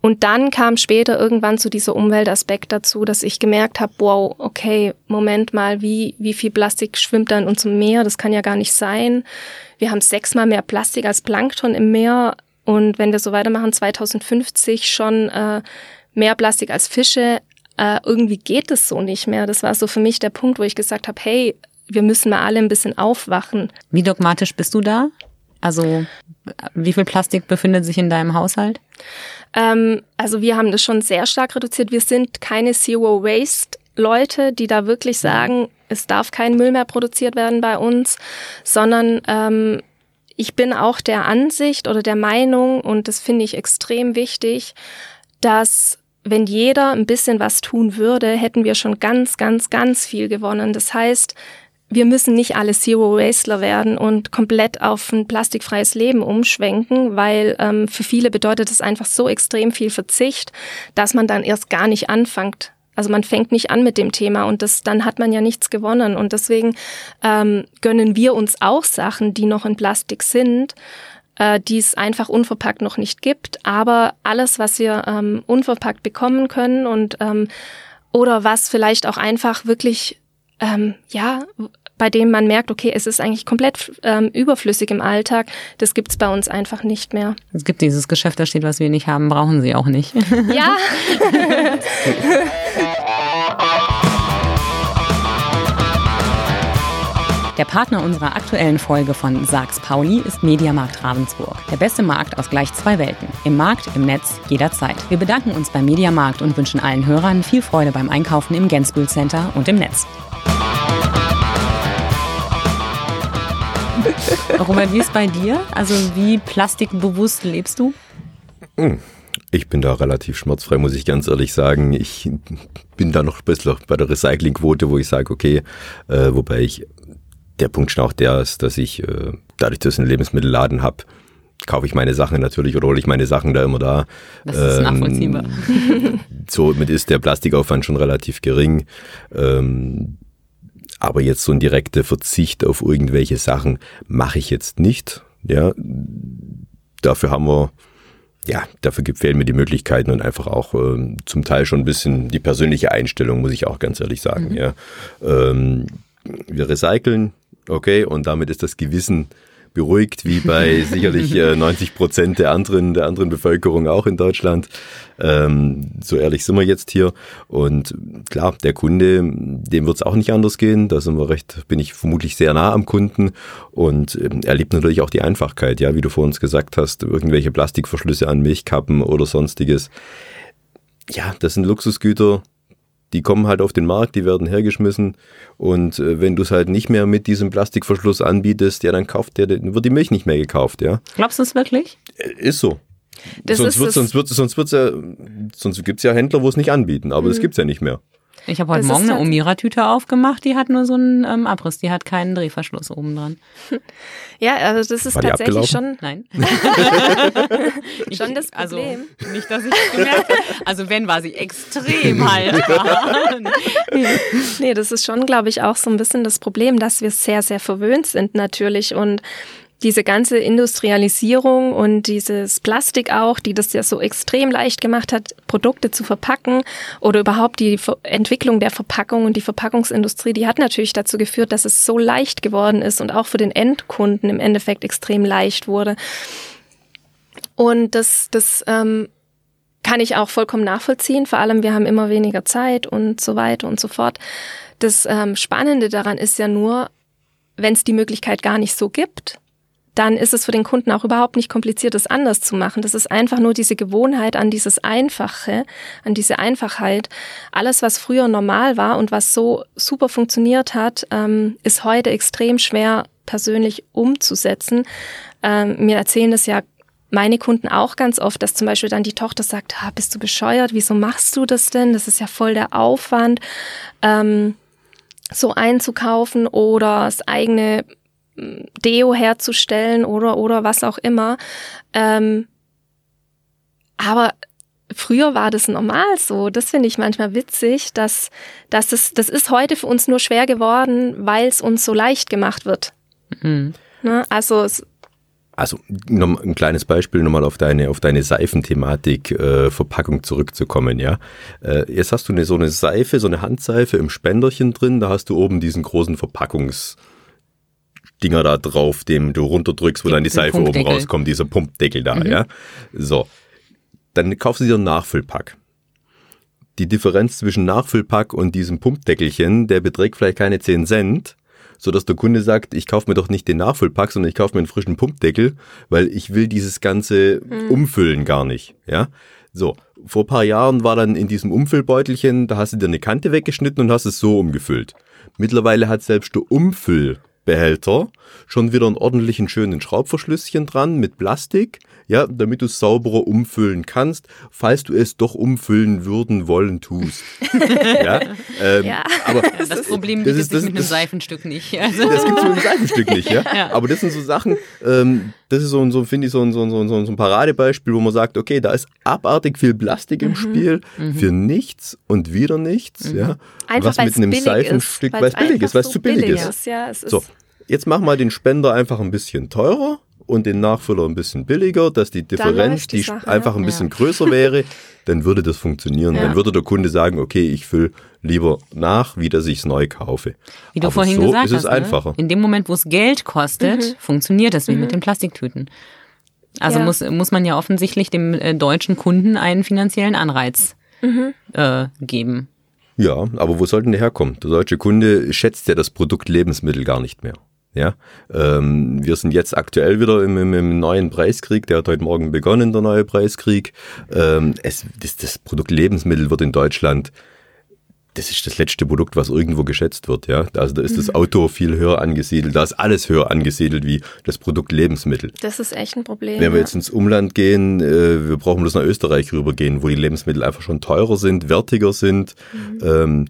Und dann kam später irgendwann zu dieser Umweltaspekt dazu, dass ich gemerkt habe, wow, okay, Moment mal, wie, wie viel Plastik schwimmt da in unserem Meer? Das kann ja gar nicht sein. Wir haben sechsmal mehr Plastik als Plankton im Meer. Und wenn wir so weitermachen, 2050 schon äh, mehr Plastik als Fische äh, irgendwie geht es so nicht mehr. Das war so für mich der Punkt, wo ich gesagt habe, hey, wir müssen mal alle ein bisschen aufwachen. Wie dogmatisch bist du da? Also wie viel Plastik befindet sich in deinem Haushalt? Ähm, also wir haben das schon sehr stark reduziert. Wir sind keine Zero Waste Leute, die da wirklich sagen, es darf kein Müll mehr produziert werden bei uns, sondern ähm, ich bin auch der Ansicht oder der Meinung, und das finde ich extrem wichtig, dass wenn jeder ein bisschen was tun würde, hätten wir schon ganz, ganz, ganz viel gewonnen. Das heißt, wir müssen nicht alle Zero Wastler werden und komplett auf ein plastikfreies Leben umschwenken, weil ähm, für viele bedeutet es einfach so extrem viel Verzicht, dass man dann erst gar nicht anfängt. Also man fängt nicht an mit dem Thema und das, dann hat man ja nichts gewonnen. Und deswegen ähm, gönnen wir uns auch Sachen, die noch in Plastik sind äh, die es einfach unverpackt noch nicht gibt. Aber alles, was wir ähm, unverpackt bekommen können und ähm, oder was vielleicht auch einfach wirklich ähm, ja bei dem man merkt, okay, es ist eigentlich komplett ähm, überflüssig im Alltag, das gibt's bei uns einfach nicht mehr. Es gibt dieses Geschäft, da steht, was wir nicht haben, brauchen sie auch nicht. Ja. Der Partner unserer aktuellen Folge von Sags Pauli ist Mediamarkt Ravensburg. Der beste Markt aus gleich zwei Welten. Im Markt, im Netz, jederzeit. Wir bedanken uns beim Mediamarkt und wünschen allen Hörern viel Freude beim Einkaufen im Gensbühl Center und im Netz. Robert, wie ist bei dir? Also wie plastikbewusst lebst du? Hm. Ich bin da relativ schmerzfrei, muss ich ganz ehrlich sagen. Ich bin da noch ein bisschen bei der Recyclingquote, wo ich sage, okay, äh, wobei ich der Punkt schon auch der ist, dass ich äh, dadurch, dass ich einen Lebensmittelladen habe, kaufe ich meine Sachen natürlich oder hole ich meine Sachen da immer da. Das ist ähm, nachvollziehbar. somit ist der Plastikaufwand schon relativ gering. Ähm, aber jetzt so ein direkter Verzicht auf irgendwelche Sachen mache ich jetzt nicht. Ja, dafür haben wir ja, dafür fehlen mir die Möglichkeiten und einfach auch ähm, zum Teil schon ein bisschen die persönliche Einstellung, muss ich auch ganz ehrlich sagen. Mhm. Ja. Ähm, wir recyceln, okay, und damit ist das Gewissen beruhigt, wie bei sicherlich äh, 90 Prozent der anderen, der anderen Bevölkerung auch in Deutschland. Ähm, so ehrlich sind wir jetzt hier. Und klar, der Kunde, dem wird es auch nicht anders gehen. Da sind wir recht, bin ich vermutlich sehr nah am Kunden. Und ähm, er liebt natürlich auch die Einfachkeit, ja, wie du vor uns gesagt hast, irgendwelche Plastikverschlüsse an Milchkappen oder sonstiges. Ja, das sind Luxusgüter, die kommen halt auf den Markt, die werden hergeschmissen und äh, wenn du es halt nicht mehr mit diesem Plastikverschluss anbietest, ja, dann kauft der, wird die Milch nicht mehr gekauft, ja. Glaubst du es wirklich? Äh, ist so. Das sonst wird, sonst wird, sonst wird's ja, sonst gibt's ja Händler, wo es nicht anbieten, aber mhm. das gibt's ja nicht mehr. Ich habe heute das Morgen eine halt Omira-Tüte aufgemacht, die hat nur so einen ähm, Abriss, die hat keinen Drehverschluss oben dran. Ja, also das ist War tatsächlich schon. Nein. schon das also, Problem. Also, nicht, dass ich gemerkt habe. Also wenn war sie extrem haltbar. nee, das ist schon, glaube ich, auch so ein bisschen das Problem, dass wir sehr, sehr verwöhnt sind natürlich und diese ganze Industrialisierung und dieses Plastik auch, die das ja so extrem leicht gemacht hat, Produkte zu verpacken oder überhaupt die Entwicklung der Verpackung und die Verpackungsindustrie, die hat natürlich dazu geführt, dass es so leicht geworden ist und auch für den Endkunden im Endeffekt extrem leicht wurde. Und das, das ähm, kann ich auch vollkommen nachvollziehen. Vor allem, wir haben immer weniger Zeit und so weiter und so fort. Das ähm, Spannende daran ist ja nur, wenn es die Möglichkeit gar nicht so gibt, dann ist es für den Kunden auch überhaupt nicht kompliziert, das anders zu machen. Das ist einfach nur diese Gewohnheit an dieses Einfache, an diese Einfachheit. Alles, was früher normal war und was so super funktioniert hat, ähm, ist heute extrem schwer persönlich umzusetzen. Ähm, mir erzählen das ja meine Kunden auch ganz oft, dass zum Beispiel dann die Tochter sagt, ah, bist du bescheuert, wieso machst du das denn? Das ist ja voll der Aufwand, ähm, so einzukaufen oder das eigene Deo herzustellen oder, oder was auch immer. Ähm, aber früher war das normal so. Das finde ich manchmal witzig, dass, dass das, das ist heute für uns nur schwer geworden, weil es uns so leicht gemacht wird. Mhm. Ne? Also es, also noch ein kleines Beispiel nochmal auf deine auf deine Seifenthematik äh, Verpackung zurückzukommen, ja. Äh, jetzt hast du eine so eine Seife, so eine Handseife im Spenderchen drin, da hast du oben diesen großen Verpackungs Dinger da drauf, dem du runterdrückst, wo die, dann die Seife oben rauskommt, dieser Pumpdeckel da, mhm. ja. So. Dann kaufst du dir einen Nachfüllpack. Die Differenz zwischen Nachfüllpack und diesem Pumpdeckelchen, der beträgt vielleicht keine 10 Cent, so dass der Kunde sagt, ich kaufe mir doch nicht den Nachfüllpack, sondern ich kaufe mir einen frischen Pumpdeckel, weil ich will dieses ganze mhm. Umfüllen gar nicht, ja. So, vor ein paar Jahren war dann in diesem Umfüllbeutelchen, da hast du dir eine Kante weggeschnitten und hast es so umgefüllt. Mittlerweile hat selbst der Umfüll Behälter schon wieder einen ordentlichen schönen Schraubverschlüsschen dran mit Plastik, ja, damit du es sauberer umfüllen kannst, falls du es doch umfüllen würden wollen tust. ja, ähm, ja, aber das, das Problem das ist, das, mit einem Seifenstück nicht. Also. Das gibt es mit einem Seifenstück nicht, ja? ja. Aber das sind so Sachen, ähm, das ist so, ein, so finde ich, so ein, so, ein, so, ein, so ein Paradebeispiel, wo man sagt, okay, da ist abartig viel Plastik im mhm. Spiel mhm. für nichts und wieder nichts, mhm. ja. Einfach, was mit einem Seifenstück, weil es billig ist, weil es zu billig, billig ist. ist. Ja, so, Jetzt mach mal den Spender einfach ein bisschen teurer und den Nachfüller ein bisschen billiger, dass die Differenz die, die Sache, einfach ein bisschen ja. größer wäre, dann würde das funktionieren. Ja. Dann würde der Kunde sagen, okay, ich fülle lieber nach, wie dass ich es neu kaufe. Wie du Aber vorhin so gesagt ist es hast, ne? einfacher. In dem Moment, wo es Geld kostet, mhm. funktioniert das wie mhm. mit den Plastiktüten. Also ja. muss, muss man ja offensichtlich dem äh, deutschen Kunden einen finanziellen Anreiz mhm. äh, geben. Ja, aber wo soll denn der herkommen? Der deutsche Kunde schätzt ja das Produkt Lebensmittel gar nicht mehr. Ja, ähm, wir sind jetzt aktuell wieder im, im, im, neuen Preiskrieg. Der hat heute Morgen begonnen, der neue Preiskrieg. Ähm, es, das, das Produkt Lebensmittel wird in Deutschland das ist das letzte Produkt, was irgendwo geschätzt wird, ja. Also da ist mhm. das Auto viel höher angesiedelt, da ist alles höher angesiedelt wie das Produkt Lebensmittel. Das ist echt ein Problem. Wenn wir jetzt ins Umland gehen, äh, wir brauchen bloß nach Österreich rübergehen, wo die Lebensmittel einfach schon teurer sind, wertiger sind. Mhm. Ähm,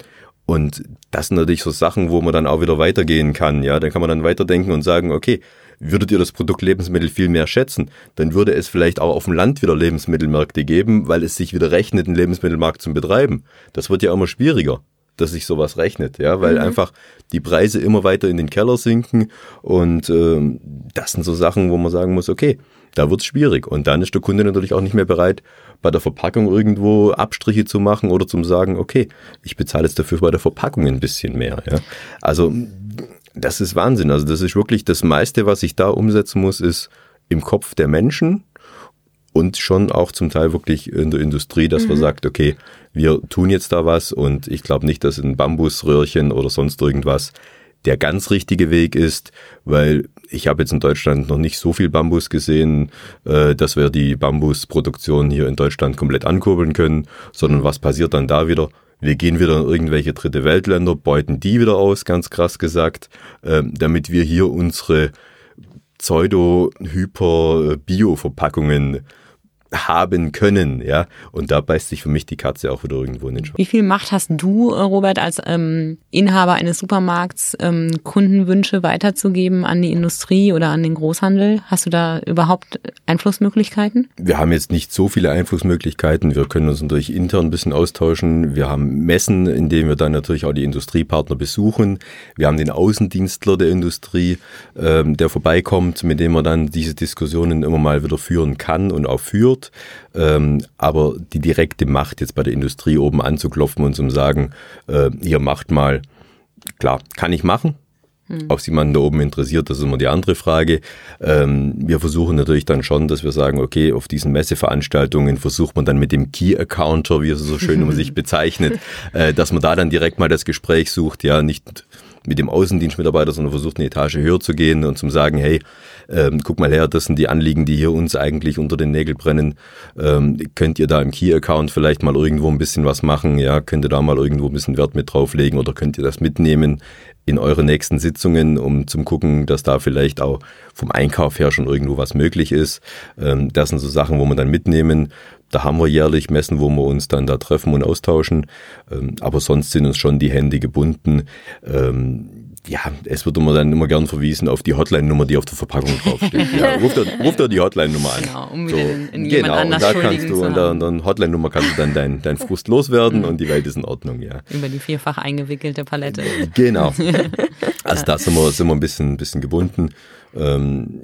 und das sind natürlich so Sachen, wo man dann auch wieder weitergehen kann, ja. Dann kann man dann weiterdenken und sagen, okay, würdet ihr das Produkt Lebensmittel viel mehr schätzen, dann würde es vielleicht auch auf dem Land wieder Lebensmittelmärkte geben, weil es sich wieder rechnet, einen Lebensmittelmarkt zu betreiben. Das wird ja immer schwieriger dass sich sowas rechnet, ja, weil mhm. einfach die Preise immer weiter in den Keller sinken und ähm, das sind so Sachen, wo man sagen muss, okay, da wird's schwierig und dann ist der Kunde natürlich auch nicht mehr bereit, bei der Verpackung irgendwo Abstriche zu machen oder zum sagen, okay, ich bezahle jetzt dafür bei der Verpackung ein bisschen mehr, ja. Also das ist Wahnsinn. Also das ist wirklich das meiste, was ich da umsetzen muss, ist im Kopf der Menschen und schon auch zum Teil wirklich in der Industrie, dass mhm. man sagt, okay, wir tun jetzt da was und ich glaube nicht, dass ein Bambusröhrchen oder sonst irgendwas der ganz richtige Weg ist, weil ich habe jetzt in Deutschland noch nicht so viel Bambus gesehen, äh, dass wir die Bambusproduktion hier in Deutschland komplett ankurbeln können, sondern was passiert dann da wieder? Wir gehen wieder in irgendwelche dritte Weltländer, beuten die wieder aus, ganz krass gesagt, äh, damit wir hier unsere Pseudo-Hyper-Bio-Verpackungen haben können, ja. Und da beißt sich für mich die Katze auch wieder irgendwo in den Schwanz. Wie viel Macht hast du, äh, Robert, als ähm, Inhaber eines Supermarkts, ähm, Kundenwünsche weiterzugeben an die Industrie oder an den Großhandel? Hast du da überhaupt Einflussmöglichkeiten? Wir haben jetzt nicht so viele Einflussmöglichkeiten. Wir können uns natürlich intern ein bisschen austauschen. Wir haben Messen, in denen wir dann natürlich auch die Industriepartner besuchen. Wir haben den Außendienstler der Industrie, ähm, der vorbeikommt, mit dem man dann diese Diskussionen immer mal wieder führen kann und auch führt. Ähm, aber die direkte Macht jetzt bei der Industrie oben anzuklopfen und zu sagen, äh, ihr macht mal, klar, kann ich machen. Hm. Ob es jemanden da oben interessiert, das ist immer die andere Frage. Ähm, wir versuchen natürlich dann schon, dass wir sagen, okay, auf diesen Messeveranstaltungen versucht man dann mit dem Key-Accounter, wie es so schön immer sich bezeichnet, äh, dass man da dann direkt mal das Gespräch sucht, ja, nicht mit dem Außendienstmitarbeiter, sondern versucht eine Etage höher zu gehen und zum sagen, hey, ähm, guck mal her, das sind die Anliegen, die hier uns eigentlich unter den Nägeln brennen. Ähm, könnt ihr da im Key-Account vielleicht mal irgendwo ein bisschen was machen? Ja, könnt ihr da mal irgendwo ein bisschen Wert mit drauflegen oder könnt ihr das mitnehmen in eure nächsten Sitzungen, um zum gucken, dass da vielleicht auch vom Einkauf her schon irgendwo was möglich ist. Ähm, das sind so Sachen, wo wir dann mitnehmen. Da haben wir jährlich Messen, wo wir uns dann da treffen und austauschen. Ähm, aber sonst sind uns schon die Hände gebunden. Ähm, ja, es wird immer dann immer gern verwiesen auf die Hotline-Nummer, die auf der Verpackung draufsteht. Ja, ruft doch, ruf doch die Hotline-Nummer an. Genau, um so, in, in genau, und da kannst du, an der, Hotline-Nummer kannst du dann dein, dein Frust loswerden und die Welt ist in Ordnung, ja. Über die vierfach eingewickelte Palette. Genau. Also da sind wir, sind wir ein bisschen, bisschen gebunden. Ähm,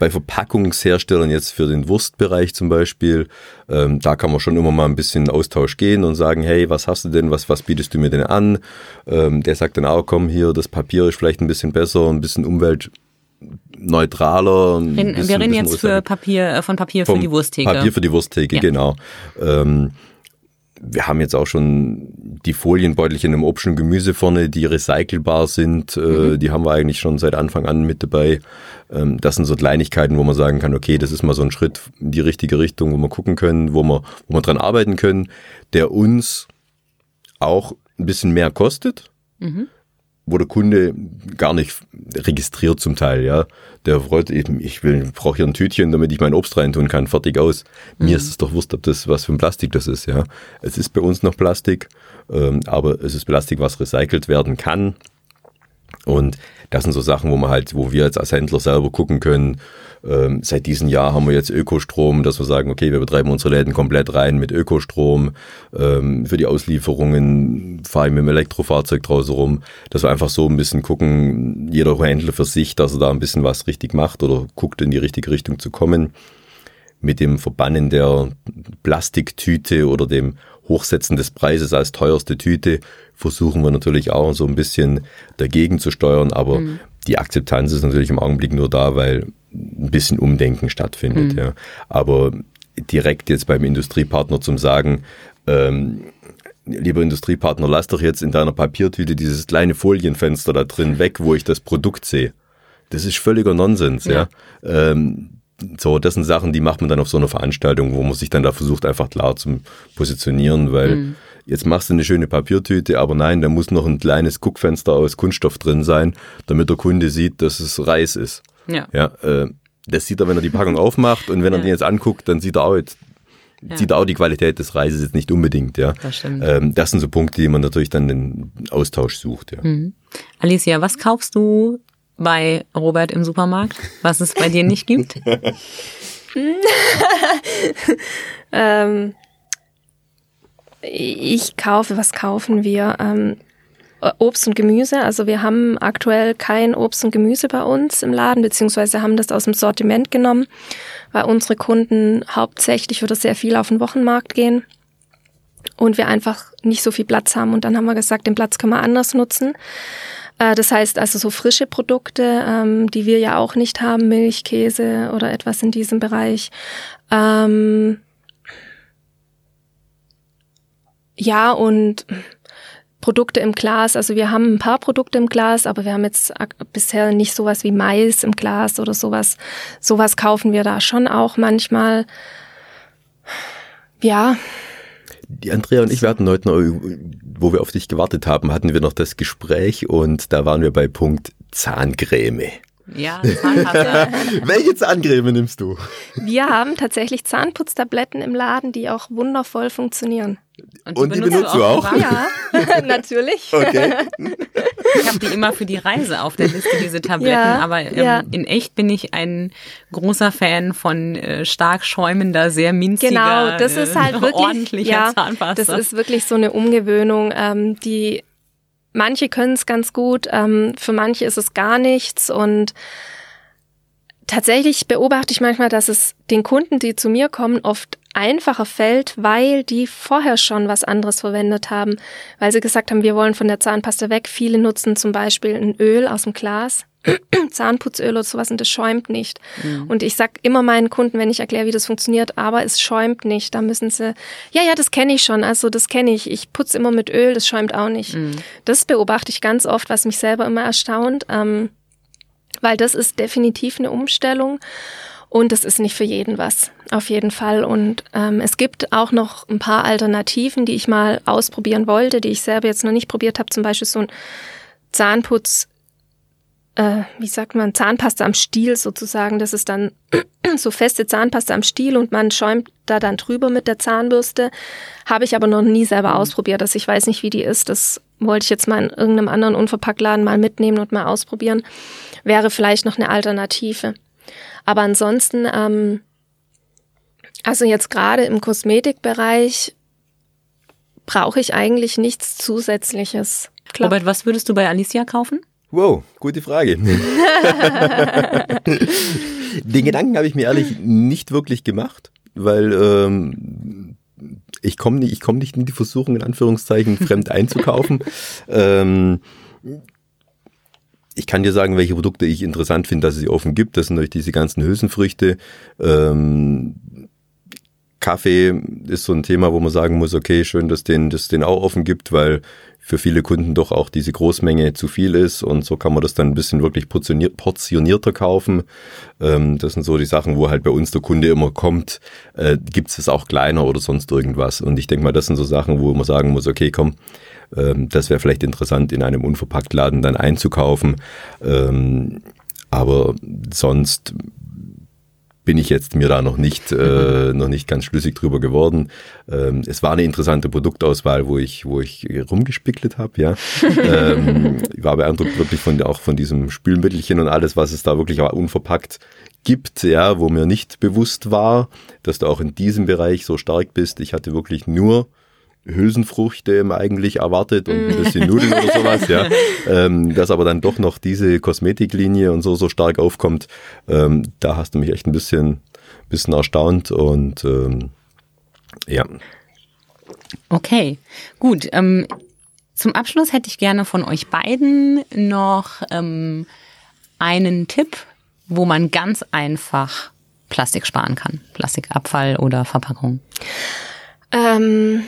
bei Verpackungsherstellern jetzt für den Wurstbereich zum Beispiel, ähm, da kann man schon immer mal ein bisschen in Austausch gehen und sagen, hey, was hast du denn, was, was bietest du mir denn an? Ähm, der sagt dann auch, komm hier, das Papier ist vielleicht ein bisschen besser, ein bisschen umweltneutraler. Ein wir reden jetzt für Papier, von Papier für die Wursttheke. Papier für die Wursttheke, ja. genau. Ähm, wir haben jetzt auch schon die Folienbeutelchen im Obst und Gemüse vorne, die recycelbar sind. Äh, mhm. Die haben wir eigentlich schon seit Anfang an mit dabei. Ähm, das sind so Kleinigkeiten, wo man sagen kann, okay, das ist mal so ein Schritt in die richtige Richtung, wo wir gucken können, wo wir, wo wir dran arbeiten können, der uns auch ein bisschen mehr kostet. Mhm wo der Kunde gar nicht registriert zum Teil, ja. Der freut eben, ich will, brauche hier ein Tütchen, damit ich mein Obst reintun kann, fertig aus. Mhm. Mir ist es doch wurscht, ob das, was für ein Plastik das ist, ja. Es ist bei uns noch Plastik, ähm, aber es ist Plastik, was recycelt werden kann. Und das sind so Sachen, wo man halt, wo wir jetzt als Händler selber gucken können. Ähm, seit diesem Jahr haben wir jetzt Ökostrom, dass wir sagen, okay, wir betreiben unsere Läden komplett rein mit Ökostrom. Ähm, für die Auslieferungen fahre ich mit dem Elektrofahrzeug draußen rum, dass wir einfach so ein bisschen gucken, jeder Händler für sich, dass er da ein bisschen was richtig macht oder guckt, in die richtige Richtung zu kommen. Mit dem Verbannen der Plastiktüte oder dem Hochsetzen des Preises als teuerste Tüte versuchen wir natürlich auch so ein bisschen dagegen zu steuern, aber mhm. die Akzeptanz ist natürlich im Augenblick nur da, weil ein bisschen Umdenken stattfindet. Mhm. Ja. Aber direkt jetzt beim Industriepartner zum sagen, ähm, lieber Industriepartner, lass doch jetzt in deiner Papiertüte dieses kleine Folienfenster da drin weg, wo ich das Produkt sehe. Das ist völliger Nonsens, ja. ja. Ähm, so, das sind Sachen, die macht man dann auf so einer Veranstaltung, wo man sich dann da versucht, einfach klar zu positionieren, weil mhm jetzt machst du eine schöne Papiertüte, aber nein, da muss noch ein kleines Guckfenster aus Kunststoff drin sein, damit der Kunde sieht, dass es Reis ist. Ja. ja äh, das sieht er, wenn er die Packung aufmacht und wenn er ja. den jetzt anguckt, dann sieht er auch, jetzt, ja. sieht er auch die Qualität des Reises jetzt nicht unbedingt. Ja. Das stimmt. Ähm, das sind so Punkte, die man natürlich dann den Austausch sucht. Ja. Mhm. Alicia, was kaufst du bei Robert im Supermarkt, was es bei dir nicht gibt? ähm, ich kaufe, was kaufen wir? Ähm, Obst und Gemüse. Also wir haben aktuell kein Obst und Gemüse bei uns im Laden, beziehungsweise haben das aus dem Sortiment genommen, weil unsere Kunden hauptsächlich oder sehr viel auf den Wochenmarkt gehen und wir einfach nicht so viel Platz haben. Und dann haben wir gesagt, den Platz können wir anders nutzen. Äh, das heißt also so frische Produkte, ähm, die wir ja auch nicht haben, Milch, Käse oder etwas in diesem Bereich. Ähm ja, und Produkte im Glas. Also wir haben ein paar Produkte im Glas, aber wir haben jetzt bisher nicht sowas wie Mais im Glas oder sowas. Sowas kaufen wir da schon auch manchmal. Ja. Die Andrea und ich, wir hatten heute noch, wo wir auf dich gewartet haben, hatten wir noch das Gespräch und da waren wir bei Punkt Zahncreme. Ja, Zahnpasta. Welche Zahncreme nimmst du? Wir haben tatsächlich Zahnputztabletten im Laden, die auch wundervoll funktionieren. Und die, Und die benutzt du auch? Ja, natürlich. Okay. Ich habe die immer für die Reise auf der Liste, diese Tabletten. Ja, aber ähm, ja. in echt bin ich ein großer Fan von äh, stark schäumender, sehr minziger, genau, das ist halt äh, wirklich, ordentlicher ja, Zahnpasta. Das ist wirklich so eine Umgewöhnung, ähm, die manche können es ganz gut, ähm, für manche ist es gar nichts. Und tatsächlich beobachte ich manchmal, dass es den Kunden, die zu mir kommen, oft einfacher fällt, weil die vorher schon was anderes verwendet haben, weil sie gesagt haben, wir wollen von der Zahnpasta weg. Viele nutzen zum Beispiel ein Öl aus dem Glas, Zahnputzöl oder sowas und das schäumt nicht. Mhm. Und ich sag immer meinen Kunden, wenn ich erkläre, wie das funktioniert, aber es schäumt nicht. Da müssen sie, ja, ja, das kenne ich schon, also das kenne ich. Ich putze immer mit Öl, das schäumt auch nicht. Mhm. Das beobachte ich ganz oft, was mich selber immer erstaunt, ähm, weil das ist definitiv eine Umstellung. Und es ist nicht für jeden was, auf jeden Fall. Und ähm, es gibt auch noch ein paar Alternativen, die ich mal ausprobieren wollte, die ich selber jetzt noch nicht probiert habe. Zum Beispiel so ein Zahnputz, äh, wie sagt man, Zahnpasta am Stiel sozusagen. Das ist dann so feste Zahnpasta am Stiel und man schäumt da dann drüber mit der Zahnbürste. Habe ich aber noch nie selber mhm. ausprobiert. Also ich weiß nicht, wie die ist. Das wollte ich jetzt mal in irgendeinem anderen Unverpacktladen mal mitnehmen und mal ausprobieren. Wäre vielleicht noch eine Alternative. Aber ansonsten, ähm, also jetzt gerade im Kosmetikbereich brauche ich eigentlich nichts Zusätzliches. Klar. Robert, was würdest du bei Alicia kaufen? Wow, gute Frage. Den Gedanken habe ich mir ehrlich nicht wirklich gemacht, weil ähm, ich komme nicht, ich komme nicht in die Versuchung, in Anführungszeichen, fremd einzukaufen. ähm, ich kann dir sagen, welche Produkte ich interessant finde, dass es sie offen gibt. Das sind natürlich diese ganzen Hülsenfrüchte. Ähm, Kaffee ist so ein Thema, wo man sagen muss, okay, schön, dass den, das den auch offen gibt, weil für viele Kunden doch auch diese Großmenge zu viel ist und so kann man das dann ein bisschen wirklich portionierter kaufen. Ähm, das sind so die Sachen, wo halt bei uns der Kunde immer kommt, äh, gibt es auch kleiner oder sonst irgendwas. Und ich denke mal, das sind so Sachen, wo man sagen muss, okay, komm, ähm, das wäre vielleicht interessant, in einem Unverpacktladen dann einzukaufen. Ähm, aber sonst bin ich jetzt mir da noch nicht, äh, noch nicht ganz schlüssig drüber geworden. Ähm, es war eine interessante Produktauswahl, wo ich, wo ich rumgespickelt habe, ja. ähm, ich war beeindruckt wirklich von, auch von diesem Spülmittelchen und alles, was es da wirklich auch unverpackt gibt, ja, wo mir nicht bewusst war, dass du auch in diesem Bereich so stark bist. Ich hatte wirklich nur Hülsenfrüchte eigentlich erwartet und ein bisschen Nudeln oder sowas, ja. Ähm, dass aber dann doch noch diese Kosmetiklinie und so so stark aufkommt, ähm, da hast du mich echt ein bisschen, bisschen erstaunt und ähm, ja. Okay, gut. Ähm, zum Abschluss hätte ich gerne von euch beiden noch ähm, einen Tipp, wo man ganz einfach Plastik sparen kann. Plastikabfall oder Verpackung. Ähm,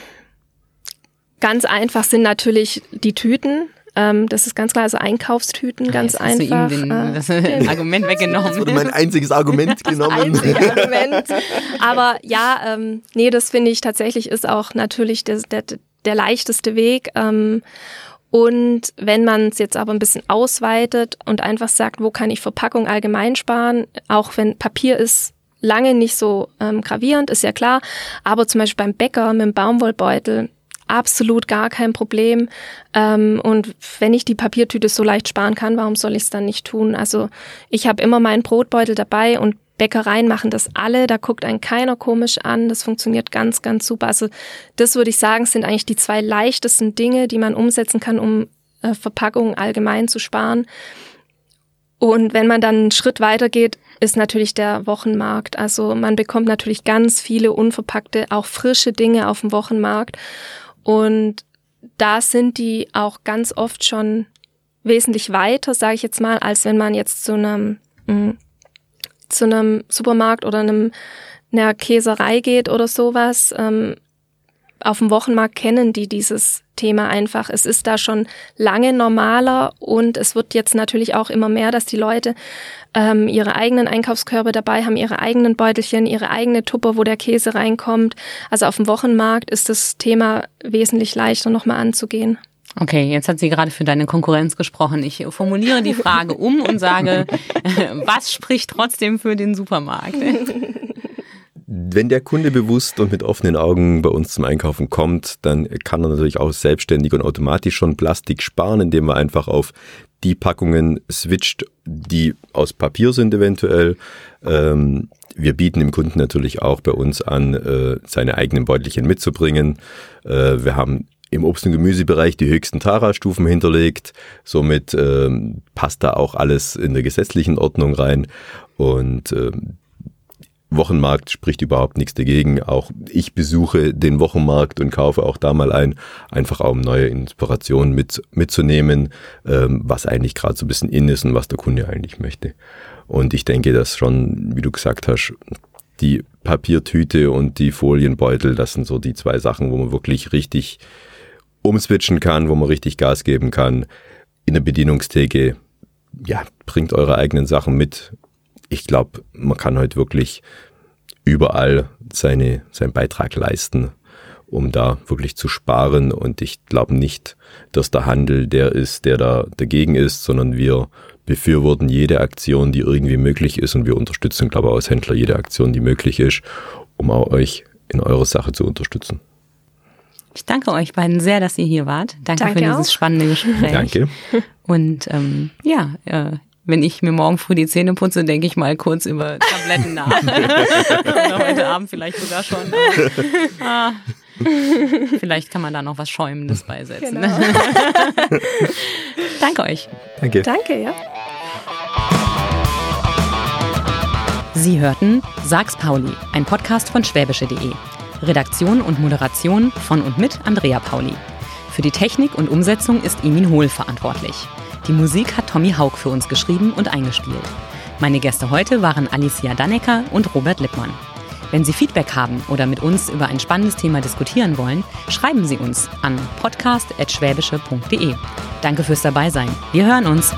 Ganz einfach sind natürlich die Tüten. Ähm, das ist ganz klar, also Einkaufstüten, ganz Jetzt einfach. Hast du ihm den, äh, das Argument weggenommen. Das wurde mein einziges Argument genommen. Das Argument. Aber ja, ähm, nee, das finde ich tatsächlich ist auch natürlich das, der, der leichteste Weg. Ähm, und wenn man es jetzt aber ein bisschen ausweitet und einfach sagt, wo kann ich Verpackung allgemein sparen, auch wenn Papier ist lange nicht so ähm, gravierend, ist ja klar, aber zum Beispiel beim Bäcker mit dem Baumwollbeutel absolut gar kein Problem. Ähm, und wenn ich die Papiertüte so leicht sparen kann, warum soll ich es dann nicht tun? Also ich habe immer meinen Brotbeutel dabei und Bäckereien machen das alle, da guckt einen keiner komisch an, das funktioniert ganz, ganz super. Also das würde ich sagen, sind eigentlich die zwei leichtesten Dinge, die man umsetzen kann, um äh, Verpackungen allgemein zu sparen. Und wenn man dann einen Schritt weiter geht, ist natürlich der Wochenmarkt. Also man bekommt natürlich ganz viele unverpackte, auch frische Dinge auf dem Wochenmarkt. Und da sind die auch ganz oft schon wesentlich weiter, sage ich jetzt mal, als wenn man jetzt zu einem mh, zu einem Supermarkt oder einem, einer Käserei geht oder sowas, ähm, auf dem Wochenmarkt kennen die dieses Thema einfach. Es ist da schon lange normaler und es wird jetzt natürlich auch immer mehr, dass die Leute ähm, ihre eigenen Einkaufskörbe dabei haben, ihre eigenen Beutelchen, ihre eigene Tupper, wo der Käse reinkommt. Also auf dem Wochenmarkt ist das Thema wesentlich leichter nochmal anzugehen. Okay, jetzt hat sie gerade für deine Konkurrenz gesprochen. Ich formuliere die Frage um und sage, was spricht trotzdem für den Supermarkt? Wenn der Kunde bewusst und mit offenen Augen bei uns zum Einkaufen kommt, dann kann er natürlich auch selbstständig und automatisch schon Plastik sparen, indem er einfach auf die Packungen switcht, die aus Papier sind eventuell. Ähm, wir bieten dem Kunden natürlich auch bei uns an, äh, seine eigenen Beutelchen mitzubringen. Äh, wir haben im Obst- und Gemüsebereich die höchsten Tara-Stufen hinterlegt. Somit ähm, passt da auch alles in der gesetzlichen Ordnung rein. Und ähm, Wochenmarkt spricht überhaupt nichts dagegen. Auch ich besuche den Wochenmarkt und kaufe auch da mal ein, einfach auch um neue Inspirationen mit, mitzunehmen, ähm, was eigentlich gerade so ein bisschen in ist und was der Kunde eigentlich möchte. Und ich denke, dass schon, wie du gesagt hast, die Papiertüte und die Folienbeutel, das sind so die zwei Sachen, wo man wirklich richtig umswitchen kann, wo man richtig Gas geben kann. In der Bedienungstheke, ja, bringt eure eigenen Sachen mit. Ich glaube, man kann heute wirklich überall seine, seinen Beitrag leisten, um da wirklich zu sparen. Und ich glaube nicht, dass der Handel der ist, der da dagegen ist, sondern wir befürworten jede Aktion, die irgendwie möglich ist und wir unterstützen, glaube ich, als Händler jede Aktion, die möglich ist, um auch euch in eurer Sache zu unterstützen. Ich danke euch beiden sehr, dass ihr hier wart. Danke, danke für dieses auch. spannende Gespräch. Danke. Und ähm, ja, äh, wenn ich mir morgen früh die Zähne putze, denke ich mal kurz über Tabletten nach. Oder heute Abend vielleicht sogar schon. Ah, vielleicht kann man da noch was Schäumendes beisetzen. Genau. Danke euch. Danke. Danke, ja. Sie hörten Sags Pauli, ein Podcast von schwäbische.de. Redaktion und Moderation von und mit Andrea Pauli. Für die Technik und Umsetzung ist Emin Hohl verantwortlich. Die Musik hat Tommy Haug für uns geschrieben und eingespielt. Meine Gäste heute waren Alicia Dannecker und Robert Lippmann. Wenn Sie Feedback haben oder mit uns über ein spannendes Thema diskutieren wollen, schreiben Sie uns an podcast.schwäbische.de. Danke fürs Dabeisein. Wir hören uns.